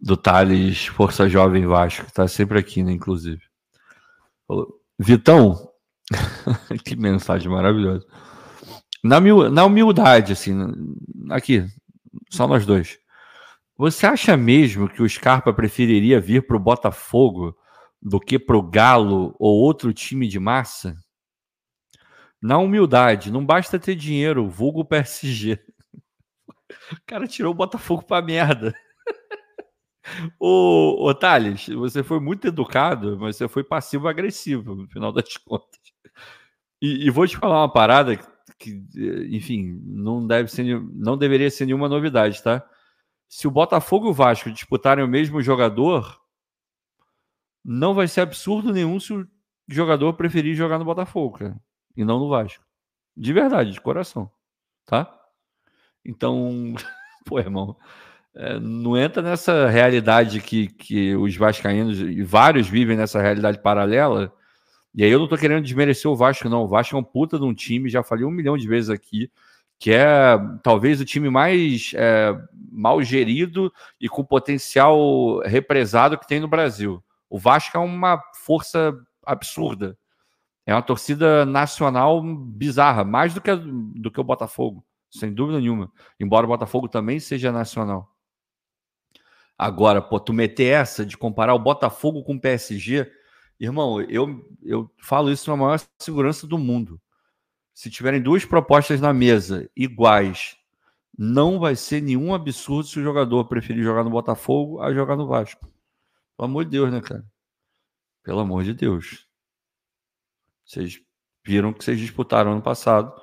do Thales Força Jovem Vasco, que tá sempre aqui, né, inclusive. Vitão, [LAUGHS] que mensagem maravilhosa. Na, na humildade, assim, aqui, só nós dois. Você acha mesmo que o Scarpa preferiria vir para o Botafogo do que para o Galo ou outro time de massa? Na humildade, não basta ter dinheiro, vulgo PSG. [LAUGHS] O cara tirou o Botafogo para merda. [LAUGHS] ô, ô Thales, você foi muito educado, mas você foi passivo-agressivo, no final das [LAUGHS] contas. E, e, vou te falar uma parada que, enfim, não deve ser, não deveria ser nenhuma novidade, tá? se o Botafogo e o Vasco disputarem o mesmo jogador, não vai ser absurdo nenhum se o jogador preferir jogar no Botafogo, cara, e não no Vasco. De verdade, de coração, tá? Então, [LAUGHS] pô, irmão, não entra nessa realidade que, que os vascaínos e vários vivem nessa realidade paralela. E aí eu não tô querendo desmerecer o Vasco, não. O Vasco é um puta de um time, já falei um milhão de vezes aqui que é talvez o time mais é, mal gerido e com potencial represado que tem no Brasil. O Vasco é uma força absurda. É uma torcida nacional bizarra, mais do que, do que o Botafogo, sem dúvida nenhuma. Embora o Botafogo também seja nacional. Agora, pô, tu meter essa de comparar o Botafogo com o PSG, irmão, eu, eu falo isso na maior segurança do mundo se tiverem duas propostas na mesa iguais, não vai ser nenhum absurdo se o jogador preferir jogar no Botafogo a jogar no Vasco. Pelo amor de Deus, né, cara? Pelo amor de Deus. Vocês viram que vocês disputaram ano passado.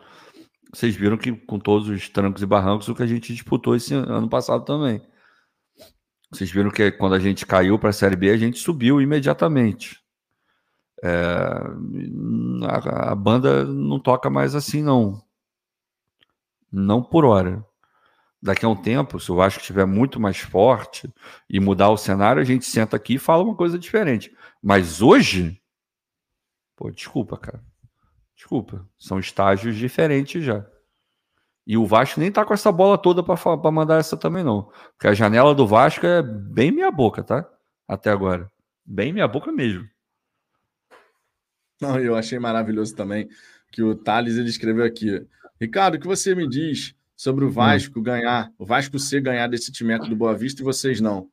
Vocês viram que com todos os trancos e barrancos o que a gente disputou esse ano passado também. Vocês viram que quando a gente caiu para a Série B, a gente subiu imediatamente. É, a, a, banda não toca mais assim, não. Não por hora. Daqui a um tempo, se o Vasco estiver muito mais forte e mudar o cenário, a gente senta aqui e fala uma coisa diferente. Mas hoje, pô, desculpa, cara. Desculpa. São estágios diferentes já. E o Vasco nem tá com essa bola toda para mandar essa também, não. Porque a janela do Vasco é bem minha boca, tá? Até agora. Bem minha boca mesmo. Não, eu achei maravilhoso também que o Thales ele escreveu aqui. Ricardo, o que você me diz sobre o hum. Vasco hum. ganhar, o Vasco ser ganhar desse time do Boa Vista e vocês não?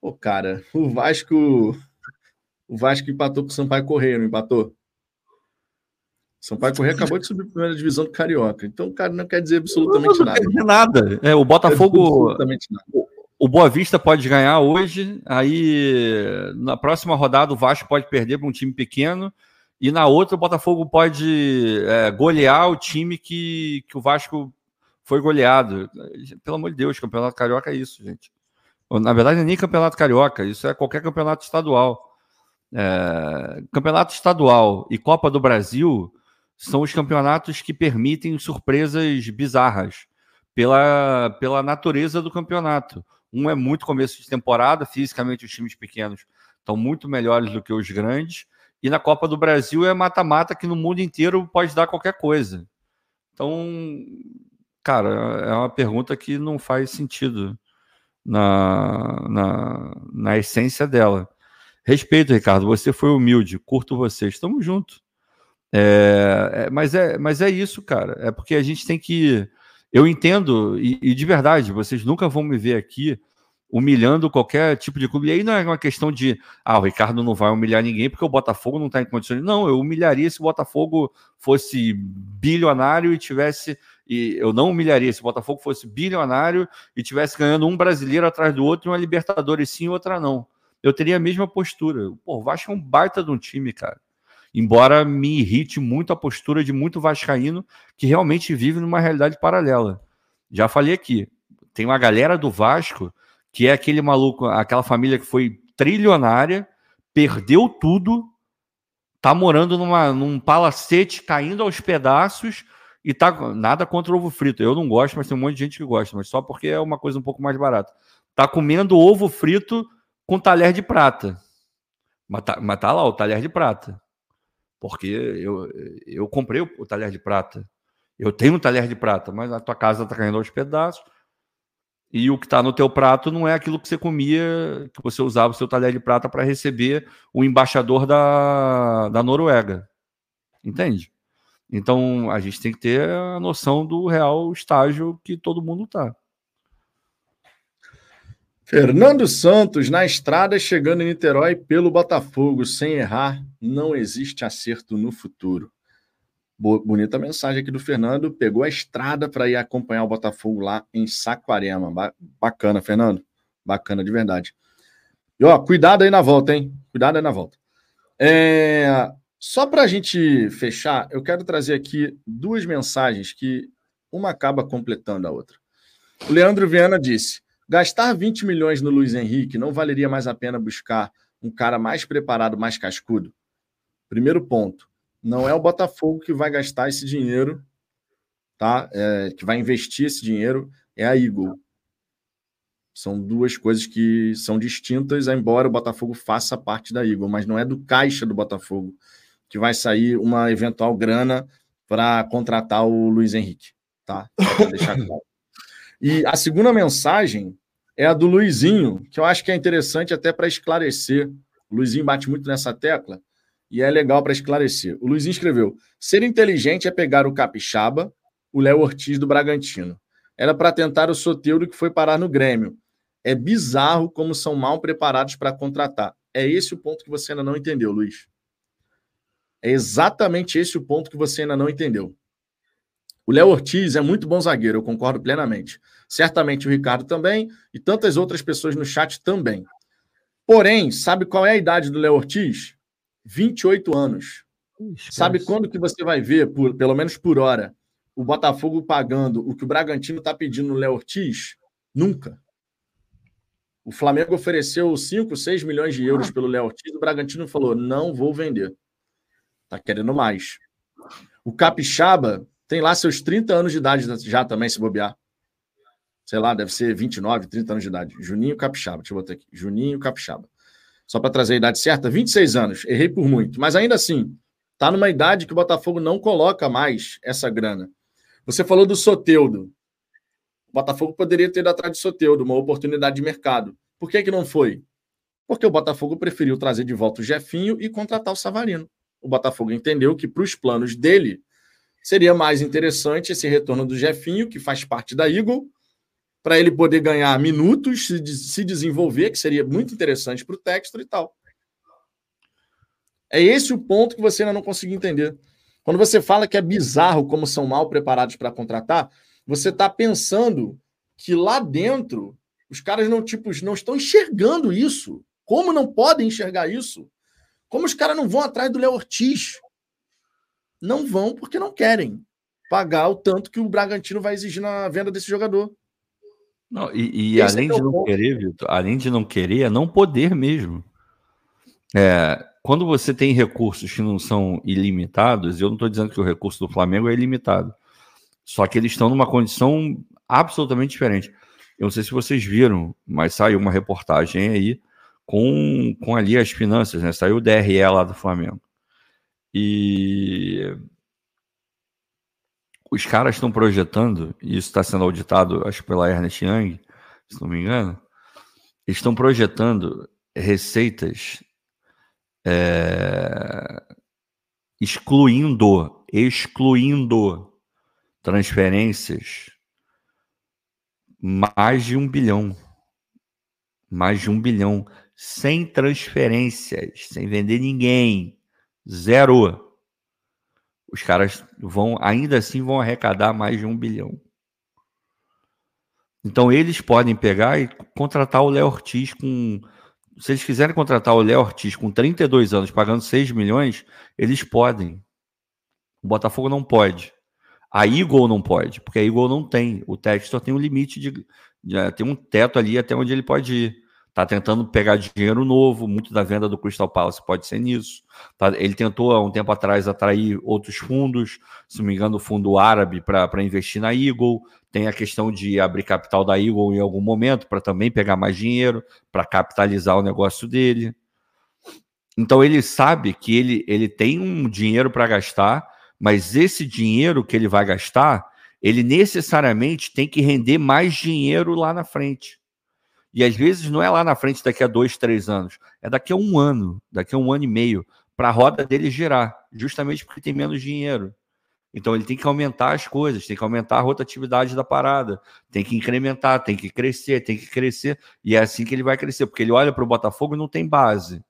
Pô, cara, o Vasco o Vasco empatou com o Sampaio Correia, não empatou? Sampaio Correia acabou de subir para a primeira divisão do Carioca. Então, cara, não quer dizer absolutamente não, não nada. Não quer dizer nada. É, o Botafogo. Absolutamente nada. O Boa Vista pode ganhar hoje, aí na próxima rodada o Vasco pode perder para um time pequeno, e na outra o Botafogo pode é, golear o time que, que o Vasco foi goleado. Pelo amor de Deus, Campeonato Carioca é isso, gente. Na verdade, não é nem Campeonato Carioca, isso é qualquer campeonato estadual. É, campeonato estadual e Copa do Brasil são os campeonatos que permitem surpresas bizarras pela, pela natureza do campeonato. Um é muito começo de temporada, fisicamente os times pequenos estão muito melhores do que os grandes, e na Copa do Brasil é mata-mata que no mundo inteiro pode dar qualquer coisa. Então, cara, é uma pergunta que não faz sentido na, na, na essência dela. Respeito, Ricardo, você foi humilde, curto você, estamos juntos. É, é, mas, é, mas é isso, cara. É porque a gente tem que. Eu entendo, e, e, de verdade, vocês nunca vão me ver aqui humilhando qualquer tipo de clube. E aí não é uma questão de, ah, o Ricardo não vai humilhar ninguém porque o Botafogo não está em condições. Não, eu humilharia se o Botafogo fosse bilionário e tivesse. E eu não humilharia se o Botafogo fosse bilionário e tivesse ganhando um brasileiro atrás do outro e uma Libertadores sim e outra não. Eu teria a mesma postura. Pô, o Vasco é um baita de um time, cara. Embora me irrite muito a postura de muito vascaíno que realmente vive numa realidade paralela. Já falei aqui, tem uma galera do Vasco que é aquele maluco, aquela família que foi trilionária, perdeu tudo, tá morando numa, num palacete caindo aos pedaços e tá nada contra o ovo frito. Eu não gosto, mas tem um monte de gente que gosta, mas só porque é uma coisa um pouco mais barata. Tá comendo ovo frito com talher de prata. Mas tá, mas tá lá o talher de prata. Porque eu, eu comprei o, talher de prata. Eu tenho um talher de prata, mas a tua casa tá caindo aos pedaços e o que está no teu prato não é aquilo que você comia, que você usava o seu talher de prata para receber o embaixador da, da Noruega. Entende? Então a gente tem que ter a noção do real estágio que todo mundo está. Fernando Santos na estrada chegando em Niterói pelo Botafogo, sem errar, não existe acerto no futuro. Bonita mensagem aqui do Fernando. Pegou a estrada para ir acompanhar o Botafogo lá em Saquarema. Ba bacana, Fernando. Bacana de verdade. E ó, cuidado aí na volta, hein? Cuidado aí na volta. É... Só para a gente fechar, eu quero trazer aqui duas mensagens que uma acaba completando a outra. O Leandro Viana disse: gastar 20 milhões no Luiz Henrique não valeria mais a pena buscar um cara mais preparado, mais cascudo? Primeiro ponto. Não é o Botafogo que vai gastar esse dinheiro, tá? É, que vai investir esse dinheiro, é a Eagle. São duas coisas que são distintas, embora o Botafogo faça parte da Eagle, mas não é do caixa do Botafogo que vai sair uma eventual grana para contratar o Luiz Henrique, tá? deixar [LAUGHS] claro. E a segunda mensagem é a do Luizinho, que eu acho que é interessante até para esclarecer. O Luizinho bate muito nessa tecla e é legal para esclarecer. O Luizinho escreveu: ser inteligente é pegar o Capixaba, o Léo Ortiz do Bragantino. Era para tentar o Soteudo que foi parar no Grêmio. É bizarro como são mal preparados para contratar. É esse o ponto que você ainda não entendeu, Luiz. É exatamente esse o ponto que você ainda não entendeu. O Léo Ortiz é muito bom zagueiro, eu concordo plenamente. Certamente o Ricardo também e tantas outras pessoas no chat também. Porém, sabe qual é a idade do Léo Ortiz? 28 anos. Esquece. Sabe quando que você vai ver, por, pelo menos por hora, o Botafogo pagando o que o Bragantino está pedindo no Léo Ortiz? Nunca. O Flamengo ofereceu 5, 6 milhões de euros pelo Léo Ortiz, o Bragantino falou: não vou vender. Tá querendo mais. O Capixaba tem lá seus 30 anos de idade já também, se bobear. Sei lá, deve ser 29, 30 anos de idade. Juninho Capixaba, deixa eu botar aqui. Juninho Capixaba só para trazer a idade certa, 26 anos, errei por muito, mas ainda assim, está numa idade que o Botafogo não coloca mais essa grana. Você falou do Soteudo. O Botafogo poderia ter ido atrás de Soteudo, uma oportunidade de mercado. Por que, que não foi? Porque o Botafogo preferiu trazer de volta o Jefinho e contratar o Savarino. O Botafogo entendeu que, para os planos dele, seria mais interessante esse retorno do Jefinho, que faz parte da Eagle, para ele poder ganhar minutos, se, se desenvolver, que seria muito interessante para o Textor e tal. É esse o ponto que você ainda não conseguiu entender. Quando você fala que é bizarro como são mal preparados para contratar, você está pensando que lá dentro os caras não tipo não estão enxergando isso. Como não podem enxergar isso? Como os caras não vão atrás do Léo Ortiz? Não vão porque não querem pagar o tanto que o Bragantino vai exigir na venda desse jogador. Não, e, e além é de não ponto. querer, Vitor, além de não querer, é não poder mesmo. É, quando você tem recursos que não são ilimitados, eu não estou dizendo que o recurso do Flamengo é ilimitado. Só que eles estão numa condição absolutamente diferente. Eu não sei se vocês viram, mas saiu uma reportagem aí com, com ali as finanças, né? Saiu o DRE lá do Flamengo. E os caras estão projetando, e isso está sendo auditado, acho pela Ernest Young, se não me engano, estão projetando receitas é, excluindo, excluindo transferências mais de um bilhão. Mais de um bilhão. Sem transferências, sem vender ninguém. Zero. Os caras vão, ainda assim, vão arrecadar mais de um bilhão. Então eles podem pegar e contratar o Léo Ortiz com. Se eles quiserem contratar o Léo Ortiz com 32 anos, pagando 6 milhões, eles podem. O Botafogo não pode. A Eagle não pode, porque a Eagle não tem. O Textor tem um limite de, tem um teto ali até onde ele pode ir. Tá tentando pegar dinheiro novo, muito da venda do Crystal Palace pode ser nisso. Tá, ele tentou há um tempo atrás atrair outros fundos, se não me engano, o fundo árabe para investir na Eagle. Tem a questão de abrir capital da Eagle em algum momento para também pegar mais dinheiro, para capitalizar o negócio dele. Então ele sabe que ele, ele tem um dinheiro para gastar mas esse dinheiro que ele vai gastar, ele necessariamente tem que render mais dinheiro lá na frente. E às vezes não é lá na frente daqui a dois, três anos, é daqui a um ano, daqui a um ano e meio, para a roda dele girar, justamente porque tem menos dinheiro. Então ele tem que aumentar as coisas, tem que aumentar a rotatividade da parada, tem que incrementar, tem que crescer, tem que crescer, e é assim que ele vai crescer, porque ele olha para o Botafogo e não tem base.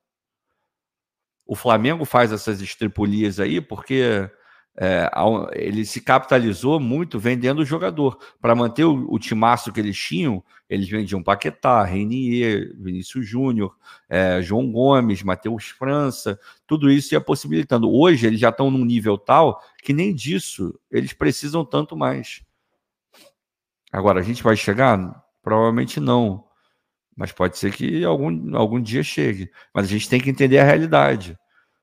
O Flamengo faz essas estripulias aí porque é, ele se capitalizou muito vendendo o jogador. Para manter o, o timaço que eles tinham, eles vendiam Paquetá, Renier, Vinícius Júnior, é, João Gomes, Matheus França, tudo isso ia possibilitando. Hoje eles já estão num nível tal que nem disso eles precisam tanto mais. Agora, a gente vai chegar? Provavelmente não. Mas pode ser que algum, algum dia chegue. Mas a gente tem que entender a realidade.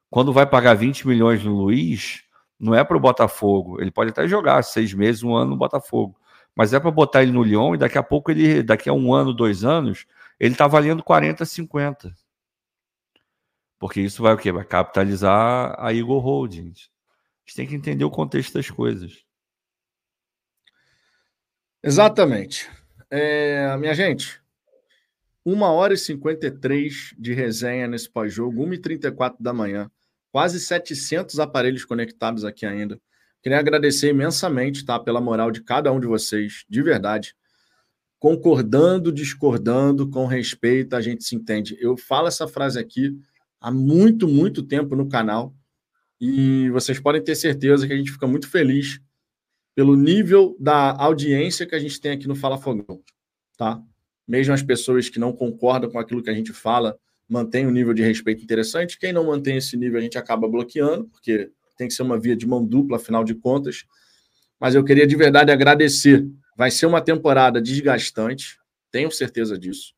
Quando vai pagar 20 milhões no Luiz, não é para o Botafogo. Ele pode até jogar seis meses, um ano no Botafogo. Mas é para botar ele no Lyon e daqui a pouco ele, daqui a um ano, dois anos, ele está valendo 40, 50. Porque isso vai o quê? Vai capitalizar a Eagle Holdings. A gente tem que entender o contexto das coisas. Exatamente. É, minha gente, 1 hora e 53 de resenha nesse pós-jogo, 1h34 da manhã quase 700 aparelhos conectados aqui ainda. Queria agradecer imensamente, tá, pela moral de cada um de vocês, de verdade. Concordando, discordando, com respeito, a gente se entende. Eu falo essa frase aqui há muito, muito tempo no canal e vocês podem ter certeza que a gente fica muito feliz pelo nível da audiência que a gente tem aqui no Fala Fogão, tá? Mesmo as pessoas que não concordam com aquilo que a gente fala, mantém um nível de respeito interessante. Quem não mantém esse nível, a gente acaba bloqueando, porque tem que ser uma via de mão dupla, afinal de contas. Mas eu queria de verdade agradecer. Vai ser uma temporada desgastante, tenho certeza disso.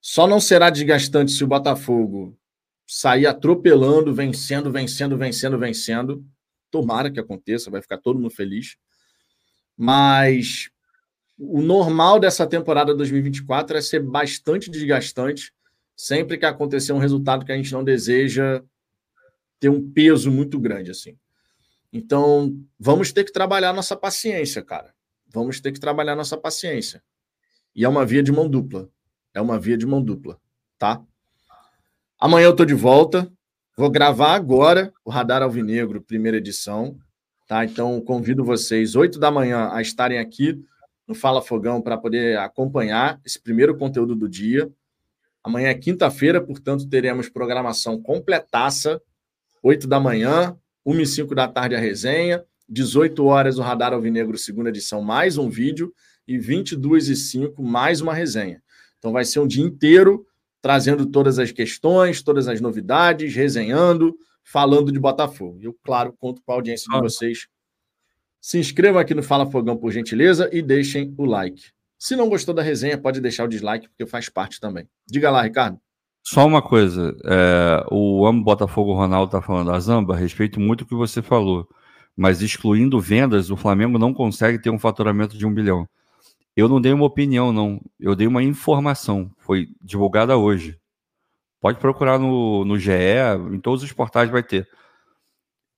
Só não será desgastante se o Botafogo sair atropelando, vencendo, vencendo, vencendo, vencendo. Tomara que aconteça, vai ficar todo mundo feliz. Mas o normal dessa temporada 2024 é ser bastante desgastante sempre que acontecer um resultado que a gente não deseja, ter um peso muito grande assim. Então, vamos ter que trabalhar nossa paciência, cara. Vamos ter que trabalhar nossa paciência. E é uma via de mão dupla. É uma via de mão dupla, tá? Amanhã eu tô de volta. Vou gravar agora o Radar Alvinegro, primeira edição, tá? Então, convido vocês, 8 da manhã, a estarem aqui no Fala Fogão para poder acompanhar esse primeiro conteúdo do dia. Amanhã é quinta-feira, portanto, teremos programação completaça, 8 da manhã, 1 e 5 da tarde a resenha, 18 horas o Radar Alvinegro, segunda edição, mais um vídeo, e 22 e 5 mais uma resenha. Então vai ser um dia inteiro trazendo todas as questões, todas as novidades, resenhando, falando de Botafogo. Eu, claro, conto com a audiência de vocês. Se inscrevam aqui no Fala Fogão, por gentileza, e deixem o like. Se não gostou da resenha, pode deixar o dislike, porque faz parte também. Diga lá, Ricardo. Só uma coisa, é, o Amo Botafogo Ronaldo está falando, a Zamba, respeito muito o que você falou, Mas excluindo vendas, o Flamengo não consegue ter um faturamento de um bilhão. Eu não dei uma opinião, não. Eu dei uma informação. Foi divulgada hoje. Pode procurar no, no GE, em todos os portais vai ter.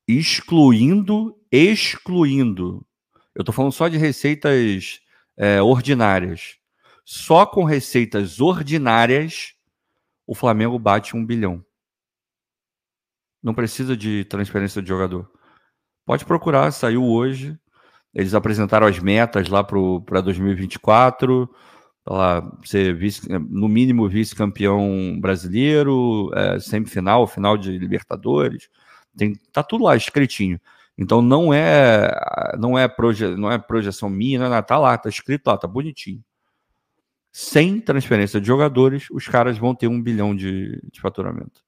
Excluindo, excluindo. Eu estou falando só de receitas é, ordinárias. Só com receitas ordinárias, o Flamengo bate um bilhão. Não precisa de transferência de jogador. Pode procurar, saiu hoje. Eles apresentaram as metas lá para 2024. Lá, ser vice, no mínimo vice-campeão brasileiro, é, semifinal, final de Libertadores. Tem, tá tudo lá escritinho. Então não é não é, proje, não é projeção minha, não é, tá lá, tá escrito lá, tá bonitinho. Sem transferência de jogadores, os caras vão ter um bilhão de, de faturamento.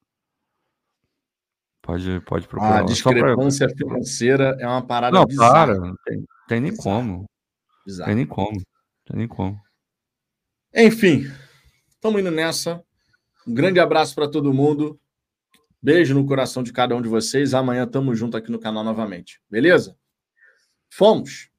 Pode, pode procurar. A discrepância pra... financeira é uma parada Não, bizarra. Não tem, tem nem como. Bizarra. Tem nem como. Tem nem como. Enfim, estamos indo nessa. Um grande abraço para todo mundo. Beijo no coração de cada um de vocês. Amanhã estamos junto aqui no canal novamente. Beleza? Fomos!